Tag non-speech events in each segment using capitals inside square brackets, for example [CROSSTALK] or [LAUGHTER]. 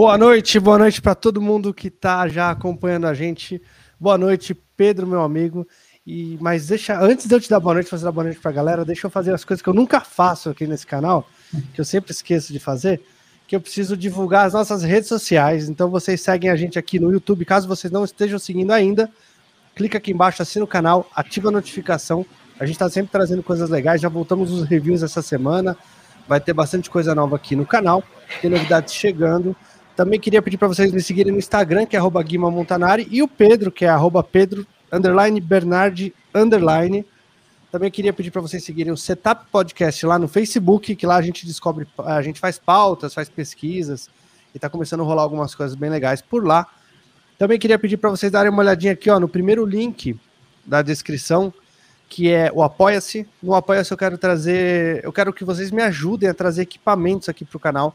Boa noite, boa noite para todo mundo que está já acompanhando a gente. Boa noite, Pedro, meu amigo. E mas deixa antes de eu te dar boa noite, fazer a boa noite para a galera, deixa eu fazer as coisas que eu nunca faço aqui nesse canal, que eu sempre esqueço de fazer, que eu preciso divulgar as nossas redes sociais. Então vocês seguem a gente aqui no YouTube, caso vocês não estejam seguindo ainda, clica aqui embaixo, assina o canal, ativa a notificação. A gente está sempre trazendo coisas legais. Já voltamos os reviews essa semana. Vai ter bastante coisa nova aqui no canal. Tem novidades chegando. Também queria pedir para vocês me seguirem no Instagram, que é arroba Guima Montanari, e o Pedro, que é arroba Pedro underline Bernardi underline. Também queria pedir para vocês seguirem o Setup Podcast lá no Facebook, que lá a gente descobre, a gente faz pautas, faz pesquisas, e está começando a rolar algumas coisas bem legais por lá. Também queria pedir para vocês darem uma olhadinha aqui ó, no primeiro link da descrição, que é o Apoia-se. No Apoia-se eu quero trazer, eu quero que vocês me ajudem a trazer equipamentos aqui para o canal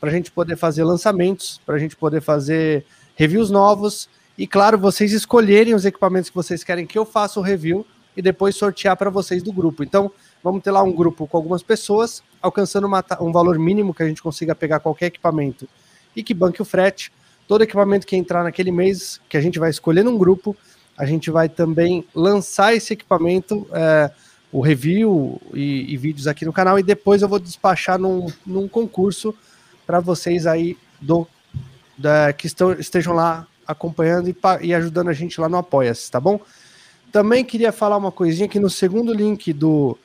para a gente poder fazer lançamentos, para a gente poder fazer reviews novos e, claro, vocês escolherem os equipamentos que vocês querem que eu faça o review e depois sortear para vocês do grupo. Então, vamos ter lá um grupo com algumas pessoas, alcançando uma, um valor mínimo que a gente consiga pegar qualquer equipamento e que banque o frete. Todo equipamento que entrar naquele mês, que a gente vai escolher num grupo, a gente vai também lançar esse equipamento, é, o review e, e, vídeos aqui no canal, e depois eu vou despachar num, num concurso para vocês aí do, da, que estão, estejam lá acompanhando e, e ajudando a gente lá no Apoia-se, tá bom? Também queria falar uma coisinha que no segundo link do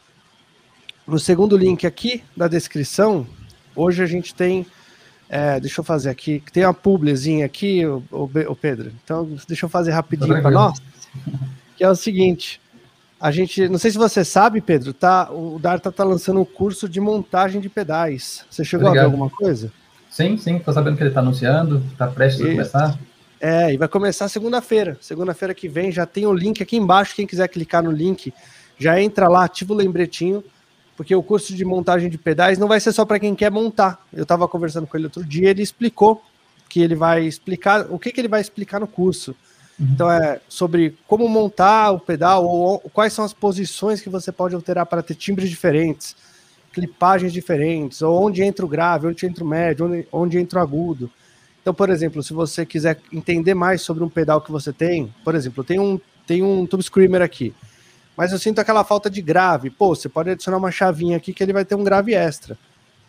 no segundo link aqui da descrição, hoje a gente tem é, deixa eu fazer aqui, tem uma publizinha aqui, o, o, o Pedro. Então, deixa eu fazer rapidinho para nós. Que é o seguinte, a gente, não sei se você sabe, Pedro, tá, o Darta tá lançando um curso de montagem de pedais. Você chegou Obrigado. a ver alguma coisa? Sim, sim, tô sabendo que ele tá anunciando, tá prestes a começar. É, e vai começar segunda-feira. Segunda-feira que vem já tem o link aqui embaixo. Quem quiser clicar no link, já entra lá, ativa o lembretinho, porque o curso de montagem de pedais não vai ser só para quem quer montar. Eu estava conversando com ele outro dia, ele explicou que ele vai explicar o que, que ele vai explicar no curso. Então é sobre como montar o pedal, ou, ou quais são as posições que você pode alterar para ter timbres diferentes, clipagens diferentes, ou onde entra o grave, onde entra o médio, onde, onde entra o agudo. Então, por exemplo, se você quiser entender mais sobre um pedal que você tem, por exemplo, tem um, tem um Tube Screamer aqui, mas eu sinto aquela falta de grave. Pô, você pode adicionar uma chavinha aqui que ele vai ter um grave extra.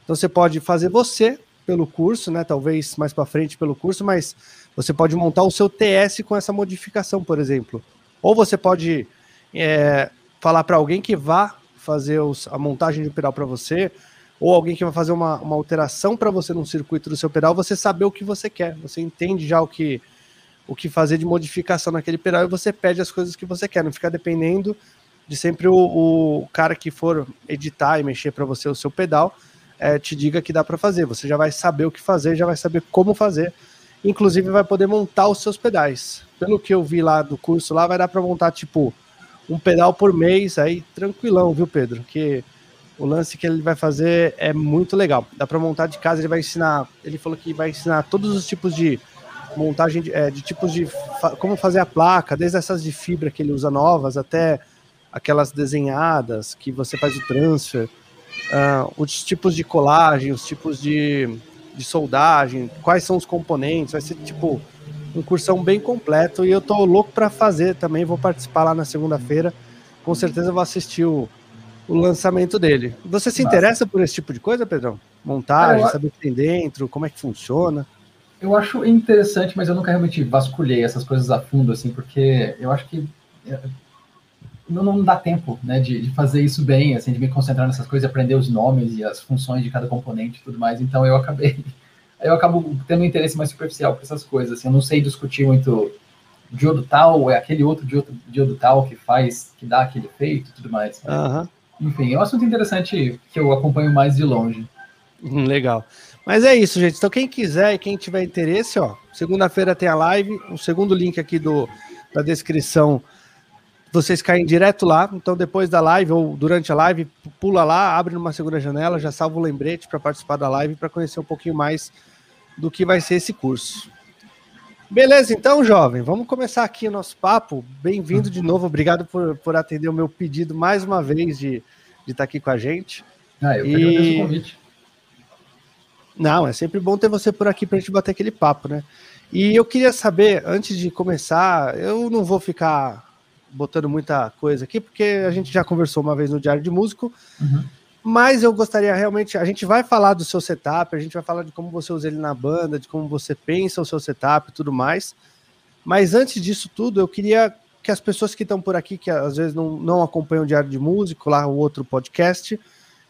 Então você pode fazer você pelo curso, né? Talvez mais para frente pelo curso, mas você pode montar o seu TS com essa modificação, por exemplo. Ou você pode é, falar para alguém que vá fazer os, a montagem de pedal para você, ou alguém que vai fazer uma, uma alteração para você no circuito do seu pedal, você saber o que você quer, você entende já o que o que fazer de modificação naquele pedal e você pede as coisas que você quer, não ficar dependendo de sempre o, o cara que for editar e mexer para você o seu pedal é, te diga que dá para fazer. Você já vai saber o que fazer, já vai saber como fazer, inclusive vai poder montar os seus pedais. Pelo que eu vi lá do curso, lá vai dar para montar tipo um pedal por mês, aí tranquilão, viu, Pedro? Que o lance que ele vai fazer é muito legal. Dá para montar de casa, ele vai ensinar. Ele falou que vai ensinar todos os tipos de montagem de, é, de tipos de como fazer a placa, desde essas de fibra que ele usa novas até aquelas desenhadas que você faz o transfer, uh, os tipos de colagem, os tipos de, de soldagem, quais são os componentes, vai ser tipo um cursão bem completo e eu tô louco para fazer também, vou participar lá na segunda-feira. Com certeza vou assistir o, o lançamento dele. Você se Nossa. interessa por esse tipo de coisa, Pedrão? Montagem, eu... saber o que tem dentro, como é que funciona? Eu acho interessante, mas eu nunca realmente vasculhei essas coisas a fundo, assim, porque eu acho que é, não, não dá tempo, né, de, de, fazer isso bem, assim, de me concentrar nessas coisas, aprender os nomes e as funções de cada componente e tudo mais. Então eu acabei, [LAUGHS] eu acabo tendo um interesse mais superficial por essas coisas. Assim, eu não sei discutir muito diodo tal, é aquele outro diodo, diodo tal que faz, que dá aquele efeito e tudo mais. Uhum. Enfim, é um assunto interessante que eu acompanho mais de longe. Hum, legal. Mas é isso, gente. Então, quem quiser e quem tiver interesse, ó, segunda-feira tem a live. O segundo link aqui do, da descrição, vocês caem direto lá. Então, depois da live ou durante a live, pula lá, abre numa segunda janela, já salva o lembrete para participar da live para conhecer um pouquinho mais do que vai ser esse curso. Beleza, então, jovem, vamos começar aqui o nosso papo. Bem-vindo de novo, obrigado por, por atender o meu pedido mais uma vez de, de estar aqui com a gente. Ah, eu e... o convite. Não, é sempre bom ter você por aqui para a gente bater aquele papo, né? E eu queria saber, antes de começar, eu não vou ficar botando muita coisa aqui, porque a gente já conversou uma vez no Diário de Músico, uhum. mas eu gostaria realmente, a gente vai falar do seu setup, a gente vai falar de como você usa ele na banda, de como você pensa o seu setup e tudo mais, mas antes disso tudo, eu queria que as pessoas que estão por aqui, que às vezes não, não acompanham o Diário de Músico, lá o outro podcast,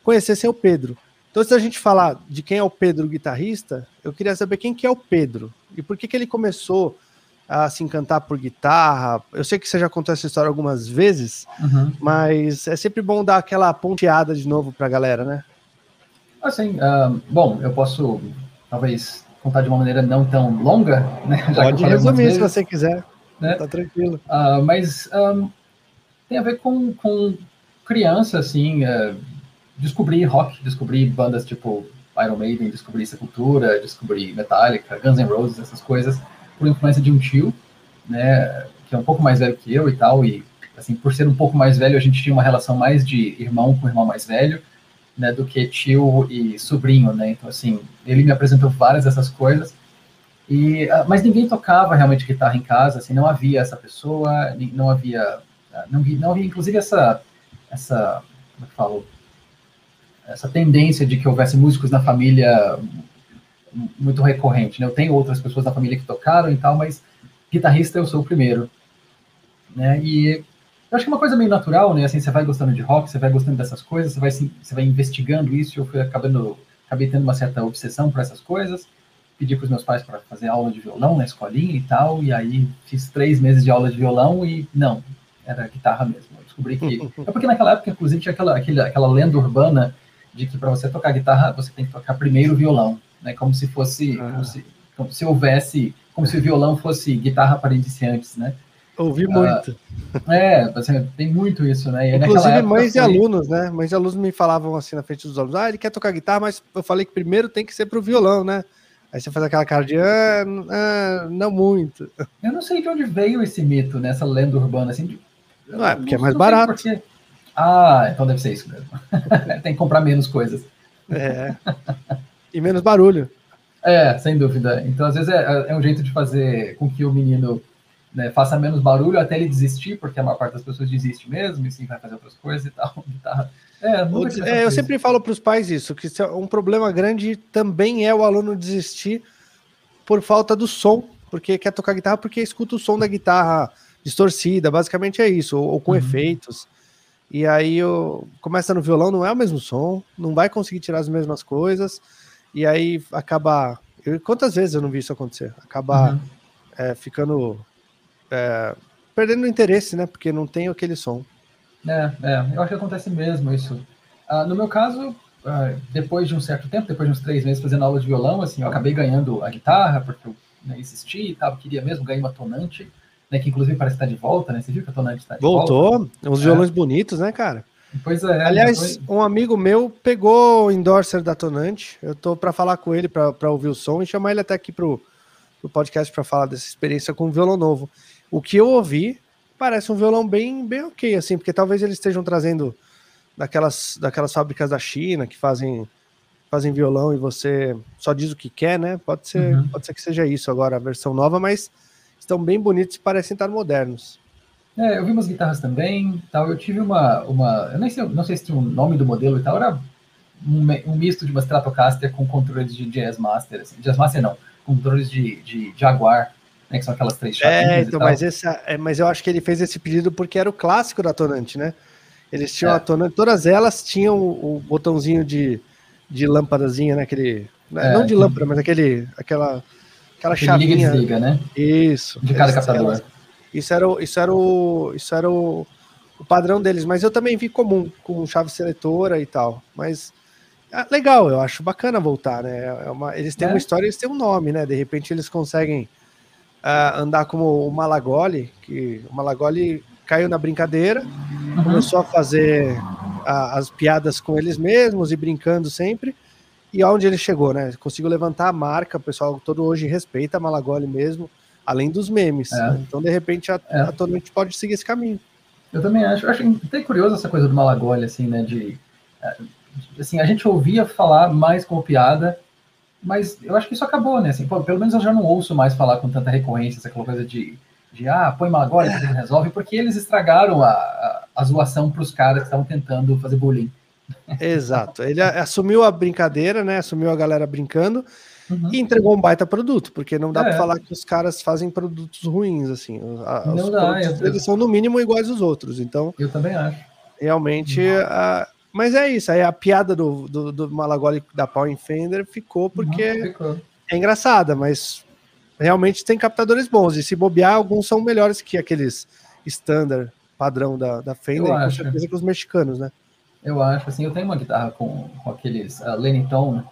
conhecessem o Pedro. Então, se a gente falar de quem é o Pedro guitarrista, eu queria saber quem que é o Pedro e por que, que ele começou a se encantar por guitarra. Eu sei que você já contou essa história algumas vezes, uhum. mas é sempre bom dar aquela ponteada de novo para a galera, né? Assim, uh, bom, eu posso talvez contar de uma maneira não tão longa, né? Já Pode resumir se você quiser, né? tá tranquilo. Uh, mas um, tem a ver com, com criança, assim, uh, descobri rock, descobri bandas tipo Iron Maiden, descobri Sepultura, descobri Metallica, Guns N' Roses, essas coisas, por influência de um tio, né, que é um pouco mais velho que eu e tal, e assim, por ser um pouco mais velho, a gente tinha uma relação mais de irmão com irmão mais velho, né, do que tio e sobrinho, né, então assim, ele me apresentou várias dessas coisas, e, ah, mas ninguém tocava realmente guitarra em casa, assim, não havia essa pessoa, não havia, ah, não, não havia inclusive essa, essa, como é que falo, essa tendência de que houvesse músicos na família muito recorrente. Né? Eu tenho outras pessoas na família que tocaram e tal, mas guitarrista eu sou o primeiro. Né? E eu acho que é uma coisa meio natural, né? Assim, você vai gostando de rock, você vai gostando dessas coisas, você vai, você vai investigando isso. Eu fui acabando, acabei tendo uma certa obsessão por essas coisas. Pedi para os meus pais para fazer aula de violão na escolinha e tal, e aí fiz três meses de aula de violão e não, era guitarra mesmo. Eu descobri que. [LAUGHS] É porque naquela época, inclusive, tinha aquela, aquela, aquela lenda urbana de que para você tocar guitarra você tem que tocar primeiro violão, né? Como se fosse, ah. como, se, como se houvesse, como se o violão fosse guitarra para iniciantes, né? Ouvi muito. Uh, é, assim, tem muito isso, né? E Inclusive, mães foi... e alunos, né? Mães e alunos me falavam assim na frente dos alunos: ah, ele quer tocar guitarra, mas eu falei que primeiro tem que ser para o violão, né? Aí você faz aquela cara de, ah, ah, não muito. Eu não sei de onde veio esse mito, né? Essa lenda urbana, assim. De... Não, é porque é mais barato. Porque... Ah, então deve ser isso mesmo. [LAUGHS] Tem que comprar menos coisas. É. E menos barulho. É, sem dúvida. Então, às vezes, é, é um jeito de fazer com que o menino né, faça menos barulho até ele desistir, porque a maior parte das pessoas desiste mesmo, e sim vai fazer outras coisas e tal. [LAUGHS] Tá. É, é eu sempre falo para os pais isso, que é um problema grande também é o aluno desistir por falta do som, porque quer tocar guitarra porque escuta o som da guitarra distorcida, basicamente é isso, ou, ou com uhum. efeitos. E aí eu, começa no violão, não é o mesmo som, não vai conseguir tirar as mesmas coisas, e aí acaba. Eu, quantas vezes eu não vi isso acontecer? Acaba uhum. é, ficando. É, perdendo o interesse, né? Porque não tem aquele som. É, é, eu acho que acontece mesmo isso. Ah, no meu caso, ah, depois de um certo tempo, depois de uns três meses fazendo aula de violão, assim, eu acabei ganhando a guitarra, porque eu né, insisti e tal, queria mesmo, ganhar uma tonante né, que inclusive parece estar de volta, né? Você viu que a Tonante está de Voltou, volta? uns é. violões bonitos, né, cara? Pois é. Aliás, um amigo meu pegou o endorser da Tonante. Eu tô para falar com ele para ouvir o som e chamar ele até aqui pro, pro podcast para falar dessa experiência com o violão novo. O que eu ouvi parece um violão bem, bem ok, assim, porque talvez eles estejam trazendo daquelas, daquelas fábricas da China que fazem fazem violão e você só diz o que quer, né? Pode ser, uhum. pode ser que seja isso agora a versão nova, mas estão bem bonitos e parecem estar modernos. É, eu vi umas guitarras também, tal. Eu tive uma, uma, eu nem sei, não sei se tinha o um nome do modelo e tal. Era um, um, misto de uma Stratocaster com controles de Jazz Master, assim. Jazz Master não, controles de, de Jaguar, né, que são aquelas três chaves. É, então, mas essa, é, mas eu acho que ele fez esse pedido porque era o clássico da Tonante, né? Eles tinham é. a Tonante, todas elas tinham o, o botãozinho de, de lâmpadazinha, né? Aquele, né, é, não de lâmpada, mas aquele, aquela aquela chave Liga e desliga, né? Isso. De cada captador. Isso era, o, isso era, o, isso era o, o padrão deles, mas eu também vi comum, com chave seletora e tal. Mas é legal, eu acho bacana voltar, né? É uma, eles têm é. uma história, eles têm um nome, né? De repente eles conseguem uh, andar como o Malagoli, que o Malagoli caiu na brincadeira, uhum. começou a fazer as piadas com eles mesmos e brincando sempre e aonde ele chegou, né? Conseguiu levantar a marca, o pessoal todo hoje respeita a Malagoli mesmo, além dos memes. É. Então, de repente, a, é. a Tonante pode seguir esse caminho. Eu também acho. Eu acho até curioso essa coisa do Malagoli, assim, né? De, é, assim, a gente ouvia falar mais como piada, mas eu acho que isso acabou, né? Assim, pô, pelo menos eu já não ouço mais falar com tanta recorrência, aquela coisa de, de ah, põe mal agora e resolve, porque eles estragaram a, a, a zoação para os caras que estavam tentando fazer bullying. Exato. Ele assumiu a brincadeira, né? Assumiu a galera brincando uhum. e entregou um baita produto, porque não dá é. para falar que os caras fazem produtos ruins, assim. não dá, eles são no mínimo iguais aos outros, então. Eu também acho. Realmente, uhum. a, mas é isso, aí a piada do, do, do Malagoli da Power Fender ficou porque uhum, ficou. é engraçada, mas realmente tem captadores bons, e se bobear, alguns são melhores que aqueles standard padrão da, da Fender, com certeza que os mexicanos, né? Eu acho, assim, eu tenho uma guitarra com, com aqueles uh, Lenny Tone,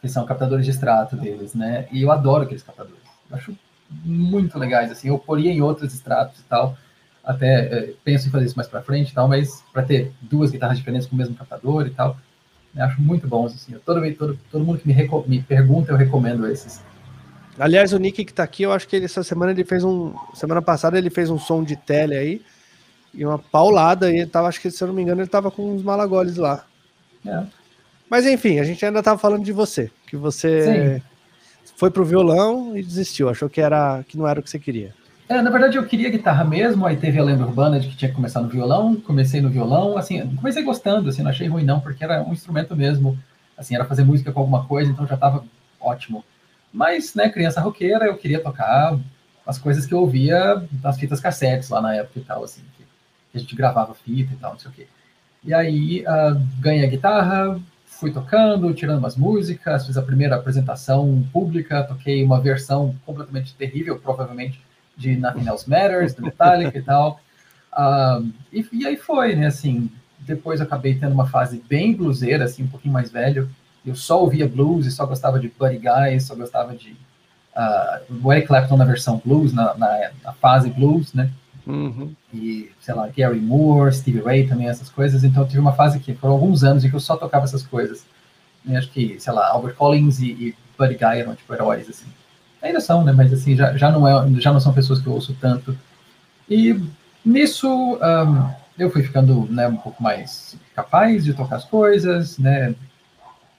que são captadores de extrato deles, né? E eu adoro aqueles captadores. Eu acho muito legais, assim. Eu poria em outros extratos e tal. Até é, penso em fazer isso mais para frente e tal, mas para ter duas guitarras diferentes com o mesmo captador e tal, acho muito bons, assim. Eu, todo, todo, todo mundo que me, me pergunta, eu recomendo esses. Aliás, o Nick que tá aqui, eu acho que ele, essa semana ele fez um. Semana passada ele fez um som de tele aí e uma paulada. E ele tava, acho que se eu não me engano, ele tava com uns malagoles lá. É. Mas enfim, a gente ainda tava falando de você, que você Sim. foi pro violão e desistiu, achou que era que não era o que você queria. É, na verdade eu queria guitarra mesmo, aí teve a lenda urbana de que tinha que começar no violão, comecei no violão, assim, comecei gostando, assim, não achei ruim não, porque era um instrumento mesmo, assim, era fazer música com alguma coisa, então já tava ótimo. Mas, né, criança roqueira, eu queria tocar as coisas que eu ouvia das fitas cassetes lá na época e tal, assim, que a gente gravava fita e tal, não sei o quê. E aí uh, ganhei a guitarra, fui tocando, tirando umas músicas, fiz a primeira apresentação pública, toquei uma versão completamente terrível, provavelmente, de Nothing Else Matters, do Metallica e tal. E, e, aí foi, né, assim, depois acabei tendo uma fase bem bluseira, assim, um pouquinho mais velho, eu só ouvia blues e só gostava de Buddy Guy, só gostava de uh, Eric Clapton na versão blues, na, na, na fase blues, né, Uhum. E, sei lá, Gary Moore, Stevie Ray também, essas coisas. Então, tive uma fase que foram alguns anos em que eu só tocava essas coisas. E acho que, sei lá, Albert Collins e, e Buddy Guy eram, tipo, heróis, assim. Ainda são, né? Mas, assim, já, já, não, é, já não são pessoas que eu ouço tanto. E nisso, um, eu fui ficando, né, um pouco mais capaz de tocar as coisas, né?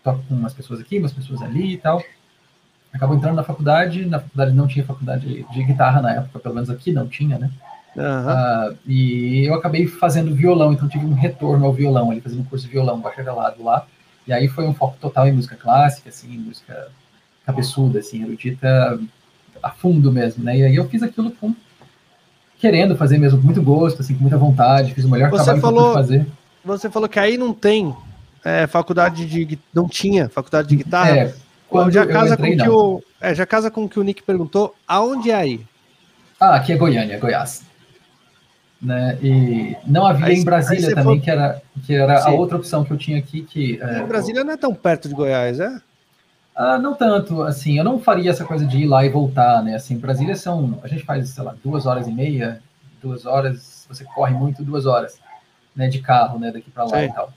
Toco com umas pessoas aqui, umas pessoas ali e tal acabou entrando na faculdade, na faculdade não tinha faculdade de guitarra na época, pelo menos aqui não tinha, né? Uhum. Uh, e eu acabei fazendo violão, então tive um retorno ao violão, ali fazendo um curso de violão bacharelado lá. E aí foi um foco total em música clássica, assim, música cabeçuda, assim, erudita a fundo mesmo, né? E aí eu fiz aquilo com querendo fazer mesmo, com muito gosto, assim, com muita vontade, fiz o melhor você trabalho falou, que eu pude fazer. Você falou que aí não tem é, faculdade de não tinha faculdade de guitarra. É, quando já casa entrei, com que o, é, já casa com o que o Nick perguntou, aonde é aí? Ah, aqui é Goiânia, Goiás né? E não havia aí, em Brasília também, for... que era, que era a outra opção que eu tinha aqui. Que, é, Brasília não é tão perto de Goiás, é? Ah, não tanto, assim, eu não faria essa coisa de ir lá e voltar, né? Assim, Brasília são, a gente faz, sei lá, duas horas e meia, duas horas, você corre muito, duas horas, né, de carro, né, daqui para lá Sim. e tal.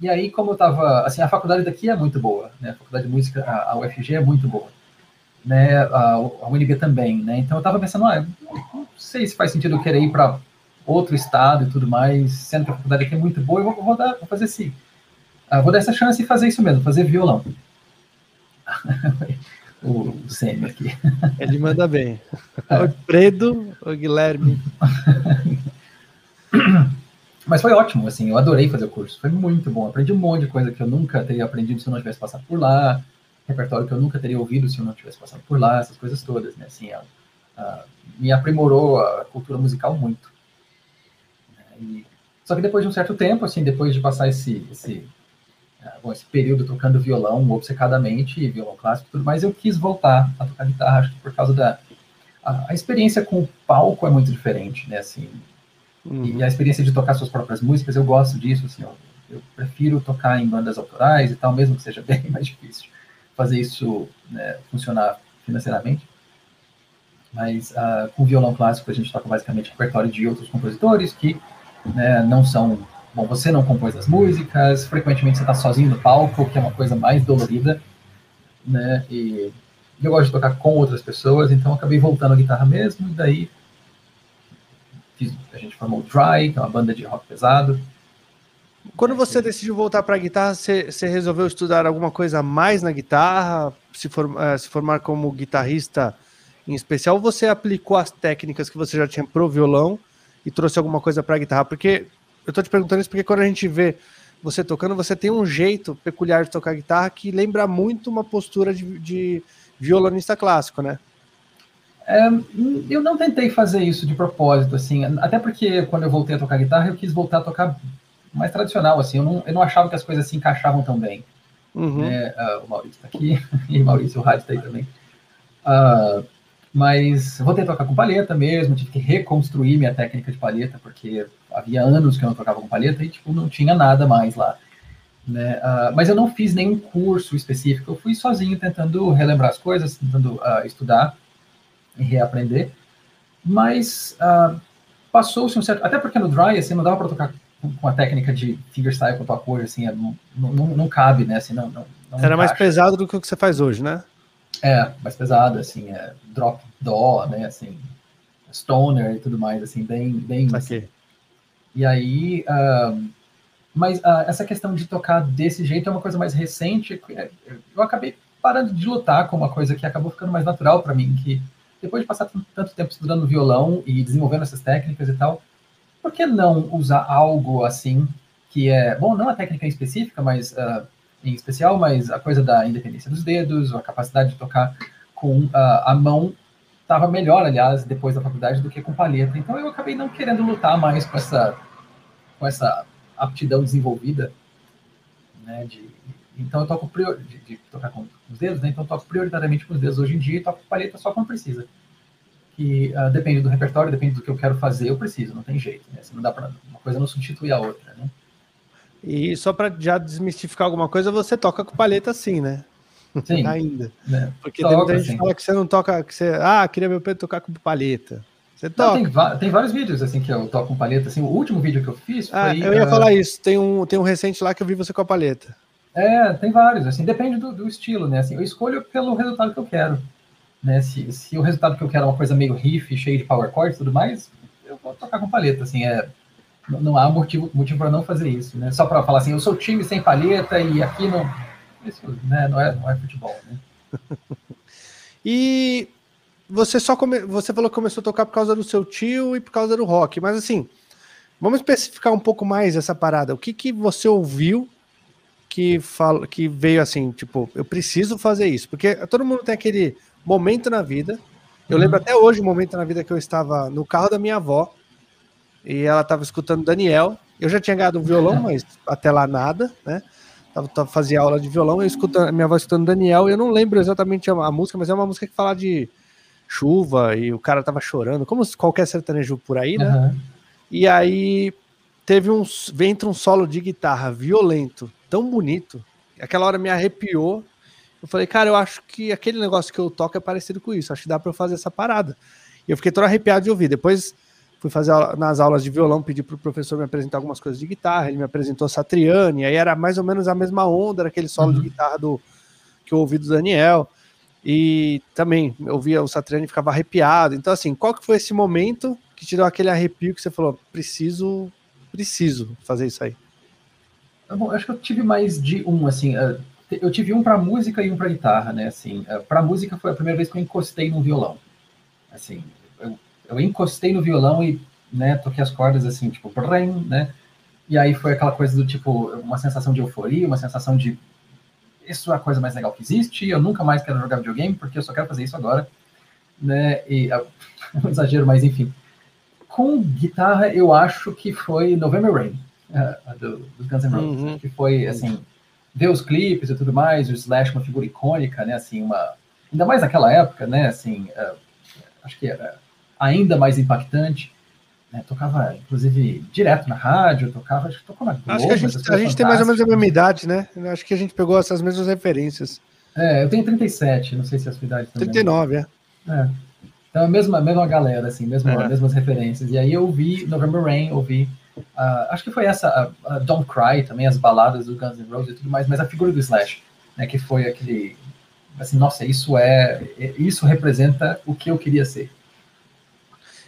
E aí, como eu tava, assim, a faculdade daqui é muito boa, né, a faculdade de música, a, UFG é muito boa né, a, a UNB também, né, então eu estava pensando, ah, sei se faz sentido eu querer ir para outro estado e tudo mais, sendo que a faculdade aqui é muito boa, eu vou, vou, dar, vou fazer sim, uh, vou dar essa chance e fazer isso mesmo, fazer violão. [LAUGHS] o, Sêmio aqui. Ele manda bem. É. O Fredo, o Guilherme. [CLEARS THROAT] Mas foi ótimo, assim, eu adorei fazer o curso, foi muito bom, aprendi um monte de coisa que eu nunca teria aprendido se eu não tivesse passado por lá, repertório que eu nunca teria ouvido se eu não tivesse passado por lá, essas coisas todas, né? Assim, a, a, me aprimorou a cultura musical muito. E, só que depois de um certo tempo, assim, depois de passar esse, esse, uh, bom, esse período tocando violão obcecadamente, violão clássico e tudo mais, eu quis voltar a tocar guitarra, acho que por causa da... A, a experiência com o palco é muito diferente, né? Assim, uhum. E a experiência de tocar suas próprias músicas, eu gosto disso, assim, eu, eu prefiro tocar em bandas autorais e tal, mesmo que seja [LAUGHS] bem mais difícil fazer isso né, funcionar financeiramente. Mas uh, com violão clássico a gente toca basicamente repertório de outros compositores que né, não são. Bom, você não compôs as músicas, frequentemente você está sozinho no palco, que é uma coisa mais dolorida, né? E eu gosto de tocar com outras pessoas, então acabei voltando à guitarra mesmo, e daí fiz, a gente formou o Dry, que é uma banda de rock pesado, Quando você decidiu voltar para a guitarra, você, você, resolveu estudar alguma coisa mais na guitarra, se, uh, se formar como guitarrista em especial, você aplicou as técnicas que você já tinha pro violão e trouxe alguma coisa para a guitarra? Porque eu estou te perguntando isso porque quando a gente vê você tocando, você tem um jeito peculiar de tocar guitarra que lembra muito uma postura de, de violonista clássico, né? É, eu não tentei fazer isso de propósito, assim, até porque quando eu voltei a tocar guitarra, eu quis voltar a tocar mais tradicional, assim, eu não, eu não achava que as coisas se encaixavam tão bem. Uhum. Né? Uh, o Maurício está aqui, [LAUGHS] e o Maurício, o Rádio está aí também. Uh, mas voltei a tocar com palheta mesmo, tive que reconstruir minha técnica de palheta, porque havia anos que eu não tocava com palheta e, tipo, não tinha nada mais lá. Né? Uh, mas eu não fiz nenhum curso específico, eu fui sozinho tentando relembrar as coisas, tentando estudar e reaprender. Mas passou-se um certo... Até porque no Dry, assim, não dava para tocar com a técnica de fingerstyle que eu toco hoje, assim, é, não, não, não, cabe, né? Assim, não, não, não Era mais pesado do que o que você faz hoje, né? É, mais pesado, assim, é drop dó, né? Assim, stoner e tudo mais, assim, bem, bem. Assim. E aí, uh, mas uh, essa questão de tocar desse jeito é uma coisa mais recente. É, eu acabei parando de lutar com uma coisa que acabou ficando mais natural para mim, que depois de passar tanto tempo estudando violão e desenvolvendo essas técnicas e tal, por que não usar algo assim, que é, bom, não a técnica específica, mas uh, em especial, mas a coisa da independência dos dedos, a capacidade de tocar com uh, a mão estava melhor, aliás, depois da faculdade do que com palheta. Então eu acabei não querendo lutar mais com essa, com essa aptidão desenvolvida, né, de, então eu toco prior, de, de, tocar com os dedos, né, então eu toco prioritariamente com os dedos hoje em dia e toco palheta só quando precisa que uh, depende do repertório, depende do que eu quero fazer, eu preciso, não tem jeito. Né? Não dá para uma coisa não substituir a outra, né? E só para já desmistificar alguma coisa, você toca com palheta sim, né? Sim. [LAUGHS] Ainda. Né? Porque toca, tem muita gente sim. fala que você não toca, que você, ah, queria ver o Pedro tocar com palheta. Você toca. Não, tem, tem, vários vídeos assim que eu toco com palheta. Assim, o último vídeo que eu fiz ah, foi. Ah, eu ia uh... falar isso. Tem um, tem um recente lá que eu vi você com a palheta. É, tem vários. Assim, depende do, do estilo, né? Assim, eu escolho pelo resultado que eu quero. Né? Se, se o resultado que eu quero é uma coisa meio riff, cheio de power chords e tudo mais, eu vou tocar com palheta, assim, é, não há motivo, motivo para não fazer isso, né? Só para falar assim, eu sou time sem palheta e aqui não, isso, né, não, é, não é futebol, né? [LAUGHS] e você só come, você falou que começou a tocar por causa do seu tio e por causa do rock, mas assim, vamos especificar um pouco mais essa parada. O que que você ouviu que fala, que veio assim, tipo, eu preciso fazer isso, porque todo mundo tem aquele momento na vida. Eu lembro uhum. até hoje o momento na vida que eu estava no carro da minha avó e ela estava escutando Daniel. Eu já tinha ganhado um violão, mas até lá nada, né? Tava, tava, fazia aula de violão, eu escutando, minha avó escutando Daniel, eu não lembro exatamente a, a, música, mas é uma música que fala de chuva e o cara tava chorando, como qualquer sertanejo por aí, né? Uhum. E aí teve um, entra um solo de guitarra violento, tão bonito, aquela hora me arrepiou eu falei, cara, eu acho que aquele negócio que eu toco é parecido com isso, acho que dá para eu fazer essa parada. E eu fiquei todo arrepiado de ouvir. Depois fui fazer nas aulas de violão, pedi para o professor me apresentar algumas coisas de guitarra, ele me apresentou Satriani, aí era mais ou menos a mesma onda, aquele solo uhum. de guitarra do que eu ouvi do Daniel. E também eu via o Satriani e ficava arrepiado. Então, assim, qual que foi esse momento que te deu aquele arrepio que você falou, preciso, preciso fazer isso aí? Bom, acho que eu tive mais de um, assim, uh, eu tive um para música e um para guitarra, né? Assim, eh, para música foi a primeira vez que eu encostei no violão. Assim, eu, encostei no violão e, né, toquei as cordas assim, tipo, brrrem, né? E aí foi aquela coisa do tipo, uma sensação de euforia, uma sensação de isso é a coisa mais legal que existe, eu nunca mais quero jogar videogame porque eu só quero fazer isso agora, né? E [LAUGHS] é um exagero, mas enfim. Com guitarra, eu acho que foi November Rain, uh, do, do Guns N' Roses, uhum. que foi assim ver os clipes e tudo mais, o Slash uma figura icônica, né, assim, uma, ainda mais naquela época, né, assim, uh, acho que era ainda mais impactante, né, tocava, inclusive, direto na rádio, tocava, acho que tocou na Globo, Acho que a gente, a gente tem mais ou menos a mesma idade, né, acho que a gente pegou essas mesmas referências. É, eu tenho 37, não sei se a sua idade também. 39, é. É. Então, a mesma, mesma galera, assim, mesma, é. mesmas referências. E aí eu vi November Rain, ouvi Uh, acho que foi essa, uh, Don't Cry, também as baladas do Guns N' Roses e tudo mais, mas a figura do Slash, né, que foi aquele, assim, nossa, isso é, isso representa o que eu queria ser.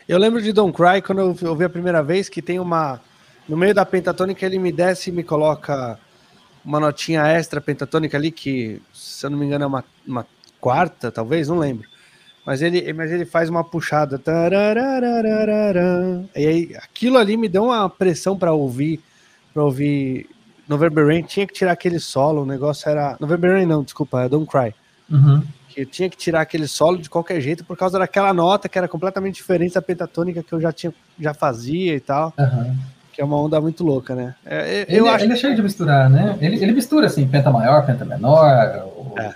Eu lembro de Don't Cry quando eu ouvi a primeira vez que tem uma No meio da pentatônica ele me desce e me coloca uma notinha extra pentatônica ali, que, se eu não me engano, é uma, uma quarta, talvez, não lembro. Mas ele, mas ele faz uma puxada. E aí, aquilo ali me deu uma pressão para ouvir, para ouvir November Rain. Tinha que tirar aquele solo, o negócio era. November Rain, não, desculpa, é Don't Cry. Uhum. Que eu tinha que tirar aquele solo de qualquer jeito por causa daquela nota que era completamente diferente da pentatônica que eu já tinha, já fazia e tal. Uhum. Que é uma onda muito louca, né? É, eu ele, acho... ele é cheio de misturar, né? Ele, ele mistura assim, penta maior, penta menor, é.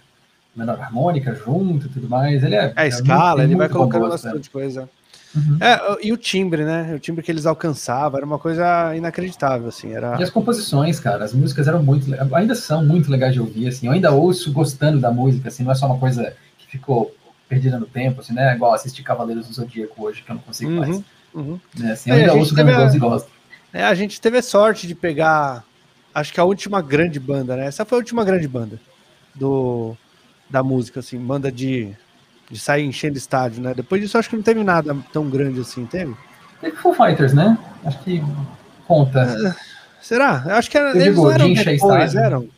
menor harmônica junto e tudo mais. Ele é. É a escala, ele vai colocando bastante né? coisa. Uhum. É, e o timbre, né? O timbre que eles alcançavam era uma coisa inacreditável, assim. Era... E as composições, cara, as músicas eram muito, ainda são muito legais de ouvir, assim. Eu ainda ouço gostando da música, assim, não é só uma coisa que ficou perdida no tempo, assim, né? Igual assistir Cavaleiros do Zodíaco hoje, que eu não consigo uhum. mais. Uhum. É, assim, eu é, ainda ouço Guns e gosto. É, a gente teve a sorte de pegar, acho que a última grande banda, né? Essa foi a última grande banda do, da música, assim, banda de, de sair enchendo estádio, né? Depois disso, acho que não teve nada tão grande assim, teve? Teve Full Fighters, né? Acho que conta. É, será? Acho que era, eles não eram depois, eram.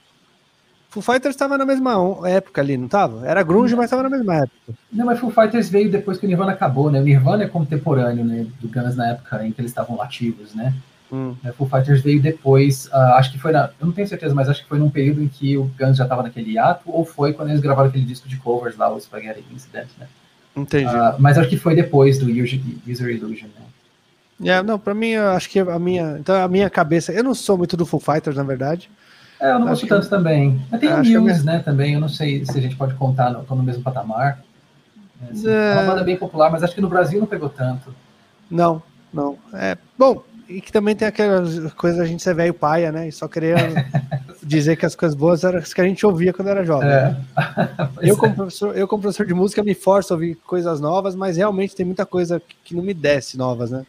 Full Fighters estava na mesma época ali, não estava? Era grunge, mas estava na mesma época. Não, mas Full Fighters veio depois que o Nirvana acabou, né? O Nirvana é contemporâneo né, do Guns na época em que eles estavam ativos, né? Hum. É, Foo Fighters veio depois, uh, acho que foi na, eu não tenho certeza, mas acho que foi num período em que o Guns já estava naquele ato, ou foi quando eles gravaram aquele disco de covers lá, o Spaghetti Incident, né? Entendi. Uh, mas acho que foi depois do User, Illusion, né? É, não, para mim, acho que a minha, então a minha cabeça, eu não sou muito do Foo Fighters, na verdade. É, eu não gosto tanto também. Mas tem o Muse, minha... né, também, eu não sei se a gente pode contar, no, no mesmo patamar. É, assim, é... é uma banda bem popular, mas acho que no Brasil não pegou tanto. Não, não. É, bom, e que também tem aquelas coisas a gente ser velho paia, né? E só queria [LAUGHS] dizer que as coisas boas eram as que a gente ouvia quando era jovem. É. [LAUGHS] Eu, como professor, eu, como professor de música, me forço a ouvir coisas novas, mas realmente tem muita coisa que não me desce novas, né?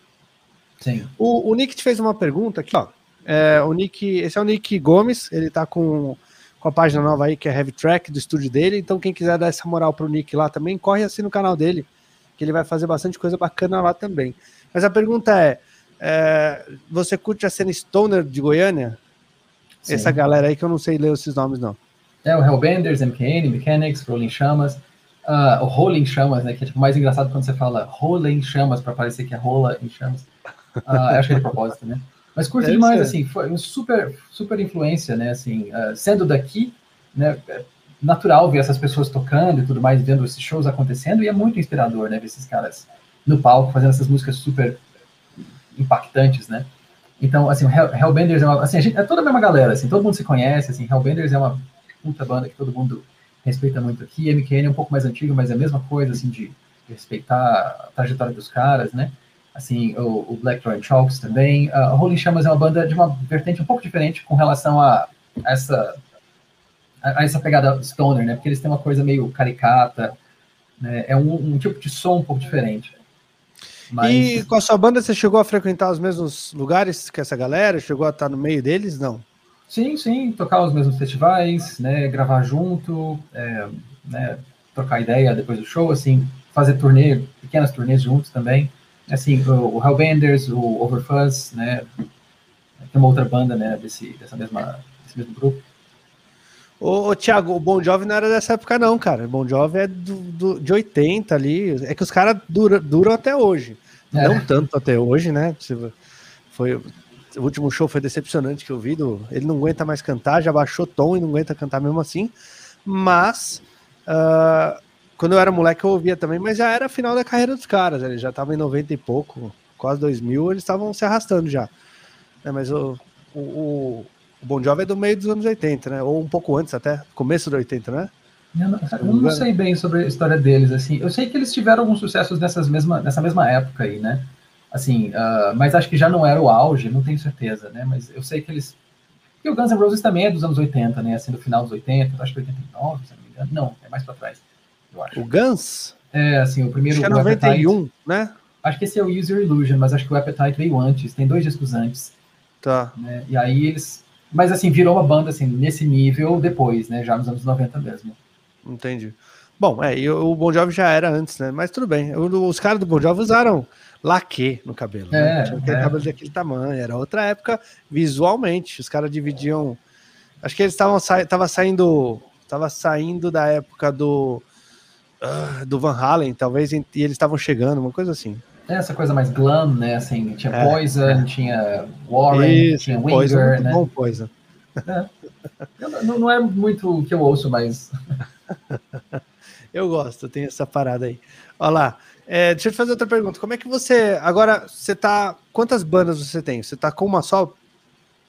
Sim. O, o Nick te fez uma pergunta aqui, ó. É, o Nick, esse é o Nick Gomes, ele tá com, com a página nova aí, que é Heavy Track, do estúdio dele. Então, quem quiser dar essa moral pro Nick lá também, corre assim no canal dele, que ele vai fazer bastante coisa bacana lá também. Mas a pergunta é é, você curte a cena Stoner de Goiânia? Sim. Essa galera aí que eu não sei ler esses nomes, não. É, o Hellbenders, MKN, Mechanics, Rolling Chamas. Uh, o Rolling Chamas, né? Que é tipo, mais engraçado quando você fala Rolling Chamas, para parecer que é rola em chamas. Uh, acho que é de propósito, né? Mas curto Deve demais, ser. assim, foi uma super, super influência, né? Assim, uh, sendo daqui, né? É natural ver essas pessoas tocando e tudo mais, vendo esses shows acontecendo, e é muito inspirador, né? Ver esses caras no palco fazendo essas músicas super impactantes, né? Então, assim, Hellbenders é uma, assim, gente, é toda a mesma galera, assim, todo mundo se conhece, assim, Hellbenders é uma puta banda que todo mundo respeita muito aqui, MKN é um pouco mais antigo, mas é a mesma coisa, assim, de, respeitar a trajetória dos caras, né? Assim, o, o Blackthorn Chalks também. Uh, Rolling Chamas é uma banda de uma vertente um pouco diferente com relação a, a essa a, a essa pegada stoner, né? Porque eles têm uma coisa meio caricata, né? É um, um tipo de som um pouco diferente. Mas... E com a sua banda você chegou a frequentar os mesmos lugares que essa galera? Chegou a estar no meio deles? Não? Sim, sim, tocar os mesmos festivais, né, gravar junto, é, né, trocar ideia depois do show, assim, fazer turnê, pequenas turnês juntos também. Assim, o, o Hellbenders, o Overfuzz, né, tem uma outra banda, né, desse, dessa mesma, desse mesmo grupo. Ô, ô Thiago, o Bon Jovi não era dessa época, não, cara. O Bon Jovi é do, do de 80 ali. É que os caras duram, duram até hoje. É. Não tanto até hoje, né? Foi, o último show foi decepcionante que eu vi. Do, ele não aguenta mais cantar, já baixou tom e não aguenta cantar mesmo assim. Mas uh, quando eu era moleque eu ouvia também, mas já era final da carreira dos caras. Eles já estavam em 90 e pouco, quase 2000, eles estavam se arrastando já. É, mas o, o, o Bon Jovi é do meio dos anos 80, né? Ou um pouco antes até, começo dos 80, né? Eu não, eu não sei bem sobre a história deles, assim. Eu sei que eles tiveram alguns sucessos nessas mesma, nessa mesma época aí, né? Assim, uh, mas acho que já não era o auge, não tenho certeza, né? Mas eu sei que eles... E o Guns N' Roses também é dos anos 80, né? Assim, do final dos 80, acho que 89, se não me engano. Não, é mais pra trás, eu acho. O Guns? É, assim, o primeiro... Acho que é 91, Appetite, né? Acho que esse é o User Illusion, mas acho que o Appetite veio antes, tem dois discos antes. Tá. Né? E aí eles mas assim, virou uma banda assim, nesse nível depois, né? Já nos anos 90 mesmo. Entendi. Bom, é, e o Bon Jovi já era antes, né? Mas tudo bem. Os caras do Bon Jovi usaram laque no cabelo. É, né? Tinha aquele é. cabelo daquele tamanho. Era outra época visualmente. Os caras dividiam. Acho que eles estavam sa... tava saindo. Tava saindo da época do. ah, do Van Halen, talvez, e eles estavam chegando, uma coisa assim. É essa coisa mais glam, né? Assim, tinha É, Poison, tinha Warren, tinha Poison, Winger, muito né? bom, Poison. Eu não, não é muito o que eu ouço, mas [LAUGHS] [LAUGHS] Eu gosto, tem essa parada aí. Olha lá. é, deixa eu te fazer outra pergunta. Como é que você. Agora, você tá. Quantas bandas você tem? Você tá com uma só?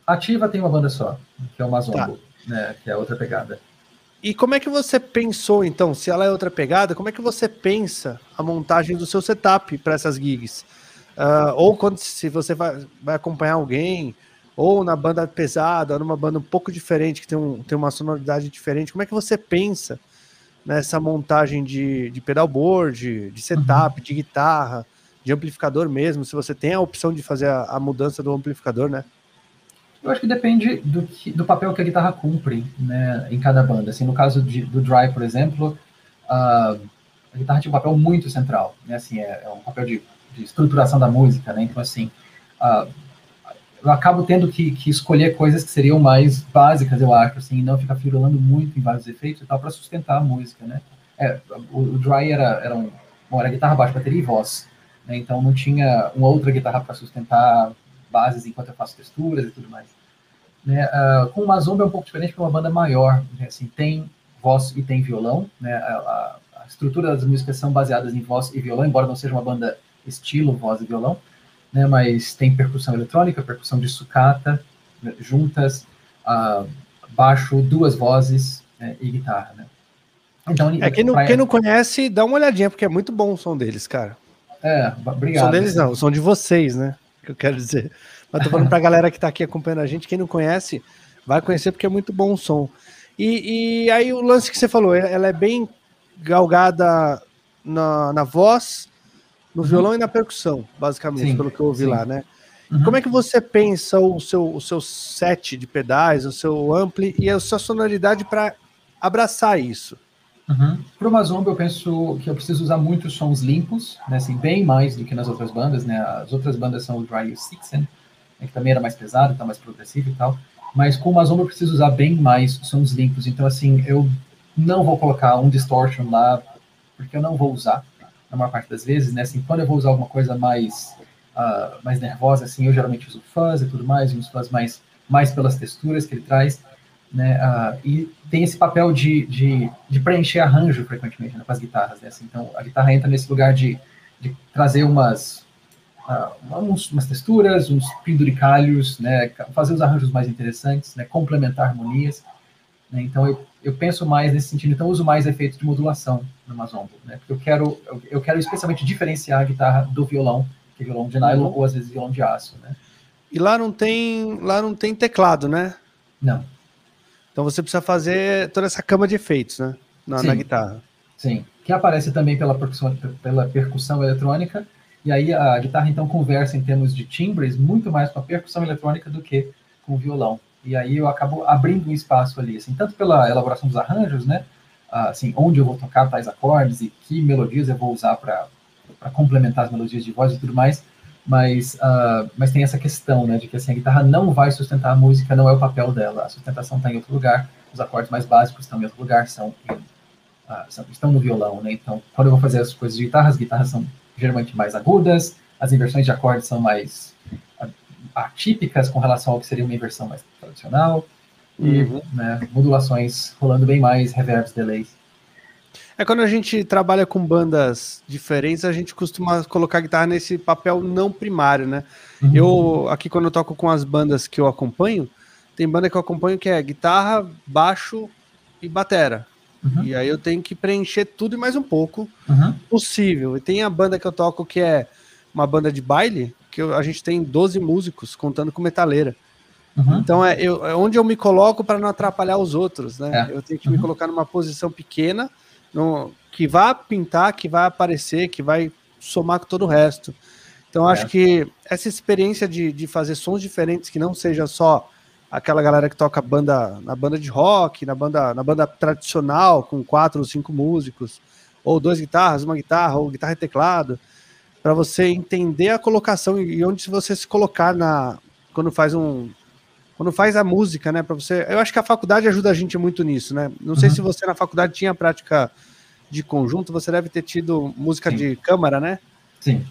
ativa tem uma banda só, que é o Tá. Mazombo, né? Que é outra pegada. E como é que você pensou, então, se ela é outra pegada, como é que você pensa a montagem do seu setup para essas gigs? Ah, ou quando se você vai, vai acompanhar alguém, ou na banda pesada, ou numa banda um pouco diferente, que tem, um, tem uma sonoridade diferente, como é que você pensa nessa montagem de, de pedalboard, de setup, de guitarra, de amplificador mesmo, se você tem a opção de fazer a, a mudança do amplificador, né? Eu acho que depende do, que- do papel que a guitarra cumpre, né, em cada banda. Assim, no caso de- do Dry, por exemplo, a, a guitarra tinha um papel muito central, né, assim, é, é um papel de, de estruturação da música, né, então assim, a- eu acabo tendo que, que escolher coisas que seriam mais básicas, eu acho, assim, e não ficar firulando muito em vários efeitos e tal, para sustentar a música, né. É, o, o Dry era, era, um, bom, era guitarra, baixo, bateria e voz, né, então não tinha uma outra guitarra para sustentar bases enquanto eu faço texturas e tudo mais. Né, ah, com o Mazomba é um pouco diferente, porque é uma banda maior, né, assim, tem voz e tem violão, né, a, a- a estrutura das músicas são baseadas em voz e violão, embora não seja uma banda estilo voz e violão, né, mas tem percussão eletrônica, percussão de sucata, né, juntas, ah, baixo, duas vozes né, e guitarra, né. Então, É, quem não, pra- quem não conhece, dá uma olhadinha, porque é muito bom o som deles, cara. é, O obrigado. som deles não, o som de vocês, né? Que eu quero dizer. Mas tô falando pra [LAUGHS] galera que tá aqui acompanhando a gente, quem não conhece, vai conhecer porque é muito bom o som. E, e aí o lance que você falou, ela é bem galgada na, na voz, no violão e na percussão, basicamente, Sim, pelo que eu ouvi sim. lá, né? Uhum. Como é que você pensa o seu, o seu set de pedais, o seu ampli e a sua sonoridade para abraçar isso? Uhum. Para o Mazomba, eu penso que eu preciso usar muitos sons limpos, né, assim, bem mais do que nas outras bandas, né? As outras bandas são o Dry Sixen, né, que também era mais pesado, tá mais progressivo e tal. Mas com o Mazomba eu preciso usar bem mais sons limpos. Então, assim, eu não vou colocar um distortion lá, porque eu não vou usar na maior parte das vezes, né? Assim, quando eu vou usar alguma coisa mais ah, mais nervosa, assim, eu geralmente uso fuzz e tudo mais, e uns fuzz mais mais pelas texturas que ele traz né? ah, e tem esse papel de, de, de preencher arranjo frequentemente né, com as guitarras, né? Assim, então a guitarra entra nesse lugar de, de trazer umas ah, uns, umas texturas, uns penduricalhos, né? Fazer os arranjos mais interessantes, né? Complementar harmonias. Né? Então eu, eu penso mais nesse sentido. Então eu uso mais efeitos de modulação no Mazombo, né? Porque eu quero eu, eu quero especialmente diferenciar a guitarra do violão, que é violão de nylon Uhum. ou às vezes violão de aço, né? E lá não tem, lá não tem teclado, né? Não. Então você precisa fazer toda essa cama de efeitos, né? Na, Sim. na guitarra. Sim, que aparece também pela percussão, pela percussão eletrônica, e aí a guitarra então conversa em termos de timbres muito mais com a percussão eletrônica do que com o violão. E aí eu acabo abrindo um espaço ali, assim, tanto pela elaboração dos arranjos, né, ah, assim, onde eu vou tocar tais acordes e que melodias eu vou usar para complementar as melodias de voz e tudo mais, mas, ah, mas tem essa questão, né, de que assim, a guitarra não vai sustentar a música, não é o papel dela, a sustentação está em outro lugar, os acordes mais básicos estão em outro lugar, são em ah, são- estão no violão, né? Então, quando eu vou fazer as coisas de guitarra, as guitarras são geralmente mais agudas, as inversões de acordes são mais atípicas com relação ao que seria uma inversão mais tradicional, e Uhum. né, modulações rolando bem mais, reverbs, delays. É quando a gente trabalha com bandas diferentes, a gente costuma colocar a guitarra nesse papel não primário, né? Uhum. Eu, aqui quando eu toco com as bandas que eu acompanho, tem banda que eu acompanho que é guitarra, baixo e batera. Uhum. E aí eu tenho que preencher tudo e mais um pouco Uhum. possível. E tem a banda que eu toco que é uma banda de baile, que eu- a gente tem 12 músicos, contando com metaleira. Uhum. Então é, eu- é onde eu me coloco para não atrapalhar os outros, né? É. Eu tenho que me Uhum. colocar numa posição pequena, no- que vai pintar, que vai aparecer, que vai somar com todo o resto. Então acho É. que essa experiência de, de fazer sons diferentes, que não seja só aquela galera que toca banda na banda de rock, na banda, na banda tradicional, com quatro ou cinco músicos, ou duas guitarras, uma guitarra, ou guitarra e teclado. Para você entender a colocação e onde você se colocar na quando faz um quando faz a música, né? Para você, eu acho que a faculdade ajuda a gente muito nisso, né? Não uhum. sei se você na faculdade tinha prática de conjunto, você deve ter tido música Sim. de câmara, né? Sim.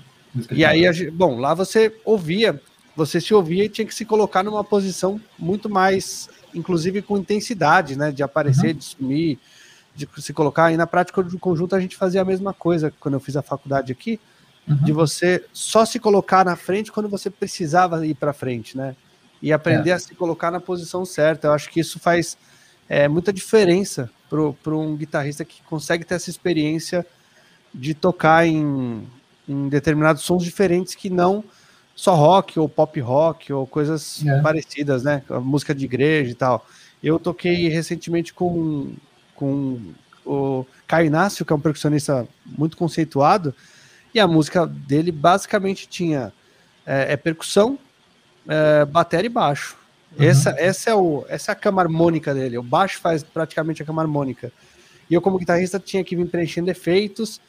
E aí, bom, lá você ouvia, você se ouvia e tinha que se colocar numa posição muito mais, inclusive com intensidade, né? De aparecer, uhum. de sumir, de se colocar. E na prática do conjunto a gente fazia a mesma coisa quando eu fiz a faculdade aqui, uhum. de você só se colocar na frente quando você precisava ir para frente, né? E aprender é. a se colocar na posição certa. Eu acho que isso faz é, muita diferença para um guitarrista que consegue ter essa experiência de tocar em em determinados sons diferentes que não só rock ou pop rock ou coisas é. parecidas, né? música de igreja e tal. Eu toquei recentemente com, com o Caio Inácio, que é um percussionista muito conceituado, e a música dele basicamente tinha é, é percussão, é, bateria e baixo. Uhum. Essa, essa, é o, essa é a cama harmônica dele. O baixo faz praticamente a cama harmônica. E eu, como guitarrista, tinha que vir preenchendo efeitos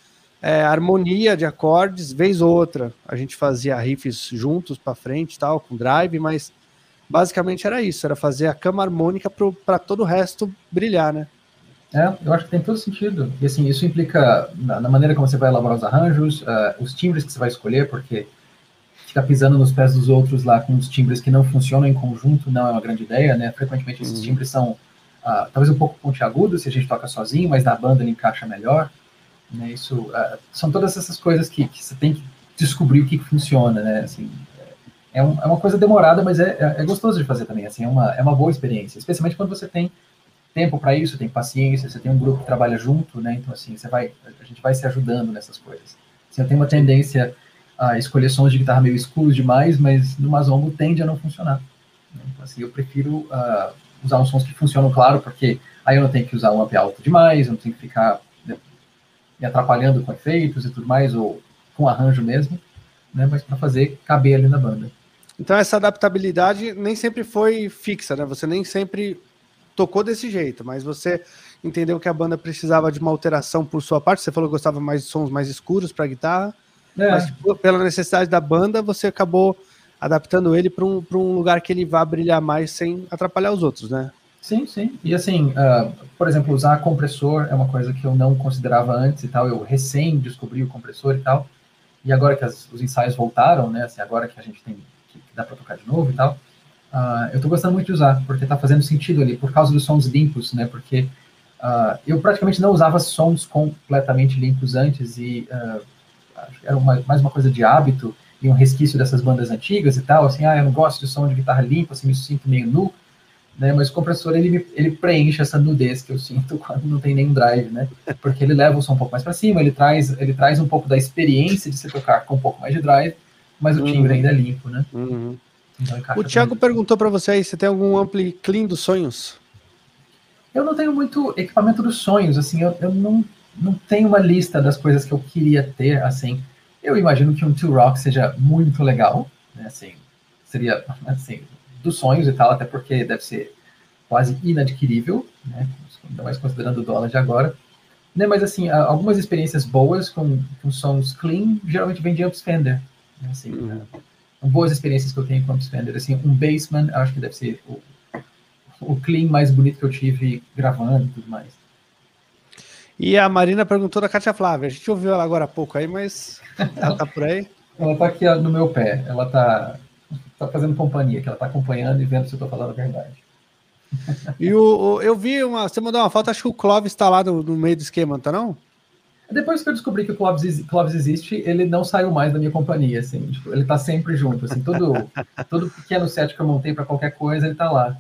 é, harmonia de acordes, vez ou outra. A gente fazia riffs juntos para frente, tal, com drive, mas basicamente era isso, era fazer a cama harmônica para todo o resto brilhar, né? É, eu acho que tem todo sentido. E assim, isso implica na, na maneira como você vai elaborar os arranjos, uh, os timbres que você vai escolher, porque ficar pisando nos pés dos outros lá com os timbres que não funcionam em conjunto não é uma grande ideia, né? Frequentemente esses uhum. timbres são uh, talvez um pouco pontiagudos se a gente toca sozinho, mas na banda ele encaixa melhor. Né? Isso, uh, são todas essas coisas que, que, você tem que descobrir o que, que funciona, né? Assim, é, um, é, uma coisa demorada, mas é, é, é, gostoso de fazer também. Assim, é uma, é uma boa experiência, especialmente quando você tem tempo para isso, tem paciência, você tem um grupo que trabalha junto, né? Então assim, você vai, a gente vai se ajudando nessas coisas. Assim, eu tenho uma tendência a escolher sons de guitarra meio escuros demais, mas no Mazombo tende a não funcionar. Né? Então assim, eu prefiro uh, usar uns sons que funcionam, claro, porque aí eu não tenho que usar um amp alto demais, eu não tenho que ficar me atrapalhando com efeitos e tudo mais, ou com arranjo mesmo, né? Mas para fazer caber ali na banda. Então essa adaptabilidade nem sempre foi fixa, né? Você nem sempre tocou desse jeito, mas você entendeu que a banda precisava de uma alteração por sua parte. Você falou que gostava mais de sons mais escuros para guitarra, é. mas tipo, pela necessidade da banda, você acabou adaptando ele para um, um lugar que ele vá brilhar mais sem atrapalhar os outros, né? Sim, sim. E assim, uh, por exemplo, usar compressor é uma coisa que eu não considerava antes e tal. Eu recém descobri o compressor e tal. E agora que as, os ensaios voltaram, né? Assim, agora que a gente tem que, que dá para tocar de novo e tal, uh, eu estou gostando muito de usar, porque está fazendo sentido ali, por causa dos sons limpos, né? Porque uh, eu praticamente não usava sons completamente limpos antes e era uma, mais uma coisa de hábito e um resquício dessas bandas antigas e tal. Assim, ah, eu não gosto de som de guitarra limpa, assim, me sinto meio nu né? Mas o compressor ele, ele preenche essa nudez que eu sinto [LAUGHS] quando não tem nem drive, né? Porque ele leva o som um pouco mais para cima, ele traz, ele traz um pouco da experiência de se tocar com um pouco mais de drive, mas o timbre uhum. ainda é limpo, né? Uhum. Então, o Thiago perguntou para você aí, você tem algum ampli clean dos sonhos? Eu não tenho muito equipamento dos sonhos, assim, eu, eu não, não tenho uma lista das coisas que eu queria ter, assim. Eu imagino que um Two Rock seja muito legal, né? Assim, seria, assim, dos sonhos e tal, até porque deve ser quase inadquirível, né? ainda mais considerando o dólar de agora. Né, mas assim, algumas experiências boas com, com sons clean geralmente vem de Upspender. Né, assim, uhum. né, boas experiências que eu tenho com Upspender. Assim, um Bassman, acho que deve ser o, o clean mais bonito que eu tive gravando e tudo mais. E a Marina perguntou da Katia Flávia. A gente ouviu ela agora há pouco aí, mas ela tá por aí. [LAUGHS] Ela tá aqui no meu pé. Ela tá tá fazendo companhia, que ela tá acompanhando e vendo se eu tô falando a verdade. E o, o, eu vi uma. Você mandou uma foto, acho que o Clóvis está lá no, no, meio do esquema, tá não? Depois que eu descobri que o Clóvis, Clóvis existe, ele não saiu mais da minha companhia, assim, tipo, ele tá sempre junto, assim, todo, [LAUGHS] todo pequeno set que eu montei para qualquer coisa, ele tá lá.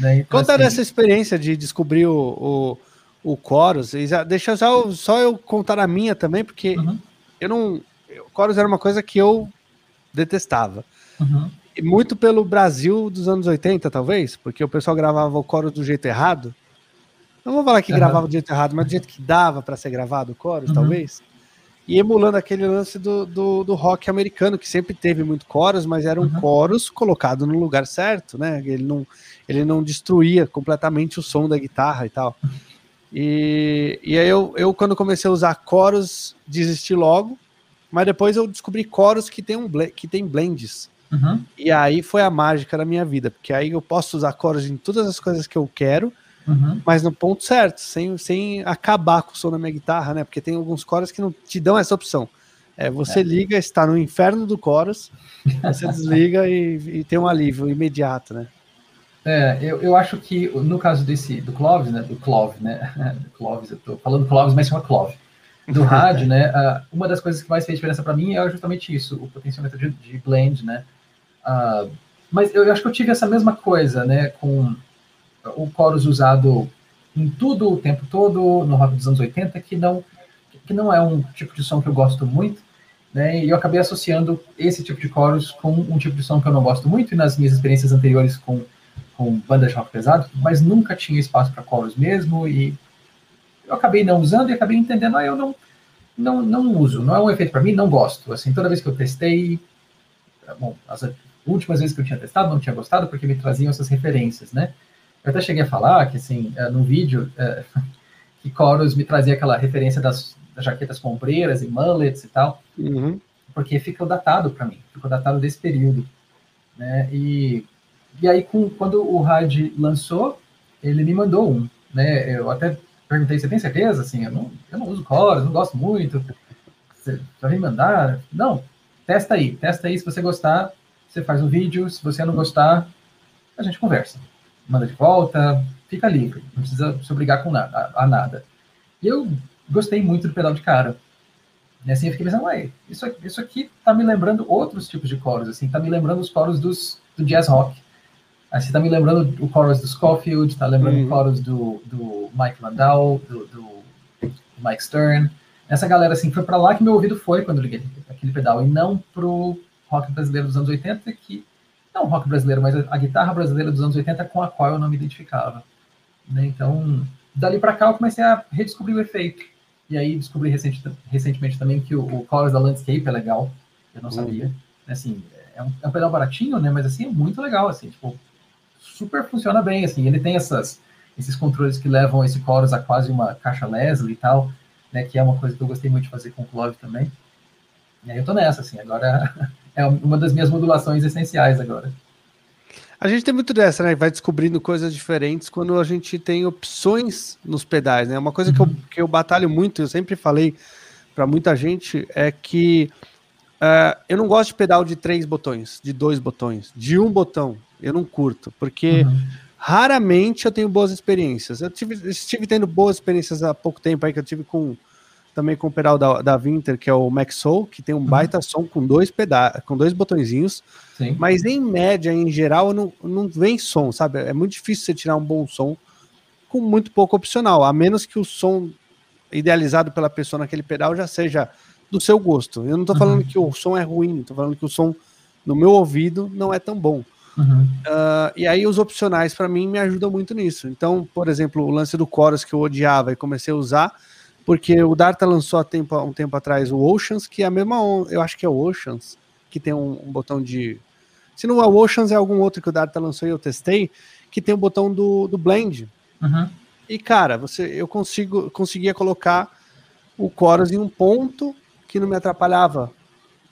Né? Então, Conta assim, dessa experiência de descobrir o, o, o Chorus, deixa só, só eu contar a minha também, porque uhum. eu não. O Chorus era uma coisa que eu detestava. Uhum muito pelo Brasil dos anos 80, talvez, porque o pessoal gravava o coro do jeito errado. Não vou falar que uhum. gravava do jeito errado, mas do jeito que dava para ser gravado o coro, uhum. talvez. E emulando aquele lance do, do, do, rock americano, que sempre teve muito coros, mas era um uhum. coros colocado no lugar certo, né? Ele não, ele não destruía completamente o som da guitarra e tal. E, e aí eu, eu, quando comecei a usar coros, desisti logo, mas depois eu descobri coros que tem, um que tem blends. Uhum. E aí foi a mágica da minha vida, porque aí eu posso usar coros em todas as coisas que eu quero, uhum. mas no ponto certo, sem, sem acabar com o som da minha guitarra, né? Porque tem alguns coros que não te dão essa opção. É, você é. liga, está no inferno do chorus, você [LAUGHS] desliga e, e, tem um alívio imediato, né? É, eu, eu acho que no caso desse, do Clovis, né, do Clove, né, [LAUGHS] Clovis, eu tô falando Clovis, mas chama Clove, do rádio, né, [LAUGHS] uma das coisas que mais fez diferença para mim é justamente isso, o potenciômetro de, de blend, né, uh, mas eu, eu, acho que eu tive essa mesma coisa, né, com o chorus usado em tudo o tempo todo, no rock dos anos 80, que não, que não é um tipo de som que eu gosto muito, né, e eu acabei associando esse tipo de chorus com um tipo de som que eu não gosto muito, e nas minhas experiências anteriores com, com banda de rock pesado, mas nunca tinha espaço para chorus mesmo, e eu acabei não usando e acabei entendendo, ah, eu não, não, não uso, não é um efeito para mim, não gosto. Assim, toda vez que eu testei, bom, as últimas vezes que eu tinha testado, não tinha gostado, porque me traziam essas referências, né? Eu até cheguei a falar que, assim, no vídeo, uh, [LAUGHS] que chorus me trazia aquela referência das jaquetas com ombreiras e mullets e tal, uhum. porque ficou datado para mim, ficou datado desse período, né? E, e aí, com, quando o Rad lançou, ele me mandou um, né? Eu até perguntei, você tem certeza? Assim, eu não, eu não uso chorus, não gosto muito, você vai me mandar? Não, testa aí, testa aí, se você gostar, você faz um vídeo, se você não gostar, a gente conversa. Manda de volta, fica livre, não precisa se obrigar com nada, a, a nada. E eu gostei muito do pedal de cara. E assim eu fiquei pensando, ué, isso, aqui, isso aqui tá me lembrando outros tipos de coros, assim, tá me lembrando os coros dos, do jazz rock. Assim, tá me lembrando o chorus do Scofield, tá lembrando uhum. o chorus do, do Mike Landau, do, do, Mike Stern. Essa galera, assim, foi para lá que meu ouvido foi quando eu liguei aquele pedal, e não pro rock brasileiro dos anos 80, que não o rock brasileiro, mas a guitarra brasileira dos anos 80 com a qual eu não me identificava. Né? Então, dali para cá eu comecei a redescobrir o efeito. E aí descobri recente, recentemente também que o, o Chorus da Landscape é legal. Eu não uhum. sabia. Assim, é um, é um, pedal baratinho, né? Mas assim, é muito legal, assim, tipo, super funciona bem, assim. Ele tem essas, esses controles que levam esse chorus a quase uma caixa Leslie e tal, né? Que é uma coisa que eu gostei muito de fazer com o Clove também. E aí eu tô nessa, assim, agora [LAUGHS] é uma das minhas modulações essenciais agora. A gente tem muito dessa, né? Vai descobrindo coisas diferentes quando a gente tem opções nos pedais, né? Uma coisa que, eu, uhum. que eu batalho muito, eu sempre falei para muita gente, é que uh, eu não gosto de pedal de três botões, de dois botões, de um botão. Eu não curto, porque uhum. raramente eu tenho boas experiências. Eu tive, estive tendo boas experiências há pouco tempo aí que eu tive com também com o pedal da, da Winter, que é o Maxoul, que tem um uhum. baita som com dois pedais, com dois botõezinhos. Sim. Mas em média, em geral, não, não vem som, sabe? É muito difícil você tirar um bom som com muito pouco opcional, a menos que o som idealizado pela pessoa naquele pedal já seja do seu gosto. Eu não estou falando uhum. que o som é ruim, estou falando que o som no meu ouvido não é tão bom. Uhum. Uh, e aí os opcionais para mim me ajudam muito nisso. Então, por exemplo, o lance do chorus que eu odiava e comecei a usar, porque o Darta lançou há tempo, um tempo atrás o Oceans, que é a mesma, eu acho que é o Oceans, que tem um, um botão de se não é o Oceans, é algum outro que o Data lançou e eu testei, que tem o botão do, do blend. Uhum. E, cara, você, eu consigo, conseguia colocar o chorus em um ponto que não me atrapalhava,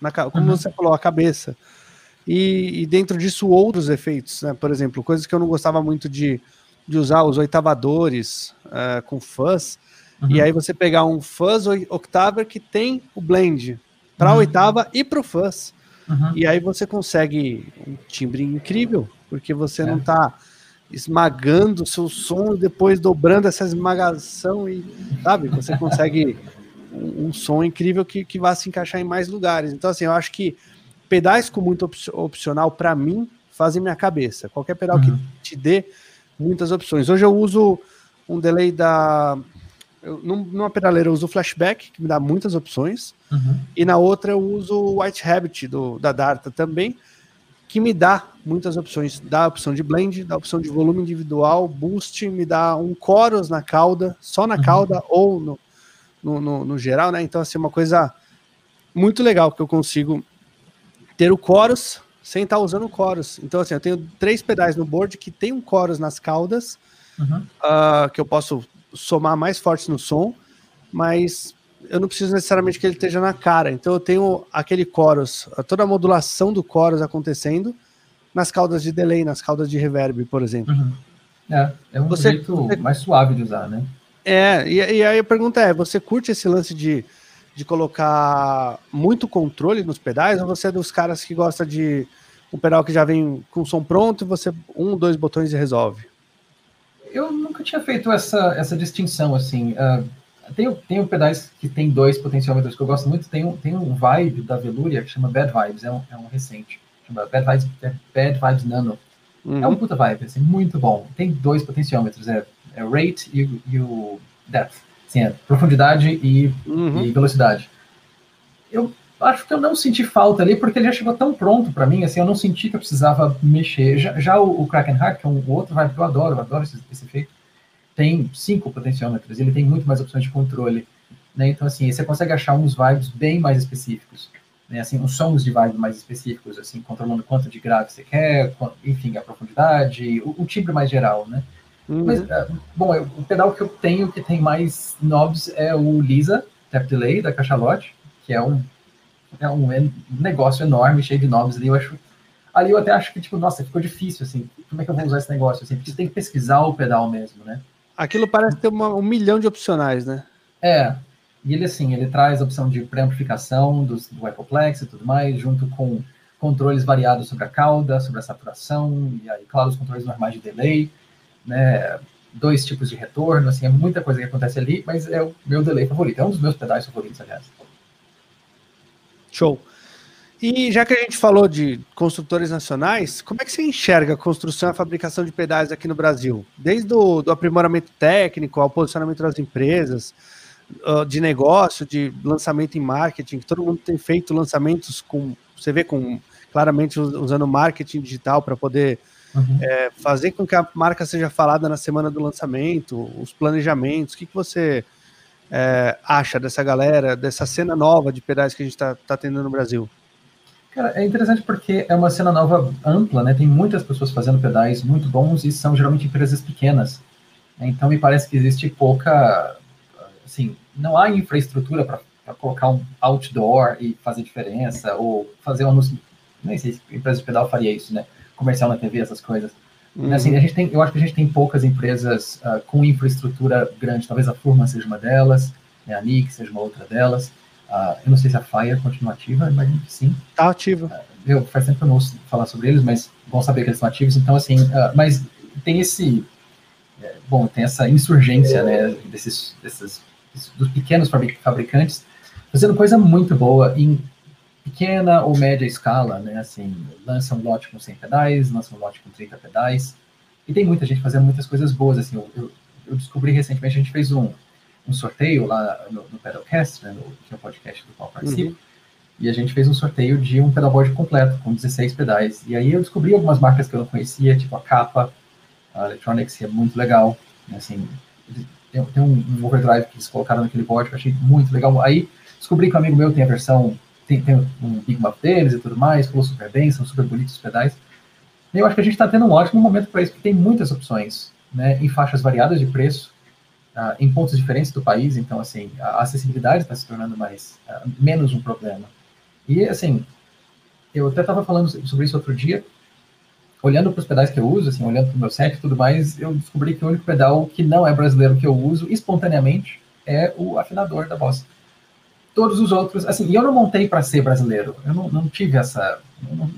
na, como uhum. você falou, a cabeça. E, e, dentro disso, outros efeitos, né? Por exemplo, coisas que eu não gostava muito de, de usar, os oitavadores uh, com fuzz. Uhum. E aí você pegar um fuzz octaver que tem o blend para a uhum. oitava e para o fuzz. Uhum. E aí você consegue um timbre incrível, porque você é. não está esmagando o seu som e depois dobrando essa esmagação e, sabe, você consegue [LAUGHS] um, um, som incrível que, que vai se encaixar em mais lugares. Então, assim, eu acho que pedais com muito op opcional, para mim, fazem minha cabeça. Qualquer pedal uhum. que te dê muitas opções. Hoje eu uso um delay da eu, numa pedaleira eu uso o flashback, que me dá muitas opções, uhum. e na outra eu uso o White Rabbit do, da Darta também, que me dá muitas opções. Dá a opção de blend, dá a opção de volume individual, boost, me dá um chorus na cauda, só na uhum. cauda ou no, no, no, no, geral, né? Então, assim, uma coisa muito legal que eu consigo ter o chorus sem estar usando o chorus. Então, assim, eu tenho três pedais no board que tem um chorus nas caudas, uhum. uh, que eu posso somar mais forte no som, mas eu não preciso necessariamente que ele esteja na cara. Então eu tenho aquele chorus, toda a modulação do chorus acontecendo nas caudas de delay, nas caudas de reverb, por exemplo. Uhum. É, é um você, jeito você... mais suave de usar, né? É, e, e, aí a pergunta é: você curte esse lance de, de colocar muito controle nos pedais, ou você é dos caras que gosta de um pedal que já vem com o som pronto e você um, dois botões e resolve? Eu nunca tinha feito essa, essa distinção assim. Uh, tem, tem pedais que tem dois potenciômetros que eu gosto muito. Tem um, tem um Vibe da Veluria que chama Bad Vibes, é um, é um recente. Chama Bad Vibes, é Bad Vibes Nano. Uhum. É um puta vibe, assim, muito bom. Tem dois potenciômetros, é, é rate e, e, o depth. Assim, é profundidade e, uhum. e, velocidade. Eu acho que eu não senti falta ali, porque ele já chegou tão pronto para mim, assim, eu não senti que eu precisava mexer. Já, já o, o Kraken Heart, que é um outro vibe que eu adoro, eu adoro esse, esse efeito, tem cinco potenciômetros, ele tem muito mais opções de controle. Né? Então, assim, você consegue achar uns vibes bem mais específicos né, assim, uns sons de vibe mais específicos, assim, controlando quanto de grave você quer, enfim, a profundidade, o, o timbre mais geral, né? Uhum. Mas, uh, bom, eu, o pedal que eu tenho que tem mais knobs é o Lisa Tap Delay, da Cachalote, que é um, é um negócio enorme, cheio de knobs ali, eu acho... Ali eu até acho que, tipo, nossa, ficou difícil, assim, como é que eu vou usar esse negócio, assim, porque você tem que pesquisar o pedal mesmo, né? Aquilo parece ter uma, um milhão de opcionais, né? É, e ele, assim, ele traz a opção de preamplificação do, do Epoplex e tudo mais, junto com controles variados sobre a cauda, sobre a saturação, e aí, claro, os controles normais de delay, né, dois tipos de retorno, assim, é muita coisa que acontece ali, mas é o meu delay favorito, é um dos meus pedais favoritos, aliás. Show. E já que a gente falou de construtores nacionais, como é que você enxerga a construção e a fabricação de pedais aqui no Brasil? Desde o do aprimoramento técnico ao posicionamento das empresas, de negócio, de lançamento em marketing, que todo mundo tem feito lançamentos com, você vê com claramente usando marketing digital para poder uhum. é, fazer com que a marca seja falada na semana do lançamento, os planejamentos, o que, que você é, acha dessa galera, dessa cena nova de pedais que a gente está tá tendo no Brasil? Cara, é interessante porque é uma cena nova ampla, né? Tem muitas pessoas fazendo pedais muito bons e são geralmente empresas pequenas. Então me parece que existe pouca assim, não há infraestrutura para colocar um outdoor e fazer diferença, ou fazer um anúncio, nem sei se empresa de pedal faria isso, né? Comercial na TV, essas coisas. Uhum. Assim, a gente tem, eu acho que a gente tem poucas empresas uh, com infraestrutura grande, talvez a Furman seja uma delas, né, a Nick seja uma outra delas. Uh, eu não sei se a Fire continua ativa, imagino que sim. Está ativa. Uh, eu, faz tempo que eu não ouço falar sobre eles, mas bom saber que eles estão ativos. Então, assim, mas tem esse, é, bom, tem essa insurgência, né, desses, desses dos pequenos fabricantes, fazendo coisa muito boa em pequena ou média escala, né? Assim, lança um lote com 100 pedais, lança um lote com 30 pedais, e tem muita gente fazendo muitas coisas boas, assim, eu, eu, eu descobri recentemente, a gente fez um, um sorteio lá no, no Pedalcast, né, no, que é o podcast do qual participo, uhum. e a gente fez um sorteio de um pedalboard completo, com 16 pedais, e aí eu descobri algumas marcas que eu não conhecia, tipo a Kappa, a Electronics, que é muito legal, né, assim, tem, tem um, um, overdrive que eles colocaram naquele board que eu achei muito legal. Aí descobri que um amigo meu tem a versão, tem, tem um Big Map deles e tudo mais, falou super bem, são super bonitos os pedais. E eu acho que a gente está tendo um ótimo momento para isso, porque tem muitas opções, né, em faixas variadas de preço, uh, em pontos diferentes do país, então, assim, a acessibilidade está se tornando mais, uh, menos um problema. E, assim, eu até estava falando sobre isso outro dia, olhando para os pedais que eu uso, assim, olhando para o meu set e tudo mais, eu descobri que o único pedal que não é brasileiro que eu uso espontaneamente é o afinador da Boss. Todos os outros, assim, e eu não montei para ser brasileiro, eu não, não tive essa, não,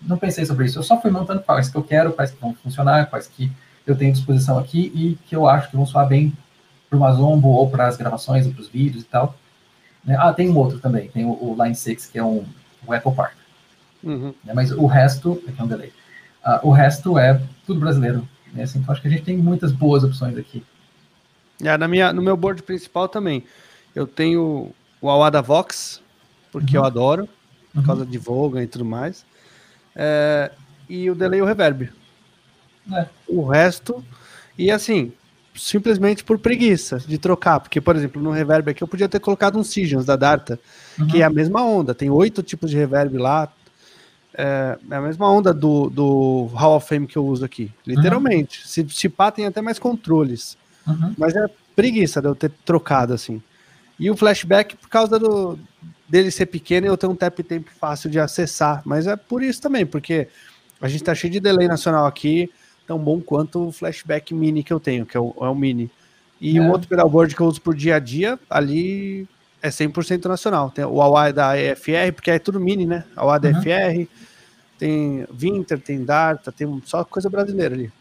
não, pensei sobre isso, eu só fui montando quais que eu quero, quais que vão funcionar, quais que eu tenho disposição aqui e que eu acho que vão soar bem para uma Zombo ou para as gravações, para os vídeos e tal. Né? Ah, tem um outro também, tem o, o Line 6, que é um, o Echo Park. Uhum. Né? Mas o resto, aqui é um delay Uh, o resto é tudo brasileiro. Né? Assim, então acho que a gente tem muitas boas opções aqui. É, na minha, no meu board principal também. Eu tenho o Awada Vox, porque uhum. eu adoro, por uhum. causa de Voga e tudo mais. É, e o Delay e o Reverb. É. O resto, e assim, simplesmente por preguiça de trocar, porque, por exemplo, no reverb aqui eu podia ter colocado um Sigens da Darta, uhum. que é a mesma onda, tem oito tipos de reverb lá, é, é, a mesma onda do, do Hall of Fame que eu uso aqui, literalmente. Uhum. Se, se pá, tem até mais controles. Uhum. Mas é preguiça de eu ter trocado assim. E o flashback, por causa do, dele ser pequeno, eu tenho um tap tempo fácil de acessar. Mas é por isso também, porque a gente tá cheio de delay nacional aqui, tão bom quanto o flashback mini que eu tenho, que é o, é o mini. E é. um outro pedalboard que eu uso por dia a dia, ali é 100% nacional. Tem o AUA da EFR, porque é tudo mini, né? AUA da uhum. EFR, tem Winter, tem Darta, tem só coisa brasileira ali.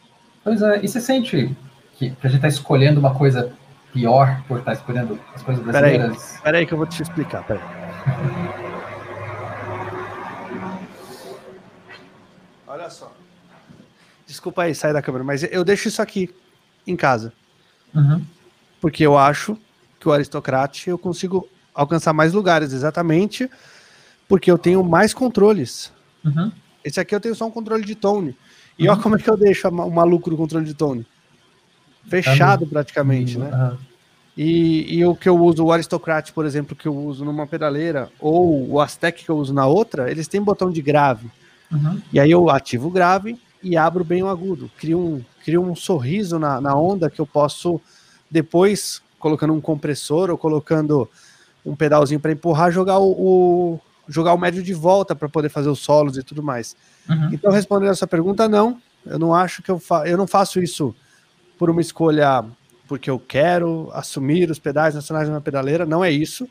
Pois é, e você sente que, que a gente está escolhendo uma coisa pior por estar escolhendo as coisas brasileiras? Peraí, peraí que eu vou te explicar, peraí. Olha só. Desculpa aí, sai da câmera, mas eu deixo isso aqui em casa. Uhum. Porque eu acho que o aristocrate eu consigo alcançar mais lugares, exatamente porque eu tenho mais controles. Uhum. Esse aqui eu tenho só um controle de tone. E uhum. olha como é que eu deixo o maluco do controle de tone. Fechado praticamente, né? Uhum. E, e, o que eu uso, o Aristocrat, por exemplo, que eu uso numa pedaleira, ou o Aztec que eu uso na outra, eles têm botão de grave. Uhum. E aí eu ativo o grave e abro bem o agudo. Crio um, crio um sorriso na, na onda que eu posso depois, colocando um compressor ou colocando um pedalzinho para empurrar, jogar o, o, jogar o médio de volta para poder fazer os solos e tudo mais. Uhum. Então, respondendo essa pergunta, não. Eu não acho que eu, fa eu não faço isso por uma escolha porque eu quero assumir os pedais nacionais na pedaleira, não é isso.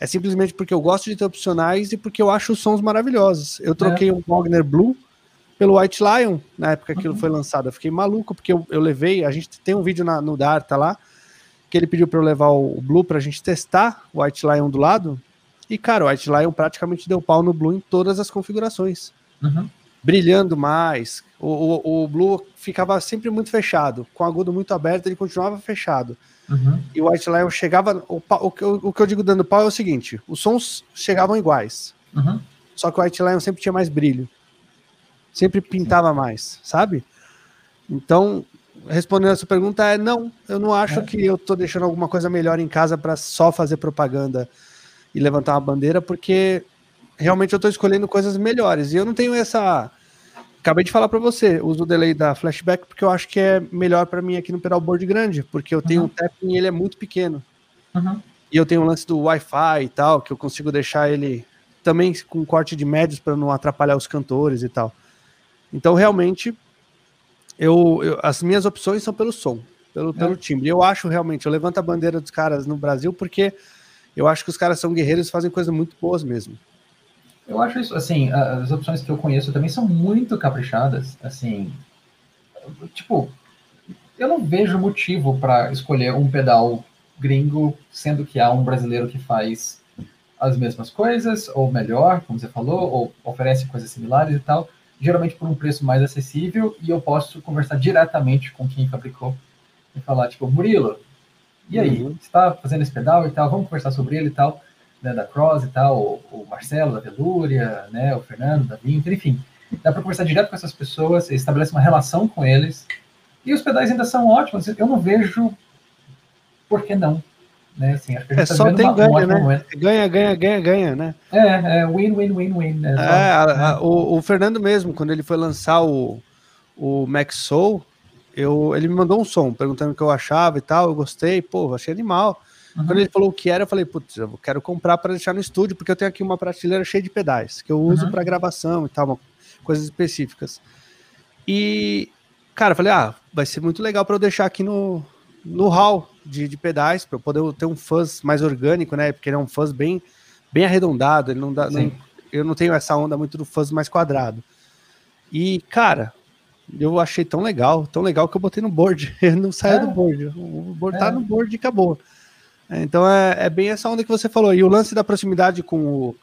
É simplesmente porque eu gosto de ter opcionais e porque eu acho os sons maravilhosos. Eu troquei é. um Wagner Blue pelo White Lion na época que uhum. ele foi lançado. Eu fiquei maluco porque eu, eu levei. A gente tem um vídeo na, no Darta lá que ele pediu para eu levar o Blue para a gente testar o White Lion do lado. E cara, o White Lion praticamente deu pau no Blue em todas as configurações. Uhum. Brilhando mais. O, o, o, Blue ficava sempre muito fechado. Com o agudo muito aberto, ele continuava fechado. Uhum. E o White Lion chegava. O, o, o, que eu digo dando pau é o seguinte: os sons chegavam iguais. Uhum. Só que o White Lion sempre tinha mais brilho. Sempre pintava mais, sabe? Então, respondendo a sua pergunta, é não. Eu não acho é. que eu tô deixando alguma coisa melhor em casa para só fazer propaganda e levantar uma bandeira, porque realmente eu estou escolhendo coisas melhores. E eu não tenho essa. Acabei de falar para você, uso o delay da flashback porque eu acho que é melhor para mim aqui no pedalboard grande, porque eu tenho uhum. um tapping e ele é muito pequeno. Uhum. E eu tenho o lance do Wi-Fi e tal, que eu consigo deixar ele também com corte de médios para não atrapalhar os cantores e tal. Então, realmente, eu, eu, as minhas opções são pelo som, pelo, é. pelo timbre. Eu acho realmente, eu levanto a bandeira dos caras no Brasil porque eu acho que os caras são guerreiros e fazem coisas muito boas mesmo. Eu acho isso, assim, as opções que eu conheço também são muito caprichadas, assim, tipo, eu não vejo motivo para escolher um pedal gringo, sendo que há um brasileiro que faz as mesmas coisas, ou melhor, como você falou, ou oferece coisas similares e tal, geralmente por um preço mais acessível, e eu posso conversar diretamente com quem fabricou e falar, tipo, Murilo, e aí, uhum. você está fazendo esse pedal e tal, vamos conversar sobre ele e tal, né, da Cross e tal, o, o Marcelo da Velúria, né, o Fernando da Vinter, enfim. Dá para conversar direto com essas pessoas, estabelece uma relação com eles. E os pedais ainda são ótimos, eu não vejo por que não. Né? Assim, é tá só tem uma, ganha, um né? Momento. Ganha, ganha, ganha, ganha, né? É, é win, win, win, win. Né? É, a, a, o, o, Fernando mesmo, quando ele foi lançar o, o Max Soul, eu, ele me mandou um som perguntando o que eu achava e tal. Eu gostei, pô, achei animal. Uhum. Quando ele falou o que era, eu falei, putz, eu quero comprar para deixar no estúdio, porque eu tenho aqui uma prateleira cheia de pedais que eu uso uhum. para gravação e tal, coisas específicas. E, cara, eu falei, ah, vai ser muito legal para eu deixar aqui no, no hall de, de pedais, para eu poder ter um fuzz mais orgânico, né? Porque ele é um fuzz bem, bem arredondado, ele não dá. Não, eu não tenho essa onda muito do fuzz mais quadrado. E, cara, eu achei tão legal, tão legal que eu botei no board. Ele [LAUGHS] não saiu é. do board. O board tá é. tá no board e acabou. Então é, é, bem essa onda que você falou. E o lance da proximidade com o,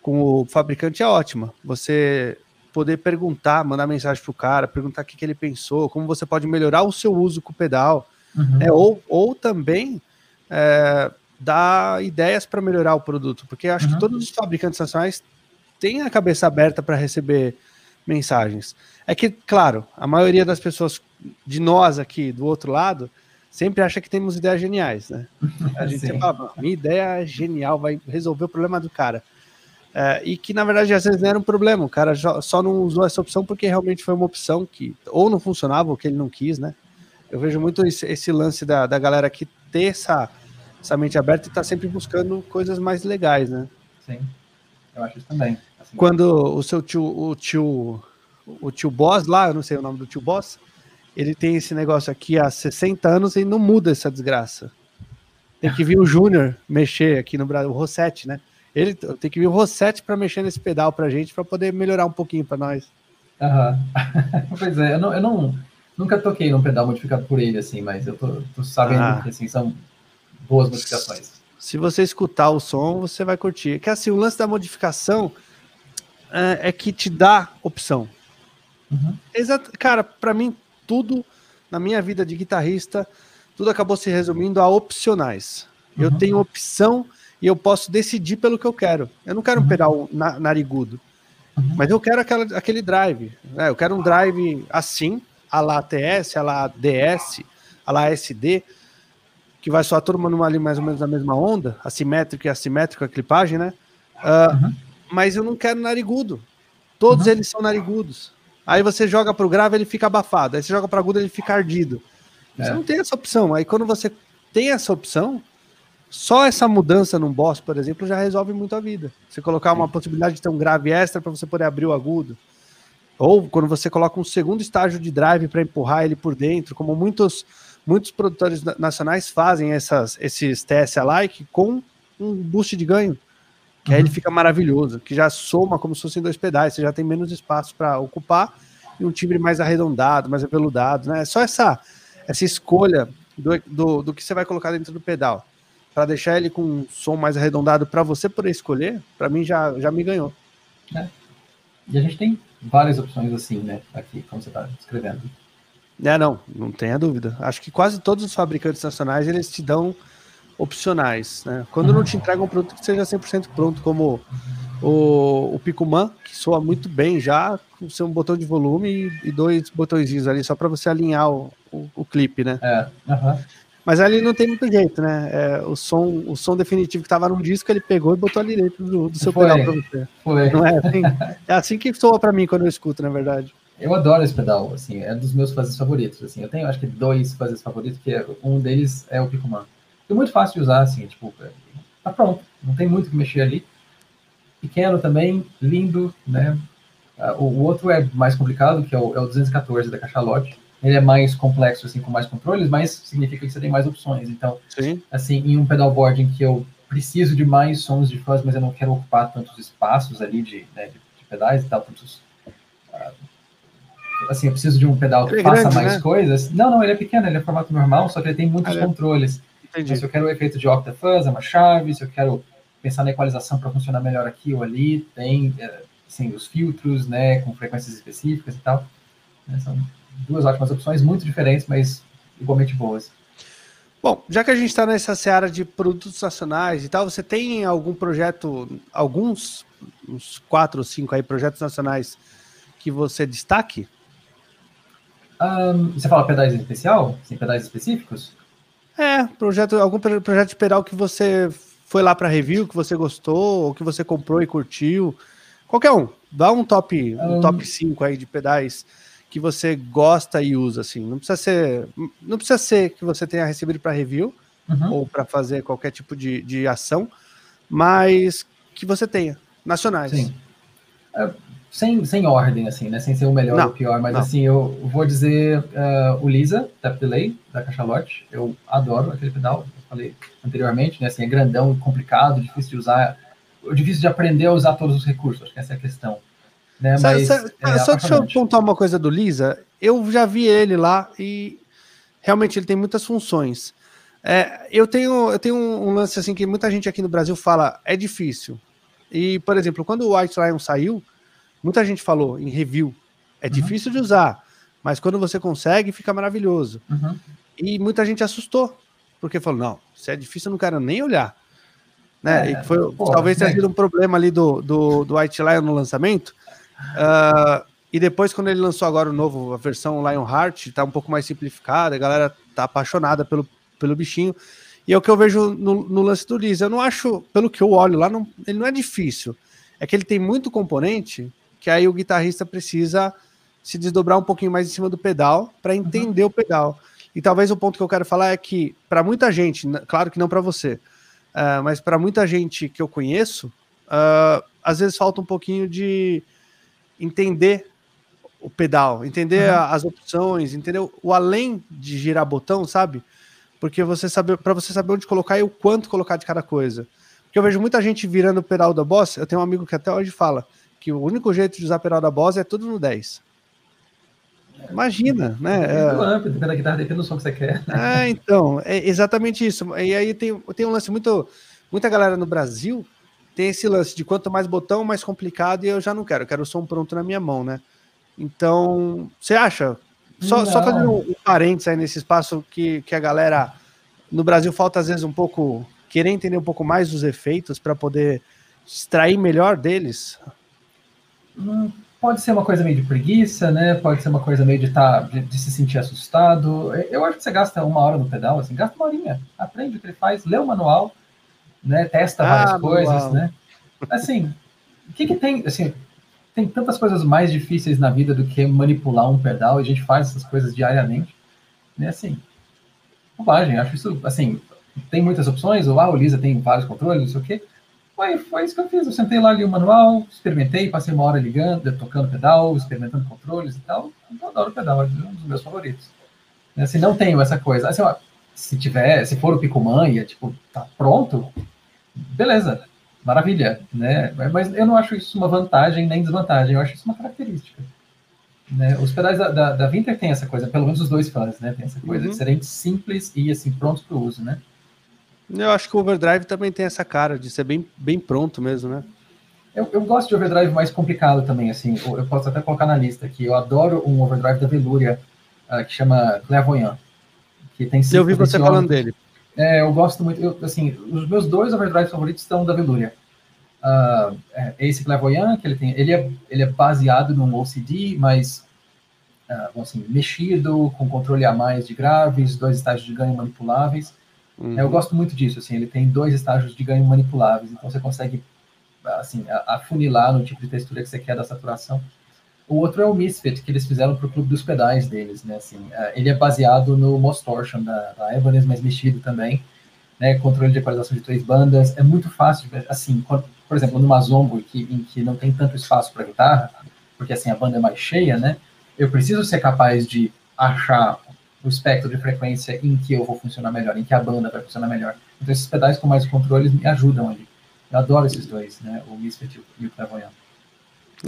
com o fabricante é ótima. Você poder perguntar, mandar mensagem pro cara, perguntar o que, que ele pensou, como você pode melhorar o seu uso com o pedal. Uhum. É, ou, ou também é, dar ideias para melhorar o produto. Porque acho uhum. que todos os fabricantes nacionais têm a cabeça aberta para receber mensagens. É que, claro, a maioria das pessoas de nós aqui do outro lado sempre acha que temos ideias geniais, né? [LAUGHS] A gente sempre fala, minha ideia é genial, vai resolver o problema do cara. É, e que na verdade às vezes não era um problema, o cara só não usou essa opção porque realmente foi uma opção que ou não funcionava ou que ele não quis, né? Eu vejo muito esse, esse lance da, da galera que ter essa essa mente aberta e está sempre buscando coisas mais legais, né? Sim, eu acho isso também. Assim, Quando o seu tio, o tio, o tio Boss lá, eu não sei o nome do tio Boss, ele tem esse negócio aqui há 60 anos e não muda essa desgraça. Tem que vir o Júnior mexer aqui no Brasil, o Rossetti, né? Ele tem que vir o Rossetti para mexer nesse pedal pra gente, para poder melhorar um pouquinho para nós. Aham. [LAUGHS] pois é, eu não, eu não nunca toquei num pedal modificado por ele, assim, mas eu tô, tô sabendo ah. que assim, são boas modificações. Se você escutar o som, você vai curtir. Que assim, o lance da modificação é, é que te dá opção. Uhum. Exato, cara, para mim tudo na minha vida de guitarrista, tudo acabou se resumindo a opcionais. Uhum. Eu tenho opção e eu posso decidir pelo que eu quero. Eu não quero um uhum. pedal na, narigudo, uhum. mas eu quero aquela, aquele drive. Né? Eu quero um drive assim, a lá TS, a lá DS, a lá SD, que vai soar todo mundo ali mais ou menos na mesma onda, assimétrico e assimétrico a clipagem, né? Uh, uhum. Mas eu não quero narigudo. Todos uhum. eles são narigudos. Aí você joga para o grave, ele fica abafado. Aí você joga para agudo, ele fica ardido. É. Você não tem essa opção. Aí quando você tem essa opção, só essa mudança num boss, por exemplo, já resolve muito a vida. Você colocar uma possibilidade de ter um grave extra para você poder abrir o agudo. Ou quando você coloca um segundo estágio de drive para empurrar ele por dentro, como muitos, muitos produtores nacionais fazem essas, esses TS-alike com um boost de ganho que uhum. aí ele fica maravilhoso, que já soma como se fossem dois pedais, você já tem menos espaço para ocupar e um timbre mais arredondado, mais aveludado, né? É só essa, essa escolha do, do, do que você vai colocar dentro do pedal para deixar ele com um som mais arredondado para você poder escolher, para mim já, já me ganhou. É. E a gente tem várias opções assim, né? Aqui, como você está descrevendo. É, não, não tenha dúvida. Acho que quase todos os fabricantes nacionais eles te dão opcionais, né? Quando não te entregam um produto que seja 100% pronto, como o, o Picuman, que soa muito bem já, com seu botão de volume e, e dois botõezinhos ali, só para você alinhar o, o, o, clipe, né? É, Mas ali não tem muito jeito, né? É, o, som, o som definitivo que estava no disco, ele pegou e botou ali dentro do, do seu pedal para você. Foi. Não é, assim, é assim que soa para mim quando eu escuto, na verdade. Eu adoro esse pedal, assim, é um dos meus fases favoritos, assim. Eu tenho, acho que, dois fases favoritos, que é, um deles é o Picuman. É muito fácil de usar, assim, tipo, tá pronto, não tem muito que mexer ali. Pequeno também, lindo, né? Ah, o, o outro é mais complicado, que é o, é o 214 da Cachalote. Ele é mais complexo, assim, com mais controles, mas significa que você tem mais opções. Então, Sim. assim, em um pedalboard em que eu preciso de mais sons de fuzz, mas eu não quero ocupar tantos espaços ali de, né, de, de pedais e tal, tantos... Uh, assim, eu preciso de um pedal que é faça grande, mais né? coisas. Não, não, ele é pequeno, ele é formato normal, só que ele tem muitos ah, controles. Entendi. se eu quero o efeito de octafuzz, é uma chave. Se eu quero pensar na equalização para funcionar melhor aqui ou ali, tem assim, os filtros, né, com frequências específicas e tal. Né, são duas ótimas opções, muito diferentes, mas igualmente boas. Bom, já que a gente está nessa seara de produtos nacionais e tal, você tem algum projeto, alguns, uns quatro ou cinco aí projetos nacionais que você destaque? Um, você fala pedais em especial? Sim, pedais específicos? É, projeto, algum projeto de pedal que você foi lá para review, que você gostou, ou que você comprou e curtiu. Qualquer um. Dá um top, um, um top 5 aí de pedais que você gosta e usa, assim. Não precisa ser, não precisa ser que você tenha recebido para review uhum. ou para fazer qualquer tipo de, de ação, mas que você tenha, nacionais. Sim. É, sem, sem ordem, assim, né? Sem ser o melhor ou o pior, mas não. assim, eu vou dizer uh, o Lisa, Tap Delay, da Cachalote. Eu adoro aquele pedal, eu falei anteriormente, né? Assim, é grandão, complicado, difícil de usar, difícil de aprender a usar todos os recursos, acho que essa é a questão. Né? Mas, é só deixa eu pontuar uma coisa do Lisa. Eu já vi ele lá e realmente ele tem muitas funções. É, eu tenho, eu tenho um, um lance assim que muita gente aqui no Brasil fala é difícil. E, por exemplo, quando o White Lion saiu, Muita gente falou em review, é uhum. difícil de usar, mas quando você consegue, fica maravilhoso. Uhum. E muita gente assustou, porque falou: não, se é difícil, eu não quero nem olhar. Né? É, e foi, pô, talvez tenha né? sido um problema ali do, do, do White Lion no lançamento. Uh, e depois, quando ele lançou agora o novo, a versão Lionheart, tá um pouco mais simplificada, a galera tá apaixonada pelo, pelo bichinho. E é o que eu vejo no, no lance do Liz. Eu não acho, pelo que eu olho lá, não, ele não é difícil. É que ele tem muito componente que aí o guitarrista precisa se desdobrar um pouquinho mais em cima do pedal para entender uhum. o pedal. E talvez o ponto que eu quero falar é que, para muita gente, claro que não para você, uh, mas para muita gente que eu conheço, uh, às vezes falta um pouquinho de entender o pedal, entender uhum. as opções, entender o além de girar botão, sabe? Porque você sabe, para você saber onde colocar e o quanto colocar de cada coisa. Porque eu vejo muita gente virando o pedal da Boss. Eu tenho um amigo que até hoje fala que o único jeito de usar pedal da Boss é tudo no 10. Imagina, né? É, amp, depende da guitarra, depende do som que você quer. É, então, é exatamente isso. E aí tem, tem um lance muito. Muita galera no Brasil tem esse lance de quanto mais botão, mais complicado, e eu já não quero, eu quero o som pronto na minha mão, né? Então, você acha? Só, só fazendo um, um parênteses aí nesse espaço que, que a galera no Brasil falta às vezes um pouco querer entender um pouco mais dos efeitos para poder extrair melhor deles. Hum, pode ser uma coisa meio de preguiça, né? Pode ser uma coisa meio de, tá, de, de, se sentir assustado. Eu acho que você gasta uma hora no pedal, assim, gasta uma horinha, aprende o que ele faz, lê o manual, né? Testa várias ah, coisas, manual. né? Assim, o que, que tem, assim, tem tantas coisas mais difíceis na vida do que manipular um pedal, e a gente faz essas coisas diariamente, né? Assim, bobagem, acho isso, assim, tem muitas opções, ou ah, o Lisa tem vários controles, não sei o quê, foi, foi isso que eu fiz. Eu sentei lá, li o manual, experimentei, passei uma hora ligando, tocando pedal, experimentando controles e tal. Eu adoro pedal, é um dos meus favoritos. Assim, não tenho essa coisa. Assim, ó, se tiver, se for o Picuman e é, tipo, tá pronto, beleza, maravilha, né? Mas eu não acho isso uma vantagem nem desvantagem, eu acho isso uma característica. Né? Os pedais da, da, da Vinter tem essa coisa, pelo menos os dois fãs, né? Tem essa coisa uhum. de serem simples e assim, prontos para o uso, né? Eu acho que o overdrive também tem essa cara de ser bem, bem pronto mesmo, né? Eu, eu gosto de overdrive mais complicado também, assim. Eu posso até colocar na lista aqui. Eu adoro um overdrive da Veluria uh, que chama Clairvoyant. Que tem Eu vi você falando dele. É, eu gosto muito. Eu, assim, os meus dois overdrives favoritos estão da Veluria. Uh, é esse Clairvoyant, que ele tem, ele é, ele é baseado num OCD, mas uh, assim, mexido, com controle a mais de graves, dois estágios de ganho manipuláveis. Uhum. Eu gosto muito disso, assim, ele tem dois estágios de ganho manipuláveis, então você consegue, assim, afunilar no tipo de textura que você quer da saturação. O outro é o Misfit, que eles fizeram para o clube dos pedais deles, né, assim, é, ele é baseado no Mostortion da, da Ibanez, mas mexido também, né, controle de equalização de três bandas, é muito fácil, assim, por exemplo, numa Zombo que, em que não tem tanto espaço para guitarra, porque assim a banda é mais cheia, né, eu preciso ser capaz de achar o espectro de frequência em que eu vou funcionar melhor, em que a banda vai funcionar melhor. Então esses pedais com mais controles me ajudam ali. Eu adoro esses dois, né? O Misfit e o Clairvoyant.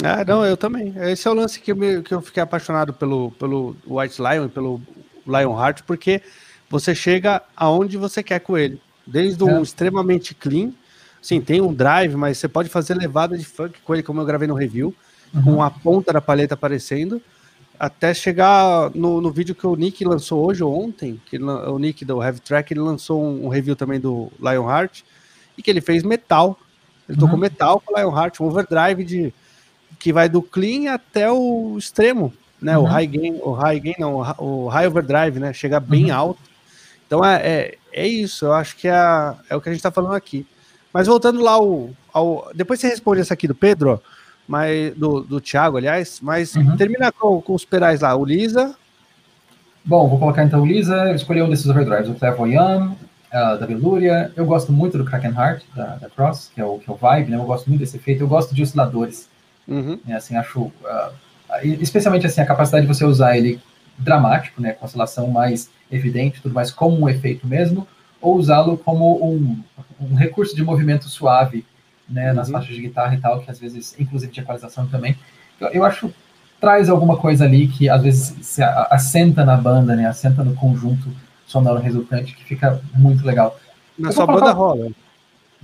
Ah, não, eu também. Esse é o lance que eu, me, que eu fiquei apaixonado pelo, pelo White Lion, pelo Lionheart, porque você chega aonde você quer com ele. Desde um é. extremamente clean, sim, tem um drive, mas você pode fazer levada de funk com ele, como eu gravei no review, uhum. com a ponta da paleta aparecendo até chegar no, no vídeo que o Nick lançou hoje ou ontem, que o Nick do Heavy Track, ele lançou um, um review também do Lionheart, e que ele fez metal. Ele uhum. tocou metal com o Lionheart, um overdrive de, que vai do clean até o extremo, né? Uhum. O high gain, o high gain, não, o high overdrive, né? Chega bem uhum. alto. Então é, é, é, isso, eu acho que é, é o que a gente está falando aqui. Mas voltando lá ao, ao. Depois você responde essa aqui do Pedro, ó mas do, do Thiago, aliás, mas uhum. termina com, com os perais lá, o Lisa. Bom, vou colocar então o Lisa, escolhi um desses overdrives, o Clairvoyant, uh, da Veluria, eu gosto muito do Kraken Heart, da, da Cross, que é, o, que é o Vibe, né, eu gosto muito desse efeito, eu gosto de osciladores, uhum. né, assim, acho, uh, especialmente assim, a capacidade de você usar ele dramático, né, com oscilação mais evidente, tudo mais como um efeito mesmo, ou usá-lo como um, um recurso de movimento suave, né, uhum. nas faixas de guitarra e tal, que às vezes, inclusive de equalização também. Eu, eu acho traz alguma coisa ali que às vezes se assenta na banda, né, assenta no conjunto sonoro resultante, que fica muito legal. Na sua banda rola?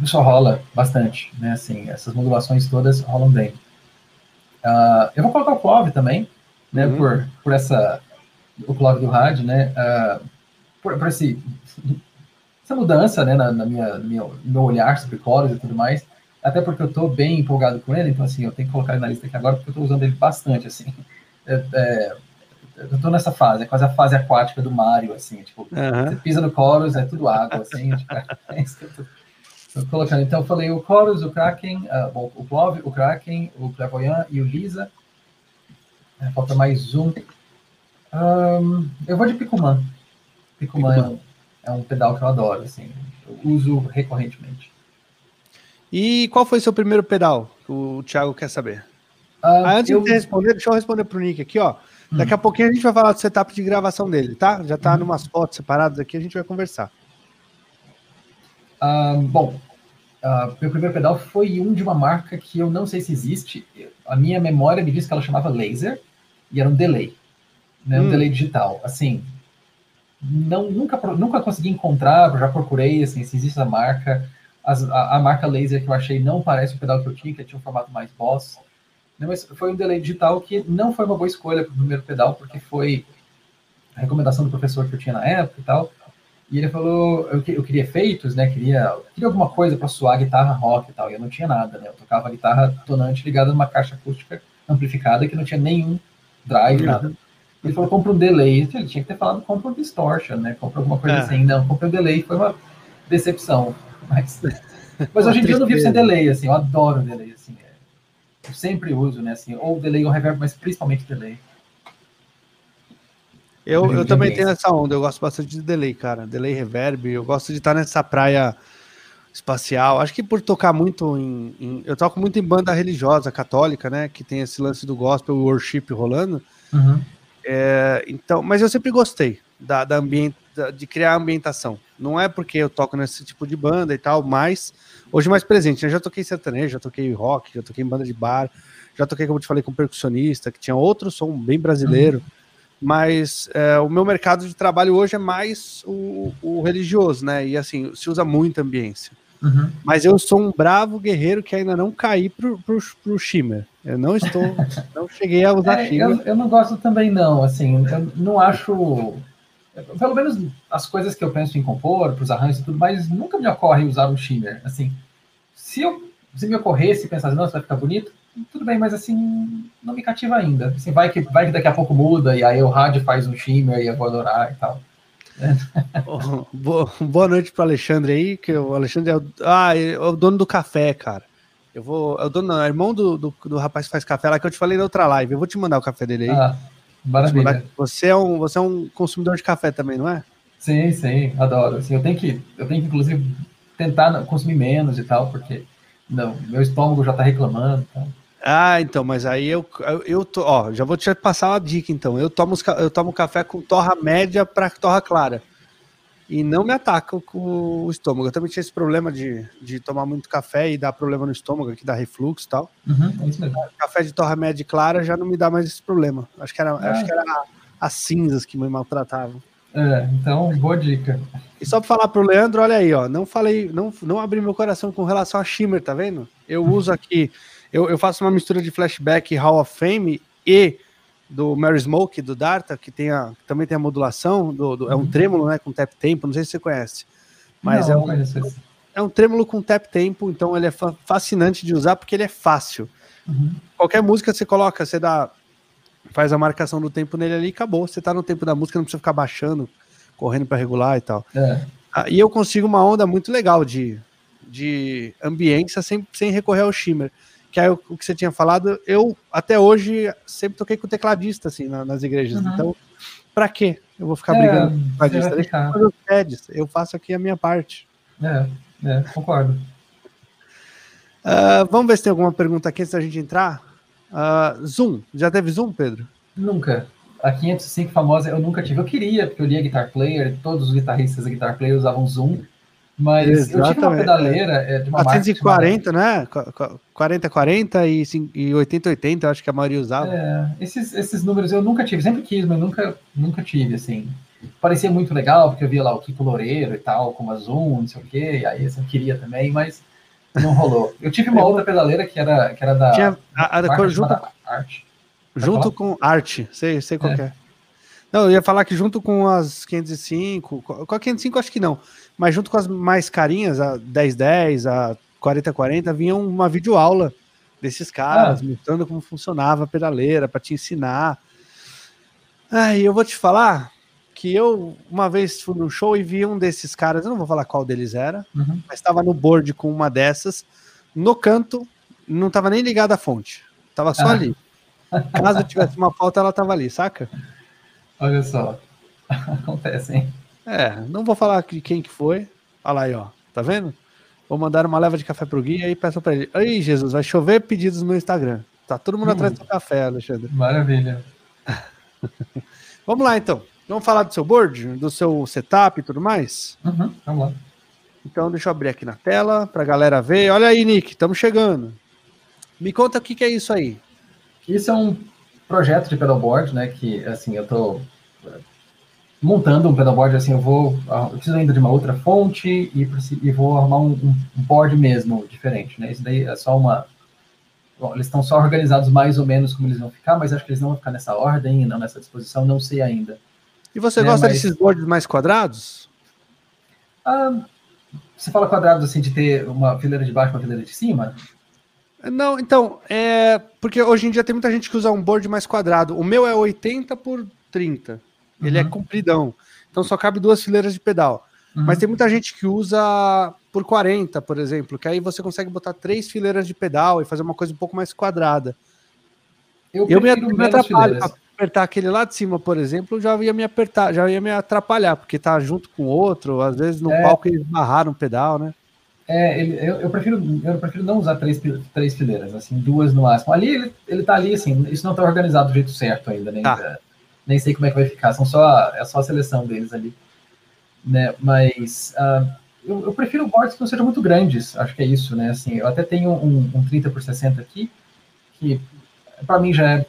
Só rola bastante, né, assim, essas modulações todas rolam bem. Uh, eu vou colocar o Clove também, né, uhum. por, por essa, o Clove do rádio, né, uh, por, por esse, essa mudança, né, na, na minha, no meu, no meu olhar sobre coros e tudo mais, até porque eu estou bem empolgado com ele, então assim, eu tenho que colocar ele na lista aqui agora, porque eu estou usando ele bastante, assim. É, é, eu estou nessa fase, é quase a fase aquática do Mario, assim, tipo, uhum. você pisa no Chorus, é tudo água, assim, [LAUGHS] tipo, é isso que eu tô, colocando. Então eu falei o Chorus, o Kraken, uh, bom, o Clove, o Kraken, o Clairvoyant e o Lisa. É, falta mais um. um. Eu vou de Picuman. Picuman é um, é um pedal que eu adoro, assim, eu uso recorrentemente. E qual foi seu primeiro pedal? O Thiago quer saber. Uh, ah, antes eu... de responder, deixa eu responder pro Nick aqui, ó. Daqui a hum. pouquinho a gente vai falar do setup de gravação dele, tá? Já tá hum. numas fotos separadas aqui, a gente vai conversar. Uh, bom, uh, meu primeiro pedal foi um de uma marca que eu não sei se existe. A minha memória me diz que ela chamava Laser e era um delay, né? Um hum. delay digital. Assim, não nunca nunca consegui encontrar, já procurei assim, se existe a marca. As, a, a, marca Laser que eu achei não parece o pedal que eu tinha, que tinha um formato mais boss. Né, mas foi um delay digital que não foi uma boa escolha para o primeiro pedal, porque foi a recomendação do professor que eu tinha na época e tal. E ele falou, eu, eu queria efeitos, né? Queria, queria alguma coisa para soar guitarra rock e tal. E eu não tinha nada, né? Eu tocava guitarra tonante ligada numa caixa acústica amplificada que não tinha nenhum drive, nada. Ele falou, compra um delay. Ele tinha que ter falado, compra um distortion, né? Compra alguma coisa é. assim. Não, compra um delay. Foi uma decepção. Mas, mas hoje em dia eu não vivo sem delay, assim. Eu adoro delay, assim. É. Eu sempre uso, né? Assim, ou delay ou reverb, mas principalmente delay. Eu, eu também tenho essa onda, eu gosto bastante de delay, cara. Delay reverb, eu gosto de estar nessa praia espacial. Acho que por tocar muito em, em, Eu toco muito em banda religiosa, católica, né? Que tem esse lance do gospel worship rolando. Uhum. É, então, mas eu sempre gostei da, da ambiente, de criar ambientação. Não é porque eu toco nesse tipo de banda e tal, mas hoje mais presente. Eu já toquei sertanejo, já toquei rock, já toquei em banda de bar, já toquei, como eu te falei, com percussionista, que tinha outro som bem brasileiro. Uhum mas é, o meu mercado de trabalho hoje é mais o, o, religioso, né? E assim, se usa muita ambiência. Uhum. Mas eu sou um bravo guerreiro que ainda não caí pro, pro, pro Shimmer. Eu não estou, [LAUGHS] não cheguei a usar é, Shimmer. Eu, eu, não gosto também, não. Assim, eu não acho. Pelo menos as coisas que eu penso em compor, para os arranjos e tudo mais, nunca me ocorre usar um Shimmer. Assim, se eu se me ocorresse pensar, assim, nossa, vai ficar bonito, tudo bem, mas assim, não me cativa ainda. Assim, vai, que, vai que daqui a pouco muda, e aí o rádio faz um shimmer e eu vou adorar e tal. [LAUGHS] boa, boa noite para Alexandre aí, que o Alexandre é o, ah, é o dono do café, cara. Eu vou. É o dono, não, é irmão do, do, do, rapaz que faz café lá que eu te falei na outra live. Eu vou te mandar o café dele aí. Ah, maravilha. Você é, um, você é um consumidor de café também, não é? Sim, sim, adoro. Assim, eu tenho que, eu tenho que, inclusive, tentar consumir menos e tal, porque não, meu estômago já tá reclamando. Então. Ah, então, mas aí eu, eu, eu tô, ó, já vou te passar uma dica então. Eu tomo, eu tomo café com torra média para torra clara. E não me ataca com o estômago. Eu também tinha esse problema de, de tomar muito café e dar problema no estômago, que dá refluxo e tal. Uhum, é isso mesmo. Café de torra média e clara já não me dá mais esse problema. Acho que era, ah. acho que era as cinzas que me maltratavam. É, então, boa dica. E só para falar pro Leandro, olha aí, ó, não falei, não, não abri meu coração com relação a Shimmer, tá vendo? Eu uso aqui eu, eu faço uma mistura de flashback Hall of Fame e do Mary Smoke, do Darta, que tem a, também tem a modulação, do, do, é um uhum. trêmolo né, com tap tempo, não sei se você conhece. Mas não, é, um, é um trêmolo com tap tempo, então ele é fascinante de usar porque ele é fácil. Uhum. Qualquer música você coloca, você dá, faz a marcação do tempo nele ali e acabou. Você tá no tempo da música, não precisa ficar baixando, correndo para regular e tal. É. Ah, e eu consigo uma onda muito legal de, de ambiência sem, sem recorrer ao shimmer que é o, o, que você tinha falado, eu até hoje sempre toquei com tecladista, assim, na, nas igrejas. Uhum. Então, para quê? Eu vou ficar é, brigando com tecladista. Deixa eu, eu faço aqui a minha parte. É, é concordo. Uh, vamos ver se tem alguma pergunta aqui antes da gente entrar. Uh, Zoom, já teve Zoom, Pedro? Nunca. A 505 famosa eu nunca tive. Eu queria, porque eu lia Guitar Player, todos os guitarristas da Guitar Player usavam Zoom. Mas Exatamente. eu tive uma pedaleira é, de uma 440, né? 40-40 e 80-80, acho que a maioria usava. É, esses, esses números eu nunca tive, sempre quis, mas nunca, nunca tive, assim. Parecia muito legal, porque eu via lá o Kiko Loureiro e tal, com a Zoom, não sei o quê, e aí eu queria também, mas não rolou. [LAUGHS] Eu tive uma outra pedaleira que era, que era da. Tinha a, a, a junto, arte. Junto com arte, sei, sei qual é. é. Não, eu ia falar que junto com as 505, com a 505 acho que não, mas junto com as mais carinhas, a 1010, a 4040, vinha uma videoaula desses caras, ah. mostrando como funcionava a pedaleira, para te ensinar. E eu vou te falar que eu uma vez fui num show e vi um desses caras, eu não vou falar qual deles era, uhum. mas estava no board com uma dessas, no canto, não estava nem ligada a fonte, estava só ah. ali. Caso tivesse uma falta, ela estava ali, saca? Olha só, [LAUGHS] acontece, hein? É, não vou falar de quem que foi. Olha lá aí, ó. Tá vendo? Vou mandar uma leva de café pro Gui e aí peço pra ele. Aí, Jesus, vai chover pedidos no Instagram. Tá todo mundo hum. atrás do café, Alexandre. Maravilha. [LAUGHS] Vamos lá, então. Vamos falar do seu board, do seu setup e tudo mais? Uhum, vamos lá. Então, deixa eu abrir aqui na tela para a galera ver. Olha aí, Nick, estamos chegando. Me conta o que, que, é isso aí. Isso é um projeto de pedalboard, né? Que, assim, eu estou montando um pedalboard, assim, eu vou... Eu preciso ainda de uma outra fonte e, e vou arrumar um, um, board mesmo diferente, né? Isso daí é só uma... Bom, eles estão só organizados mais ou menos como eles vão ficar, mas acho que eles não vão ficar nessa ordem, não nessa disposição, não sei ainda. E você é, gosta mas... desses boards mais quadrados? Ah, você fala quadrados assim de ter uma fileira de baixo e uma fileira de cima? Não, então, é. Porque hoje em dia tem muita gente que usa um board mais quadrado. O meu é 80 por 30. Ele é uhum. compridão. Então só cabe duas fileiras de pedal. Uhum. Mas tem muita gente que usa por 40, por exemplo, que aí você consegue botar três fileiras de pedal e fazer uma coisa um pouco mais quadrada. Eu, eu me, me atrapalho apertar aquele lá de cima, por exemplo, já ia me apertar, já ia me atrapalhar, porque tá junto com outro, às vezes no é, palco eles barraram o pedal, né? É, ele, eu, eu, prefiro, eu prefiro não usar três, três fileiras, assim, duas no máximo. Ali ele, ele tá ali, assim, isso não tá organizado do jeito certo ainda, nem, tá. Nem sei como é que vai ficar, são só, é só a seleção deles ali. Né? Mas uh, eu, eu, prefiro boards que não sejam muito grandes, acho que é isso, né? Assim, eu até tenho um, um 30 por 60 aqui, que para mim já é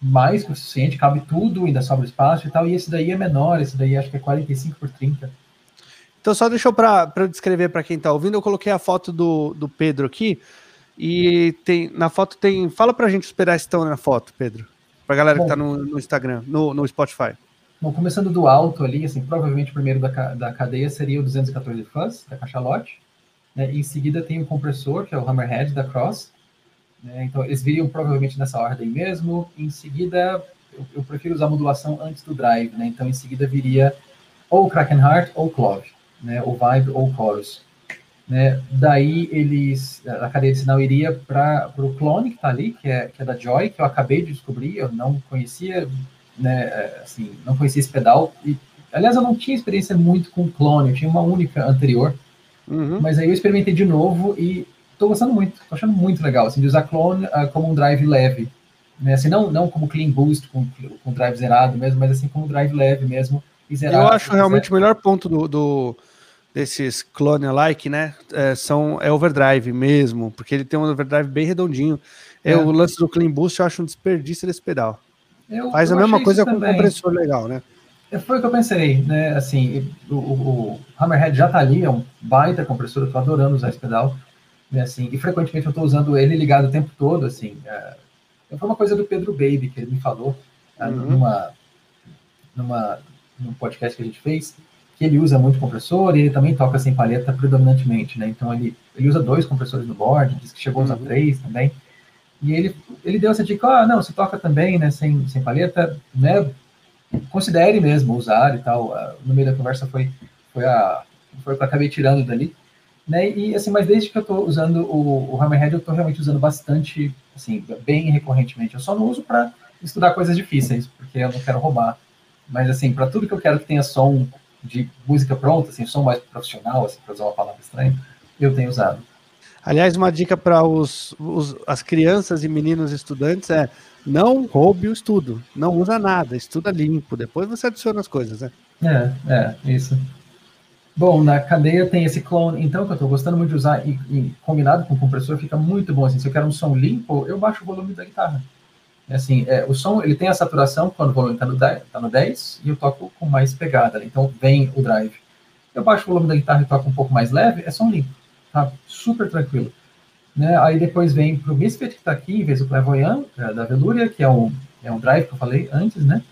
mais que o suficiente, cabe tudo, ainda sobra espaço e tal, e esse daí é menor, esse daí acho que é 45 por 30. Então, só deixa eu para descrever para quem está ouvindo, eu coloquei a foto do, do Pedro aqui, e tem na foto tem. Fala para a gente os pedais que estão na foto, Pedro, para a galera Bom, que está no, no, Instagram, no, no Spotify. Bom, começando do alto ali, assim, provavelmente o primeiro da, da cadeia seria o 214 Fuzz, da Cachalote, né, em seguida tem o compressor, que é o Hammerhead da Cross, né? Então, eles viriam provavelmente nessa ordem mesmo. Em seguida, eu, eu, prefiro usar modulação antes do drive. Né? Então, em seguida, viria ou Krakenheart ou Clove, né? ou Vibe ou Chorus. Né? Daí, eles, a cadeia de sinal iria para o clone que está ali, que é, que é da Joy, que eu acabei de descobrir, eu não conhecia, né, é, assim, não conhecia esse pedal. E, aliás, eu não tinha experiência muito com clone, eu tinha uma única anterior. Uhum. Mas aí eu experimentei de novo e tô gostando muito, tô achando muito legal, assim, de usar clone uh, como um drive leve, né, assim, não, não como clean boost, com, com drive zerado mesmo, mas assim, como drive leve mesmo, e zerado. Eu acho realmente o melhor ponto do, do desses clone-alike, né, é, são, é overdrive mesmo, porque ele tem um overdrive bem redondinho, é. o lance do clean boost eu acho um desperdício desse pedal. Eu, Faz eu a mesma coisa com um compressor legal, né? É, foi o que eu pensei, né? Assim, o, o, o Hammerhead já tá ali, é um baita compressor, eu tô adorando usar esse pedal. Né, assim, e frequentemente eu estou usando ele ligado o tempo todo, assim. É, foi uma coisa do Pedro Baby que ele me falou tá, uhum. numa, numa, num podcast que a gente fez, que ele usa muito compressor e ele também toca sem palheta predominantemente, né? Então ele, ele usa dois compressores no board, diz que chegou a usar uhum. três também. E ele, ele deu essa dica, ah, não, você toca também, né, sem, sem palheta, né, considere mesmo usar e tal. No meio da conversa foi, foi a, foi o que eu acabei tirando dali. Né? E assim, mas desde que eu estou usando o, o Hammerhead, eu estou realmente usando bastante, assim, bem recorrentemente. Eu só não uso para estudar coisas difíceis, porque eu não quero roubar. Mas assim, para tudo que eu quero que tenha som de música pronta, assim, som mais profissional, assim, para usar uma palavra estranha, eu tenho usado. Aliás, uma dica para os, os, as crianças e meninos estudantes é não roube o estudo, não usa nada, estuda limpo, depois você adiciona as coisas, né? É, é, isso. Bom, na cadeia tem esse clone, então, que eu estou gostando muito de usar e, e, combinado com o compressor fica muito bom. Assim, se eu quero um som limpo, eu baixo o volume da guitarra. É assim, é, o som ele tem a saturação quando o volume está no, 10, tá no 10 e eu toco com mais pegada. Né? Então vem o drive. Eu baixo o volume da guitarra e toco um pouco mais leve, é som limpo. Tá super tranquilo. Né? Aí depois vem para o Misfit, que está aqui, em vez do Clairvoyant, é, da Veluria, que é um, é um drive que eu falei antes, né?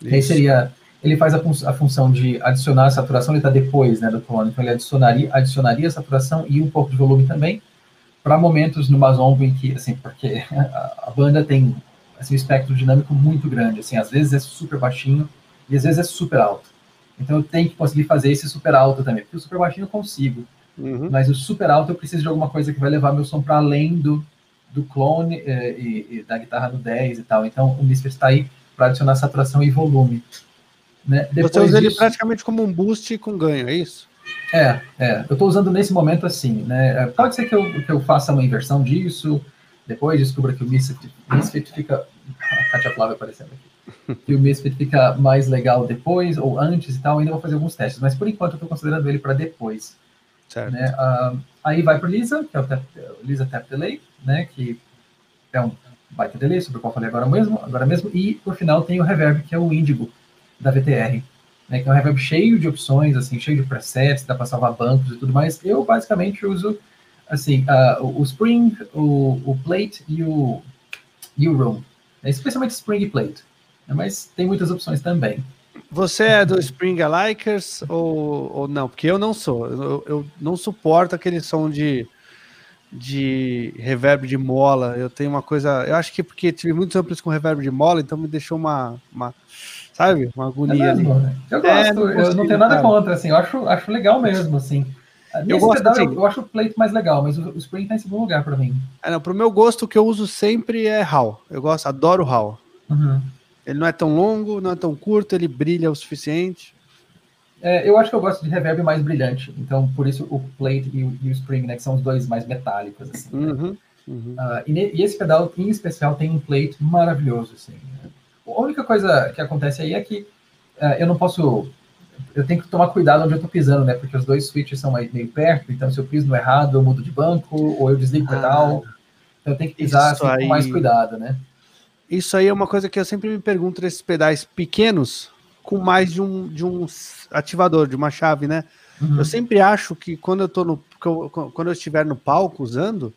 Isso. Aí seria ele faz a, fun a função de adicionar a saturação, ele está depois né, do clone, então ele adicionaria, adicionaria a saturação e um pouco de volume também, para momentos no Mazombo em que, assim, porque a, a, banda tem assim, um espectro dinâmico muito grande, assim, às vezes é super baixinho e às vezes é super alto. Então eu tenho que conseguir fazer esse super alto também, porque o super baixinho eu consigo, uhum. mas o super alto eu preciso de alguma coisa que vai levar meu som para além do, do clone eh, e, e, da guitarra no 10 e tal. Então o Misfit está aí para adicionar saturação e volume. Né? Depois Você usa disso, ele praticamente como um boost com ganho, é isso? É, é. Eu estou usando nesse momento assim, né? É, pode ser que eu, que eu faça uma inversão disso, depois descubra que o Misfit, Misfit fica. [LAUGHS] A Katia Flávia aparecendo aqui. Que o Misfit fica mais legal depois ou antes e tal. Ainda vou fazer alguns testes, mas por enquanto eu estou considerando ele para depois. Certo. Né? Uh, aí vai para o Lisa, que é o tap, Lisa Tap Delay, né? Que é um baita delay, sobre o qual falei agora mesmo, agora mesmo. E por final tem o Reverb, que é o Indigo da VTR né, que é um reverb cheio de opções, assim, cheio de presets, dá para salvar bancos e tudo mais. Eu basicamente uso assim, uh, o Spring, o, o Plate e o, e o Room, né, especialmente Spring e Plate, né, mas tem muitas opções também. Você é do Spring Likers ou, ou não? Porque eu não sou. Eu, eu não suporto aquele som de, de reverb de mola. Eu tenho uma coisa. Eu acho que porque tive muitos amplos com reverb de mola, então me deixou uma, uma sabe? Uma agonia é mesmo, ali. Né? Eu gosto, é, não eu não tenho nada cara. contra, assim, eu acho, acho legal mesmo, assim. eu, gosto, pedal, assim, eu, eu, acho o plate mais legal, mas o, o Spring tá em segundo lugar para mim. É, não, pro meu gosto, o que eu uso sempre é HAL. Eu gosto, adoro o HAL. Uhum. Ele não é tão longo, não é tão curto, ele brilha o suficiente. É, eu acho que eu gosto de reverb mais brilhante, então por isso o plate e o, e o Spring, né, que são os dois mais metálicos, assim. Né? Uhum. Uhum. Uh, e, e, esse pedal em especial tem um plate maravilhoso, assim. Né? A única coisa que acontece aí é que uh, eu não posso. Eu tenho que tomar cuidado onde eu estou pisando, né? Porque os dois switches são meio perto, então se eu piso no errado, eu mudo de banco, ou eu desligo o ah, pedal. Então eu tenho que pisar assim, aí... com mais cuidado, né? Isso aí é uma coisa que eu sempre me pergunto nesses pedais pequenos, com mais de um, de um ativador, de uma chave, né? Uhum. Eu sempre acho que quando eu tô no. Quando eu estiver no palco usando,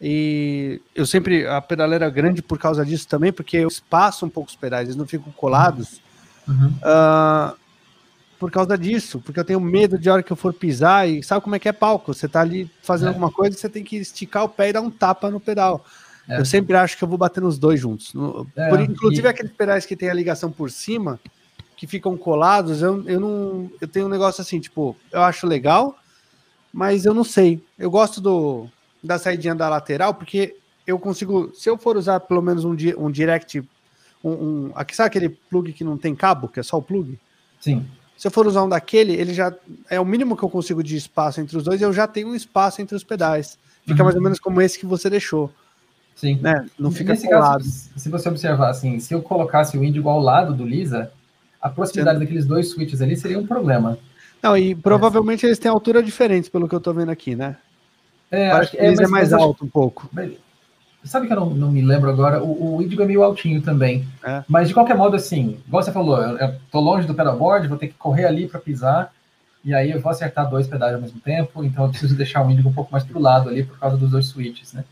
e eu sempre, a pedaleira é grande por causa disso também, porque eu espaço um pouco os pedais, eles não ficam colados. Uhum. Uh, por causa disso, porque eu tenho medo de hora que eu for pisar e sabe como é que é palco? Você tá ali fazendo é. alguma coisa, você tem que esticar o pé e dar um tapa no pedal. É. Eu sempre acho que eu vou bater nos dois juntos. É, por, inclusive e... aqueles pedais que tem a ligação por cima, que ficam colados, eu, eu não. Eu tenho um negócio assim, tipo, eu acho legal, mas eu não sei. Eu gosto do, da saidinha da lateral, porque eu consigo, se eu for usar pelo menos um, um direct, um, um, aqui, sabe aquele plug que não tem cabo, que é só o plug? Sim. Se eu for usar um daquele, ele já é o mínimo que eu consigo de espaço entre os dois, eu já tenho um espaço entre os pedais. Fica uhum. mais ou menos como esse que você deixou. Sim. Né? Não fica Nesse colado. Caso, se você observar assim, se eu colocasse o Índigo ao lado do Lisa, a proximidade Sim. daqueles dois switches ali seria um problema. Não, e provavelmente eles têm altura diferentes, pelo que eu tô vendo aqui, né? É, acho que é, mas, é mais mas alto um pouco. Mas, sabe que eu não, não me lembro agora? O, o é meio altinho também. É. Mas de qualquer modo, assim, igual você falou, eu, eu tô longe do pedalboard, vou ter que correr ali para pisar, e aí eu vou acertar dois pedais ao mesmo tempo, então eu preciso deixar o Indigo um pouco mais pro lado ali por causa dos dois switches, né?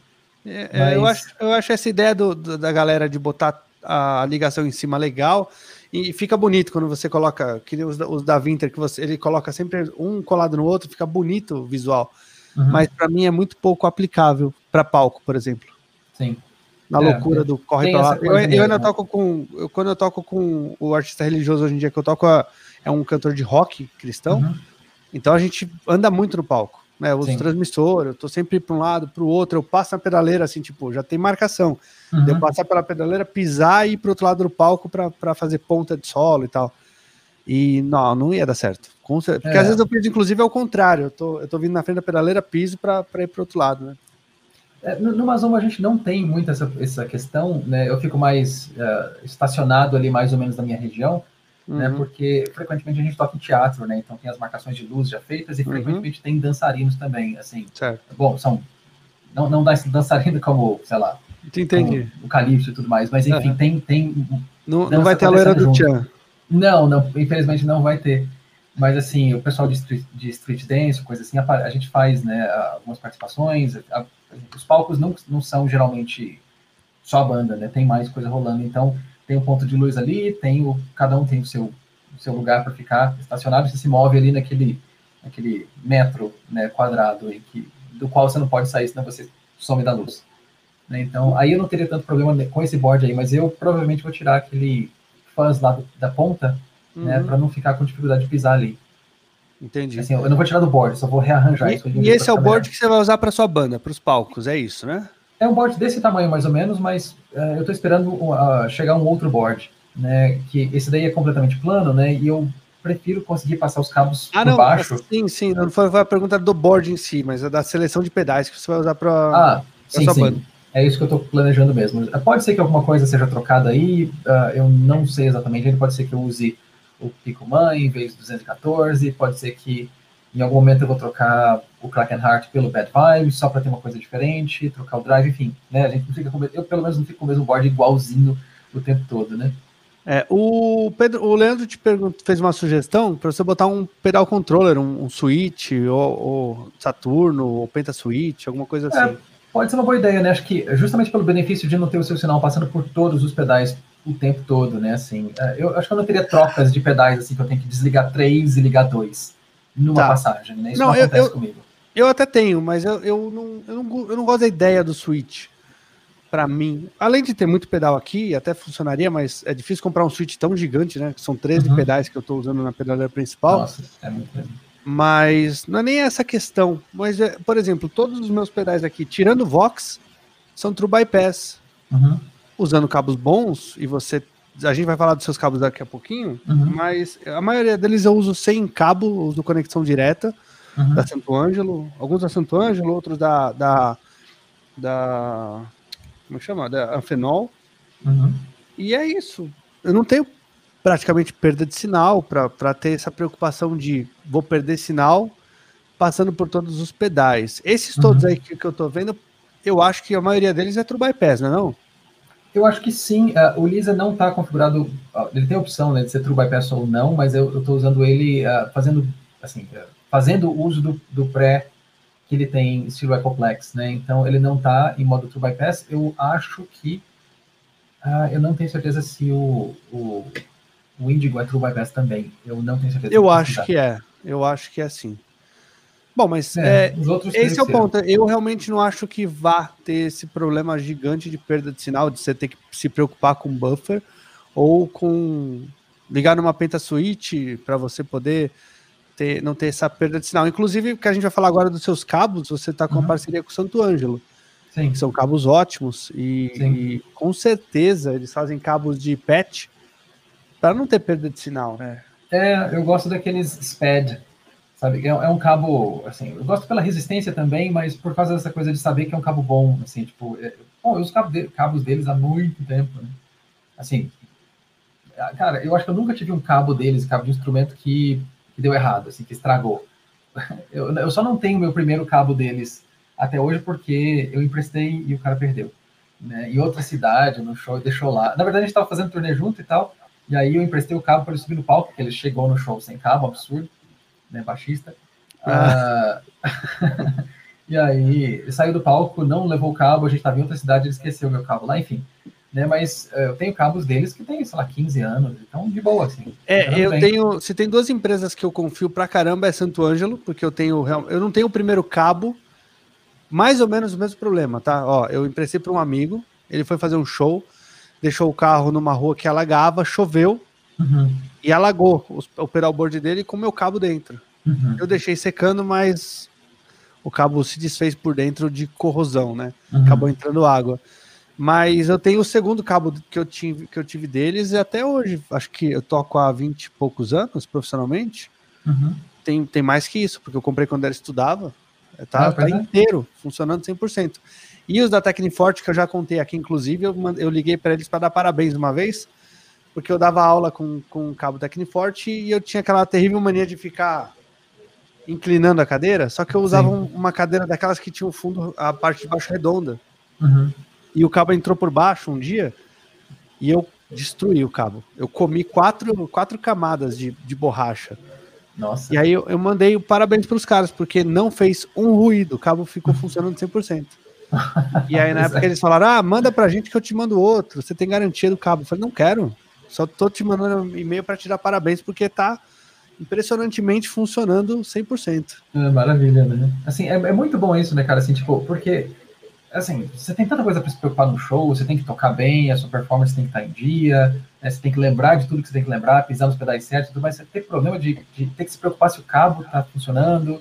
É, é mas... eu, acho, eu acho essa ideia do, do, da galera de botar a ligação em cima legal. E fica bonito quando você coloca, que os, os da Vinter, que você, ele coloca sempre um colado no outro, fica bonito o visual uhum. mas para mim é muito pouco aplicável para palco, por exemplo. Sim. Na é, loucura do corre para lá. Eu, eu ainda toco com. Eu, quando eu toco com o artista religioso hoje em dia que eu toco, é um cantor de rock cristão. Uhum. Então a gente anda muito no palco. Né, eu uso Sim. transmissor, eu tô sempre para um lado, para o outro, eu passo na pedaleira, assim, tipo, já tem marcação. Uhum. Eu passar pela pedaleira, pisar e ir para outro lado do palco para fazer ponta de solo e tal. E não, não ia dar certo. Porque é. às vezes eu piso, inclusive, ao contrário. Eu tô, eu tô vindo na frente da pedaleira, piso para ir para outro lado, né? É, no, no Mazomba a gente não tem muito essa, essa questão, né? Eu fico mais uh, estacionado ali, mais ou menos na minha região, né? uhum. né? Porque frequentemente a gente toca em teatro, né? Então tem as marcações de luz já feitas e uhum. frequentemente tem dançarinos também, assim. Certo. Bom, são não, não dançarino como, sei lá, Entendi. o Calypso e tudo mais, mas enfim, uhum. tem tem não, não vai ter a loira do Tchan. Não, não, infelizmente não vai ter. Mas assim, o pessoal de street, de street dance, coisa assim, a, a gente faz né, algumas participações. A, os palcos não, não são geralmente só a banda, né? Tem mais coisa rolando. Então, tem um ponto de luz ali, tem o, cada um tem o seu, o seu lugar para ficar estacionado. Você se move ali naquele, naquele metro né, quadrado em que, do qual você não pode sair, senão você some da luz. Né? Então, aí eu não teria tanto problema com esse board aí, mas eu provavelmente vou tirar aquele fãs lá do, da ponta, né, uhum. né, para não ficar com dificuldade de pisar ali. Entendi. Assim, eu não vou tirar do board, só vou rearranjar e, isso. E esse é o board que você vai usar para sua banda, para os palcos, é isso, né? É um board desse tamanho mais ou menos, mas uh, eu estou esperando uh, chegar um outro board. né? Que esse daí é completamente plano, né? E eu prefiro conseguir passar os cabos ah, por não, baixo. Sim, sim. Não foi, foi a pergunta do board em si, mas é da seleção de pedais que você vai usar para ah, sim, sim. Banda. É isso que eu estou planejando mesmo. Pode ser que alguma coisa seja trocada aí, uh, eu não sei exatamente. Pode ser que eu use o Pico Mãe em vez do 214, pode ser que em algum momento eu vou trocar o Kraken Heart pelo Bad Vibes, só para ter uma coisa diferente, trocar o drive, enfim, né? A gente não fica com, eu pelo menos não fico com o mesmo board igualzinho o tempo todo, né? É, o, Pedro, o Leandro te fez uma sugestão para você botar um pedal controller, um, um Switch, ou, ou, Saturno, ou Penta Switch, alguma coisa é, assim. Pode ser uma boa ideia, né? Acho que justamente pelo benefício de não ter o seu sinal passando por todos os pedais o tempo todo, né? Assim, é, eu acho que eu não teria trocas de pedais assim que eu tenho que desligar três e ligar dois numa tá. passagem, né? Isso não, não acontece eu, comigo. Eu até tenho, mas eu, eu, não, eu, não, eu não gosto da ideia do Switch. Para mim, além de ter muito pedal aqui, até funcionaria, mas é difícil comprar um Switch tão gigante, né? São 13 uhum. pedais que eu estou usando na pedaleira principal. Nossa, é muito Mas não é nem essa questão. Mas, é, por exemplo, todos os meus pedais aqui, tirando o Vox, são True Bypass. Uhum. Usando cabos bons, e você a gente vai falar dos seus cabos daqui a pouquinho, uhum. mas a maioria deles eu uso sem cabo, uso conexão direta uhum. da Santo Ângelo, alguns da Santo Ângelo, outros da, da, da como chama? Da Anfenol. Uhum. E é isso. Eu não tenho praticamente perda de sinal para ter essa preocupação de vou perder sinal passando por todos os pedais. Esses todos uhum. aí que, que eu tô vendo, eu acho que a maioria deles é True Bypass, não é não? Eu acho que sim. Uh, o Lisa não está configurado. Uh, ele tem a opção né, de ser True Bypass ou não, mas eu estou usando ele uh, fazendo assim, fazendo uso do, do pré que ele tem estilo Ecoplex, né? Então ele não está em modo True Bypass. Eu acho que eu não tenho certeza se o, o, o Indigo é True Bypass também. Eu não tenho certeza. Eu acho que é. Eu acho que é sim. Bom, mas é, é, esse é o ponto. Eu realmente não acho que vá ter esse problema gigante de perda de sinal, de você ter que se preocupar com buffer ou com ligar numa penta switch para você poder ter, não ter essa perda de sinal. Inclusive, o que a gente vai falar agora dos seus cabos, você está com uhum. uma parceria com o Santo Ângelo. Sim. Que são cabos ótimos e, e, com certeza eles fazem cabos de patch para não ter perda de sinal, né? É, eu gosto daqueles SPAD sabe? É, é, um cabo, assim, eu gosto pela resistência também, mas por causa dessa coisa de saber que é um cabo bom, assim, tipo, é, bom, eu uso cabo de, cabos deles há muito tempo, né? Assim, cara, eu acho que eu nunca tive um cabo deles, cabo de instrumento que, que deu errado, assim, que estragou. [LAUGHS] Eu, eu só não tenho meu primeiro cabo deles até hoje porque eu emprestei e o cara perdeu. Né? Em outra cidade, no show, deixou lá. Na verdade, a gente estava fazendo turnê junto e tal, e aí eu emprestei o cabo para ele subir no palco, porque ele chegou no show sem cabo, absurdo né, baixista. Ah. Uh, [LAUGHS] e aí, saiu do palco, não levou o cabo, a gente estava em outra cidade, ele esqueceu o meu cabo lá, enfim. Né, mas uh, eu tenho cabos deles que tem, sei lá, 15 anos, então de boa, assim. É, eu bem. tenho, se tem duas empresas que eu confio pra caramba, é Santo Ângelo, porque eu tenho, eu não tenho o primeiro cabo, mais ou menos o mesmo problema, tá? Ó, eu emprestei para um amigo, ele foi fazer um show, deixou o carro numa rua que alagava, choveu, uhum. e alagou o, o pedalboard dele com o meu cabo dentro. Uhum. Eu deixei secando, mas o cabo se desfez por dentro de corrosão, né? Uhum. Acabou entrando água. Mas eu tenho o segundo cabo que eu tive, que eu tive deles e até hoje, acho que eu toco há 20 e poucos anos profissionalmente. Uhum. Tem, tem mais que isso, porque eu comprei quando ela estudava. Tá, ah, tá é. inteiro, funcionando 100%. E os da Tecniforte, que eu já contei aqui, inclusive, eu, eu liguei para eles para dar parabéns uma vez, porque eu dava aula com, com cabo Tecniforte e eu tinha aquela terrível mania de ficar inclinando a cadeira, só que eu usava um, uma cadeira daquelas que tinha o fundo, a parte de baixo redonda. Uhum. E o cabo entrou por baixo um dia e eu destruí o cabo. Eu comi quatro, quatro camadas de, de borracha. Nossa. E aí eu, eu mandei parabéns para os caras, porque não fez um ruído, o cabo ficou funcionando 100%. E aí na [LAUGHS] época eles falaram: ah, manda pra gente que eu te mando outro, você tem garantia do cabo. Eu falei: não quero, só tô te mandando e-mail para te dar parabéns, porque tá impressionantemente funcionando 100%. É, maravilha, né? Assim, é, é, muito bom isso, né, cara? Assim, tipo, porque, assim, você tem tanta coisa para se preocupar no show, você tem que tocar bem, a sua performance tem que estar em dia, né? você tem que lembrar de tudo que você tem que lembrar, pisar nos pedais certos, tudo mais. Você tem problema de, de ter que se preocupar se o cabo tá funcionando,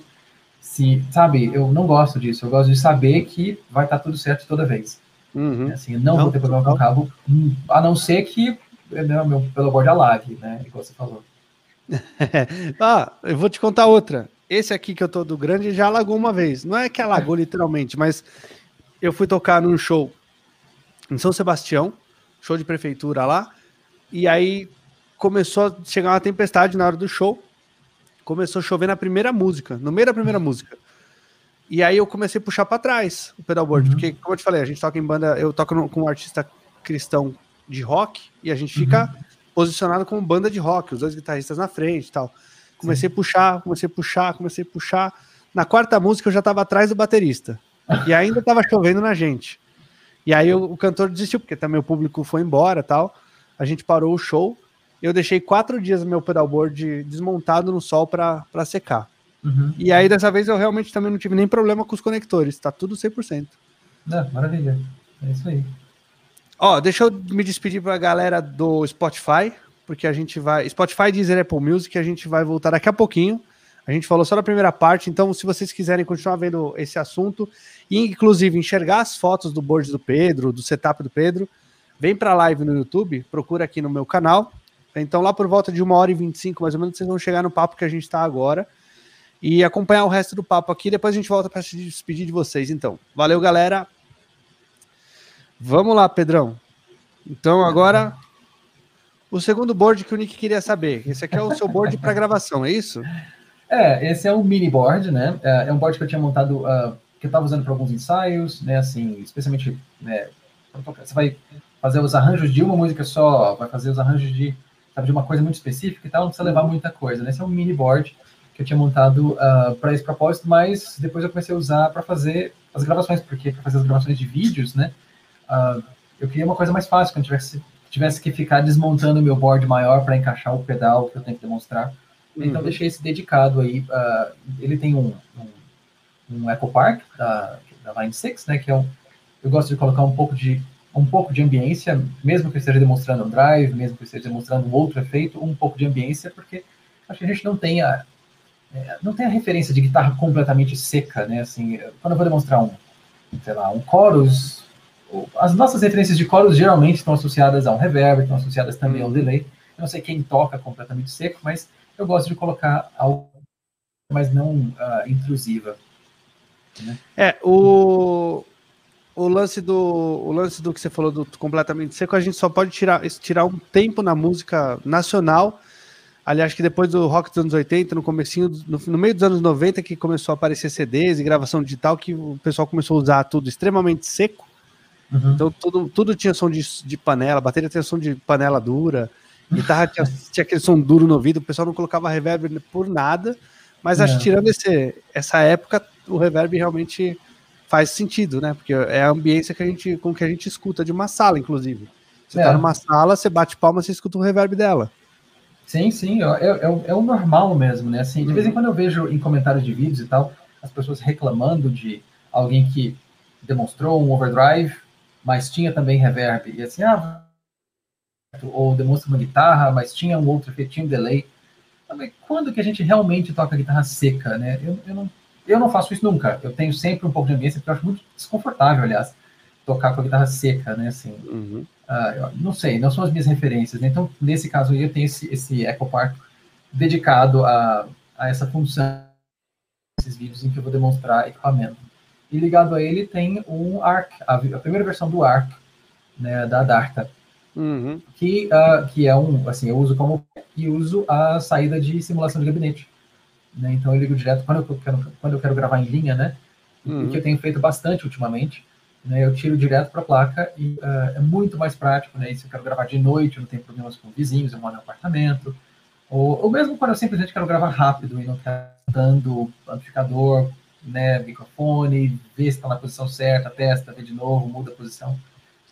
se, sabe, eu não gosto disso, eu gosto de saber que vai estar tá tudo certo toda vez. Uhum. Assim, não, não, vou ter problema com o cabo, a não ser que né, meu pedalboard a lag, né? Igual você falou. [LAUGHS] ah, eu vou te contar outra. Esse aqui que eu tô do grande já alagou uma vez. Não é que alagou [LAUGHS] literalmente, mas eu fui tocar num show em São Sebastião, show de prefeitura lá, e aí começou a chegar uma tempestade na hora do show. Começou a chover na primeira música, no meio da primeira música. E aí eu comecei a puxar para trás o pedalboard, uhum. porque, como eu te falei, a gente toca em banda, eu toco no, com um artista cristão de rock e a gente fica uhum. posicionado como banda de rock, os dois guitarristas na frente e tal. Comecei Sim. a puxar, comecei a puxar, comecei a puxar. Na quarta música eu já estava atrás do baterista. E ainda estava [LAUGHS] chovendo na gente. E aí o, o, cantor desistiu, porque também o público foi embora tal. A gente parou o show. Eu deixei quatro dias meu pedalboard desmontado no sol para secar. Uhum. E aí dessa vez eu realmente também não tive nem problema com os conectores. Tá tudo 100%. É, maravilha. É isso aí. Ó, deixa eu me despedir para a galera do Spotify, porque a gente vai. Spotify, Deezer, Apple Music, a gente vai voltar daqui a pouquinho. A gente falou só da primeira parte, então se vocês quiserem continuar vendo esse assunto, e inclusive enxergar as fotos do board do Pedro, do setup do Pedro, vem para a live no YouTube, procura aqui no meu canal. Então lá por volta de uma hora e 25, mais ou menos, vocês vão chegar no papo que a gente está agora e acompanhar o resto do papo aqui. Depois a gente volta para se despedir de vocês. Então, valeu, galera. Vamos lá, Pedrão. Então agora o segundo board que o Nick queria saber. Esse aqui é o seu board para gravação, é isso? É, esse é o mini board, né? É, é um board que eu tinha montado, uh, que eu estava usando para alguns ensaios, né? Assim, especialmente, né, você vai fazer os arranjos de uma música só, vai fazer os arranjos de, sabe, de uma coisa muito específica e tal, não precisa levar muita coisa, né? Esse é um mini board que eu tinha montado uh, ah, para esse propósito, mas depois eu comecei a usar para fazer as gravações, porque para fazer as gravações de vídeos, né? Uh, eu queria uma coisa mais fácil, quando tivesse, tivesse que ficar desmontando o meu board maior para encaixar o pedal que eu tenho que demonstrar. Então, uhum. Então, deixei esse dedicado aí. Uh, ele tem um, um, um Echo Park da, da Line 6, né? Que é um, eu gosto de colocar um pouco de um pouco de ambiência, mesmo que eu esteja demonstrando um drive, mesmo que eu esteja demonstrando um outro efeito, um pouco de ambiência, porque acho que a gente não tem a, é, não tem a referência de guitarra completamente seca, né? Assim, quando eu vou demonstrar um, sei lá, um chorus, as nossas referências de chorus geralmente estão associadas a um reverb, estão associadas também ao uhum. delay. Eu não sei quem toca completamente seco, mas eu gosto de colocar algo mais não uh, intrusiva. Né? É, o, o lance do o lance do que você falou do completamente seco, a gente só pode tirar, tirar um tempo na música nacional. Aliás, que depois do rock dos anos 80, no comecinho, no, no, meio dos anos 90, que começou a aparecer CDs e gravação digital, que o pessoal começou a usar tudo extremamente seco. Uhum. Então tudo, tudo tinha som de, de panela, bateria tinha som de panela dura, [LAUGHS] guitarra tinha, tinha aquele som duro no ouvido, o pessoal não colocava reverb por nada, mas acho que tirando esse, essa época, o reverb realmente faz sentido, né? Porque é a ambiência que a gente, com que a gente escuta de uma sala, inclusive. Você tá é. tá numa sala, você bate palma, você escuta o reverb dela. Sim, sim, é, é, é o normal mesmo, né? Assim, de vez em uhum. quando eu vejo em comentários de vídeos e tal, as pessoas reclamando de alguém que demonstrou um overdrive mas tinha também reverb. E assim, ah, ou demonstra uma guitarra, mas tinha um outro efeito, tinha um delay. Quando que a gente realmente toca guitarra seca, né? Eu, eu, não, eu não faço isso nunca. Eu tenho sempre um pouco de ambiência, porque eu acho muito desconfortável, aliás, tocar com a guitarra seca, né? Assim, uhum. uh, não sei, não são as minhas referências. Né? Então, nesse caso aí, eu tenho esse, esse Echo Park dedicado a, a essa função, esses vídeos em que eu vou demonstrar equipamento e ligado a ele tem um ARC, a, a primeira versão do ARC, né, da Darta, uhum. que, uh, que é um, assim, eu uso como e uso a saída de simulação de gabinete. Né? Então eu ligo direto quando eu quero, quando eu quero gravar em linha, né? Uhum. que eu tenho feito bastante ultimamente. Né? Eu tiro direto para a placa e uh, é muito mais prático, né? E se eu quero gravar de noite, não tenho problemas com vizinhos, eu moro no apartamento. Ou, ou mesmo quando eu simplesmente quero gravar rápido e não quero dando amplificador, né, microfone, vê se está na posição certa, testa, vê de novo, muda a posição.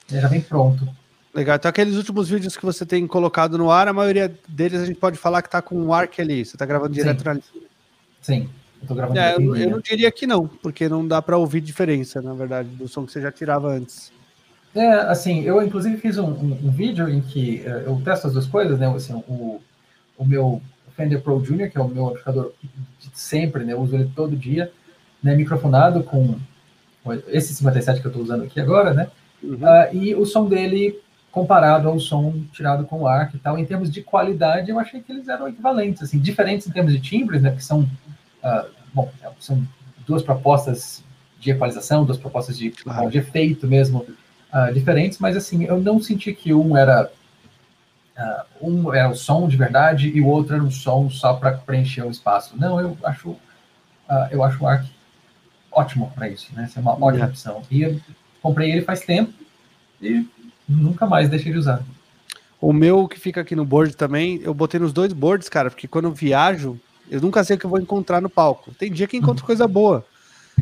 Já vem pronto. Legal. Então, aqueles últimos vídeos que você tem colocado no ar, a maioria deles a gente pode falar que está com o ARC ali. Você está gravando direto Sim. na Sim, eu tô gravando é, eu, eu, não diria que não, porque não dá para ouvir diferença, na verdade, do som que você já tirava antes. É, assim, eu inclusive fiz um, um, um vídeo em que uh, eu testo as duas coisas, né? Assim, o, o meu Fender Pro Junior, que é o meu amplificador de sempre, né? Eu uso ele todo dia né, microfonado com esse 57 que eu estou usando aqui agora, né? Uhum. Uh, e o som dele comparado ao som tirado com o ARC e tal. Em termos de qualidade, eu achei que eles eram equivalentes, assim, diferentes em termos de timbres, né, que são, uh, bom, são duas propostas de equalização, duas propostas de, claro. de efeito mesmo uh, diferentes, mas assim, eu não senti que um era uh, um era o som de verdade e o outro era um som só para preencher o espaço. Não, eu acho uh, eu acho o Arc ótimo para isso, né? Essa é uma ótima opção. E eu comprei ele faz tempo e nunca mais deixei de usar. O meu que fica aqui no board também, eu botei nos dois boards, cara, porque quando eu viajo, eu nunca sei o que eu vou encontrar no palco. Tem dia que encontro coisa boa,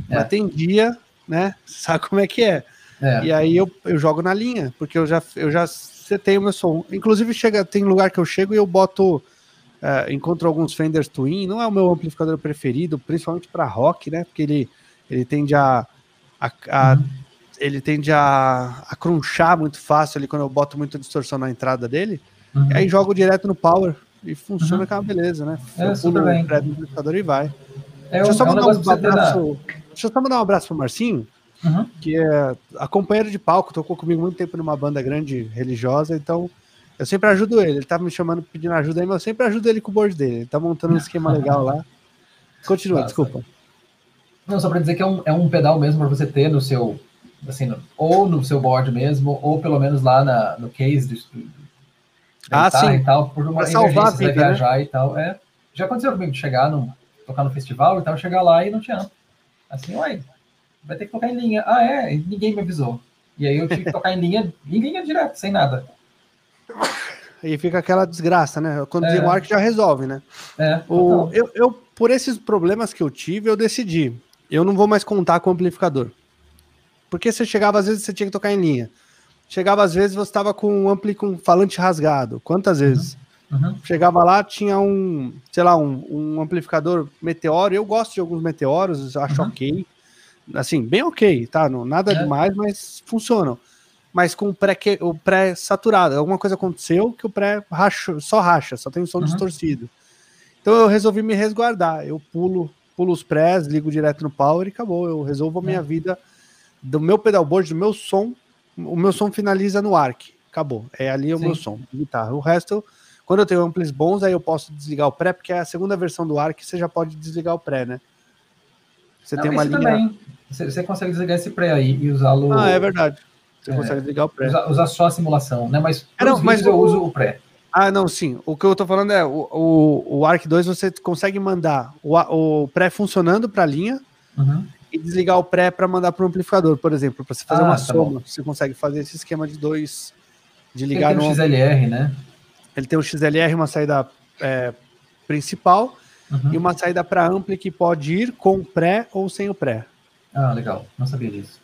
é. mas tem dia, né? Sabe como é que é? é. E aí eu, eu jogo na linha, porque eu já, eu já setei o meu som. Inclusive, chega, tem lugar que eu chego e eu boto. Uh, encontro alguns Fenders Twin, não é o meu amplificador preferido, principalmente para rock, né? Porque ele, ele tende a, a, a uhum ele tende a, a crunchar muito fácil ali quando eu boto muita distorção na entrada dele. Uhum. aí jogo direto no power e funciona uhum. a beleza, né? É, eu super bem. O e vai. É deixa, eu só é mandar um, um abraço, deixa eu só mandar um abraço pro Marcinho, uhum. que é a companheira de palco, tocou comigo muito tempo numa banda grande religiosa, então eu sempre ajudo ele. Ele tava me chamando pedindo ajuda aí, mas eu sempre ajudo ele com o board dele. Ele tá montando um esquema [LAUGHS] legal lá. Continua, Nossa. desculpa. Não, só para dizer que é um, é um pedal mesmo para você ter no seu assim, no, ou no seu board mesmo, ou pelo menos lá na, no case do, ah, sim. e tal, por uma salvar a vida, né? viajar né? e tal. É, já aconteceu comigo de chegar no, tocar no festival e tal, chegar lá e não tinha. Assim, uai, vai ter que tocar em linha. Ah, é? Ninguém me avisou. E aí eu tive que tocar em linha, em linha direto, sem nada. E fica aquela desgraça, né? Quando é. o já resolve, né? É, o, eu, eu, por esses problemas que eu tive, eu decidi. Eu não vou mais contar com o amplificador. Porque você chegava, às vezes, você tinha que tocar em linha. Chegava, às vezes, você estava com um ampli com falante rasgado. Quantas uhum. vezes? Uhum. Chegava lá, tinha um, sei lá, um, um, amplificador meteoro. Eu gosto de alguns meteoros, acho uhum. ok. Assim, bem ok, tá? Não, nada é. demais, mas funcionam. Mas com o pré, o pré saturado. Alguma coisa aconteceu que o pré racha, só racha, só tem um som uhum. distorcido. Então eu resolvi me resguardar. Eu pulo, pulo os prés, ligo direto no power e acabou. Eu resolvo a minha é. vida do meu pedalboard, do meu som, o meu som finaliza no arc. Acabou. É ali o Sim. meu som, guitarra. O resto, quando eu tenho amplis bons, aí eu posso desligar o pré, porque é a segunda versão do arc, você já pode desligar o pré, né? Você Não, tem uma linha. Também. Você, você consegue desligar esse pré aí e usá-lo. Ah, é verdade. Você é, consegue desligar o pré. Usar, só a simulação, né? Mas, é, não, mas eu uso o pré. Ah, não, sim. O que eu tô falando é o, o, o Arc 2 você consegue mandar o, o pré funcionando para a linha uhum e desligar o pré para mandar para o amplificador, por exemplo, para você fazer ah, uma tá soma. Bom. Você consegue fazer esse esquema de dois, de ligar Ele tem no XLR, né? Ele tem o XLR, uma saída é, principal uhum. e uma saída para ampli que pode ir com pré ou sem o pré. Ah, legal. Não sabia disso.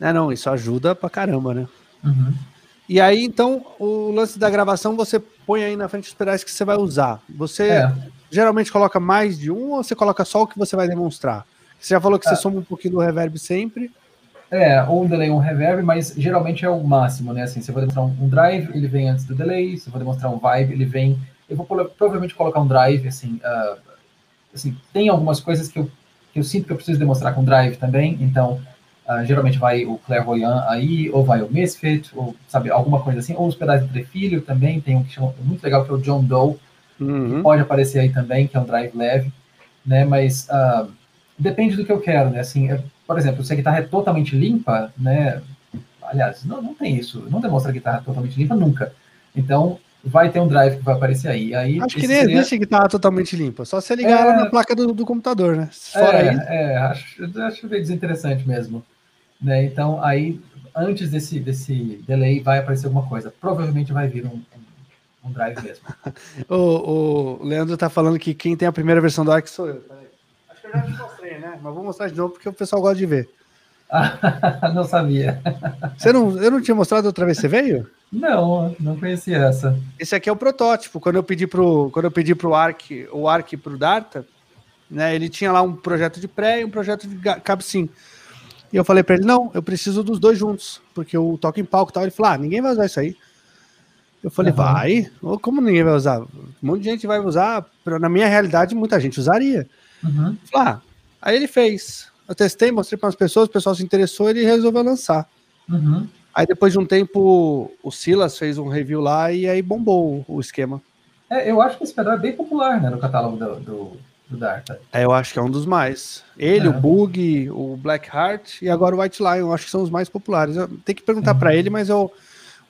É, não, isso ajuda pra caramba, né? Uhum. E aí, então, o lance da gravação, você põe aí na frente os pedais que você vai usar. Você é. geralmente coloca mais de um ou você coloca só o que você vai demonstrar? Você já falou que você é. soma um pouquinho do reverb sempre. É, ou um delay ou um reverb, mas geralmente é o máximo, né? Assim, se eu vou demonstrar um, drive, ele vem antes do delay. Se eu vou demonstrar um vibe, ele vem. Eu vou provavelmente colocar um drive, assim. Uh, assim tem algumas coisas que eu, que eu sinto que eu preciso demonstrar com drive também, então. Uh, geralmente vai o Clairvoyant aí, ou vai o Misfit, ou sabe, alguma coisa assim, ou os pedais de trefilho também, tem um que chama muito legal que é o John Doe, uhum. que pode aparecer aí também, que é um drive leve, né? Mas uh, depende do que eu quero, né? Assim, é, por exemplo, se a guitarra é totalmente limpa, né? Aliás, não, não tem isso, não demonstra a guitarra totalmente limpa nunca. Então, vai ter um drive que vai aparecer aí. aí acho que nem seria... existe guitarra totalmente limpa, só você ligar é... ela na placa do, do computador, né? Fora é, aí... é acho, acho bem desinteressante mesmo. Né? Então, aí, antes desse, desse delay, vai aparecer alguma coisa. Provavelmente vai vir um, um, um drive mesmo. [LAUGHS] o, o Leandro tá falando que quem tem a primeira versão do Arc sou eu. Acho que eu já te né? Mas vou mostrar de novo porque o pessoal gosta de ver. [LAUGHS] não sabia. Você não, eu não tinha mostrado outra vez, você veio? Não, não conhecia essa. Esse aqui é o protótipo. Quando eu pedi pro, quando eu pedi pro Arc, o Arc pro Darta, né, ele tinha lá um projeto de pré e um projeto de cabecim. E eu falei para ele: "Não, eu preciso dos dois juntos, porque eu toco em palco e tal". Ele falou: "Ah, ninguém vai usar isso aí". Eu falei: uhum. "Vai? Como ninguém vai usar? Um monte de gente vai usar, na minha realidade muita gente usaria". Uhum. Falei, ah, aí ele fez. Eu testei, mostrei para as pessoas, o pessoal se interessou, ele resolveu lançar. Uhum. Aí depois de um tempo, o Silas fez um review lá e aí bombou o esquema. É, eu acho que esse pedal é bem popular, né, no catálogo do, do, do Darta. É, eu acho que é um dos mais. Ele, é. o Bug, o Blackheart e agora o White Lion, eu acho que são os mais populares. Eu tenho que perguntar uhum. para ele, mas eu,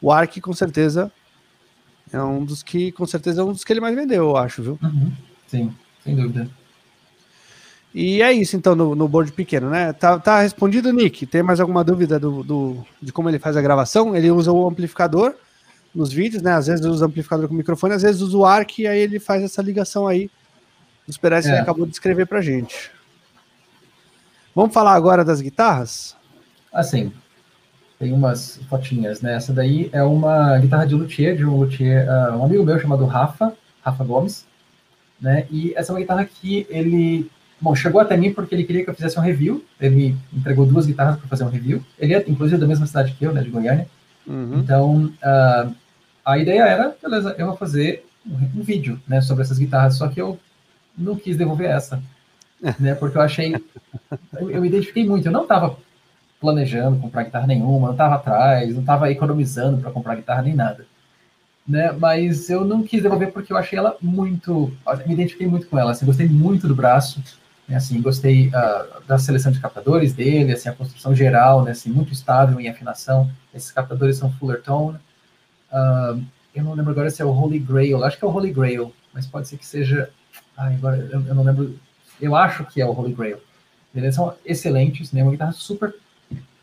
o Ark com certeza é um dos que, com certeza, é um dos que ele mais vendeu, eu acho, viu? Uhum. Sim, sem dúvida. E é isso, então, no, no board pequeno, né? Tá, tá respondido, Nick. Tem mais alguma dúvida do, do, de como ele faz a gravação? Ele usa o amplificador nos vídeos, né? Às vezes usa o amplificador com microfone, às vezes usa o ARC e aí ele faz essa ligação aí. Os Perez é. acabou de escrever pra gente. Vamos falar agora das guitarras? Assim, tem umas fotinhas, né? Essa daí é uma guitarra de luthier, de um luthier, uh, um amigo meu chamado Rafa, Rafa Gomes, né? E essa é uma guitarra que ele Bom, chegou até mim porque ele queria que eu fizesse um review. Ele me entregou duas guitarras para fazer um review. Ele é, inclusive, da mesma cidade que eu, né, de Goiânia. Uhum. Então, uh, a ideia era, beleza, eu vou fazer um, um, vídeo, né, sobre essas guitarras. Só que eu não quis devolver essa, [LAUGHS] né, porque eu achei, eu, eu me identifiquei muito. Eu não estava planejando comprar guitarra nenhuma, não estava atrás, não estava economizando para comprar guitarra nem nada. Né, mas eu não quis devolver porque eu achei ela muito, me identifiquei muito com ela, assim, gostei muito do braço, assim, gostei uh, da seleção de captadores dele, assim, a construção geral, né, assim, muito estável em afinação. Esses captadores são Fullerton. Uh, eu não lembro agora se é o Holy Grail, acho que é o Holy Grail, mas pode ser que seja. Ai, agora eu, eu não lembro. Eu acho que é o Holy Grail. Eles são excelentes, né? Uma guitarra super,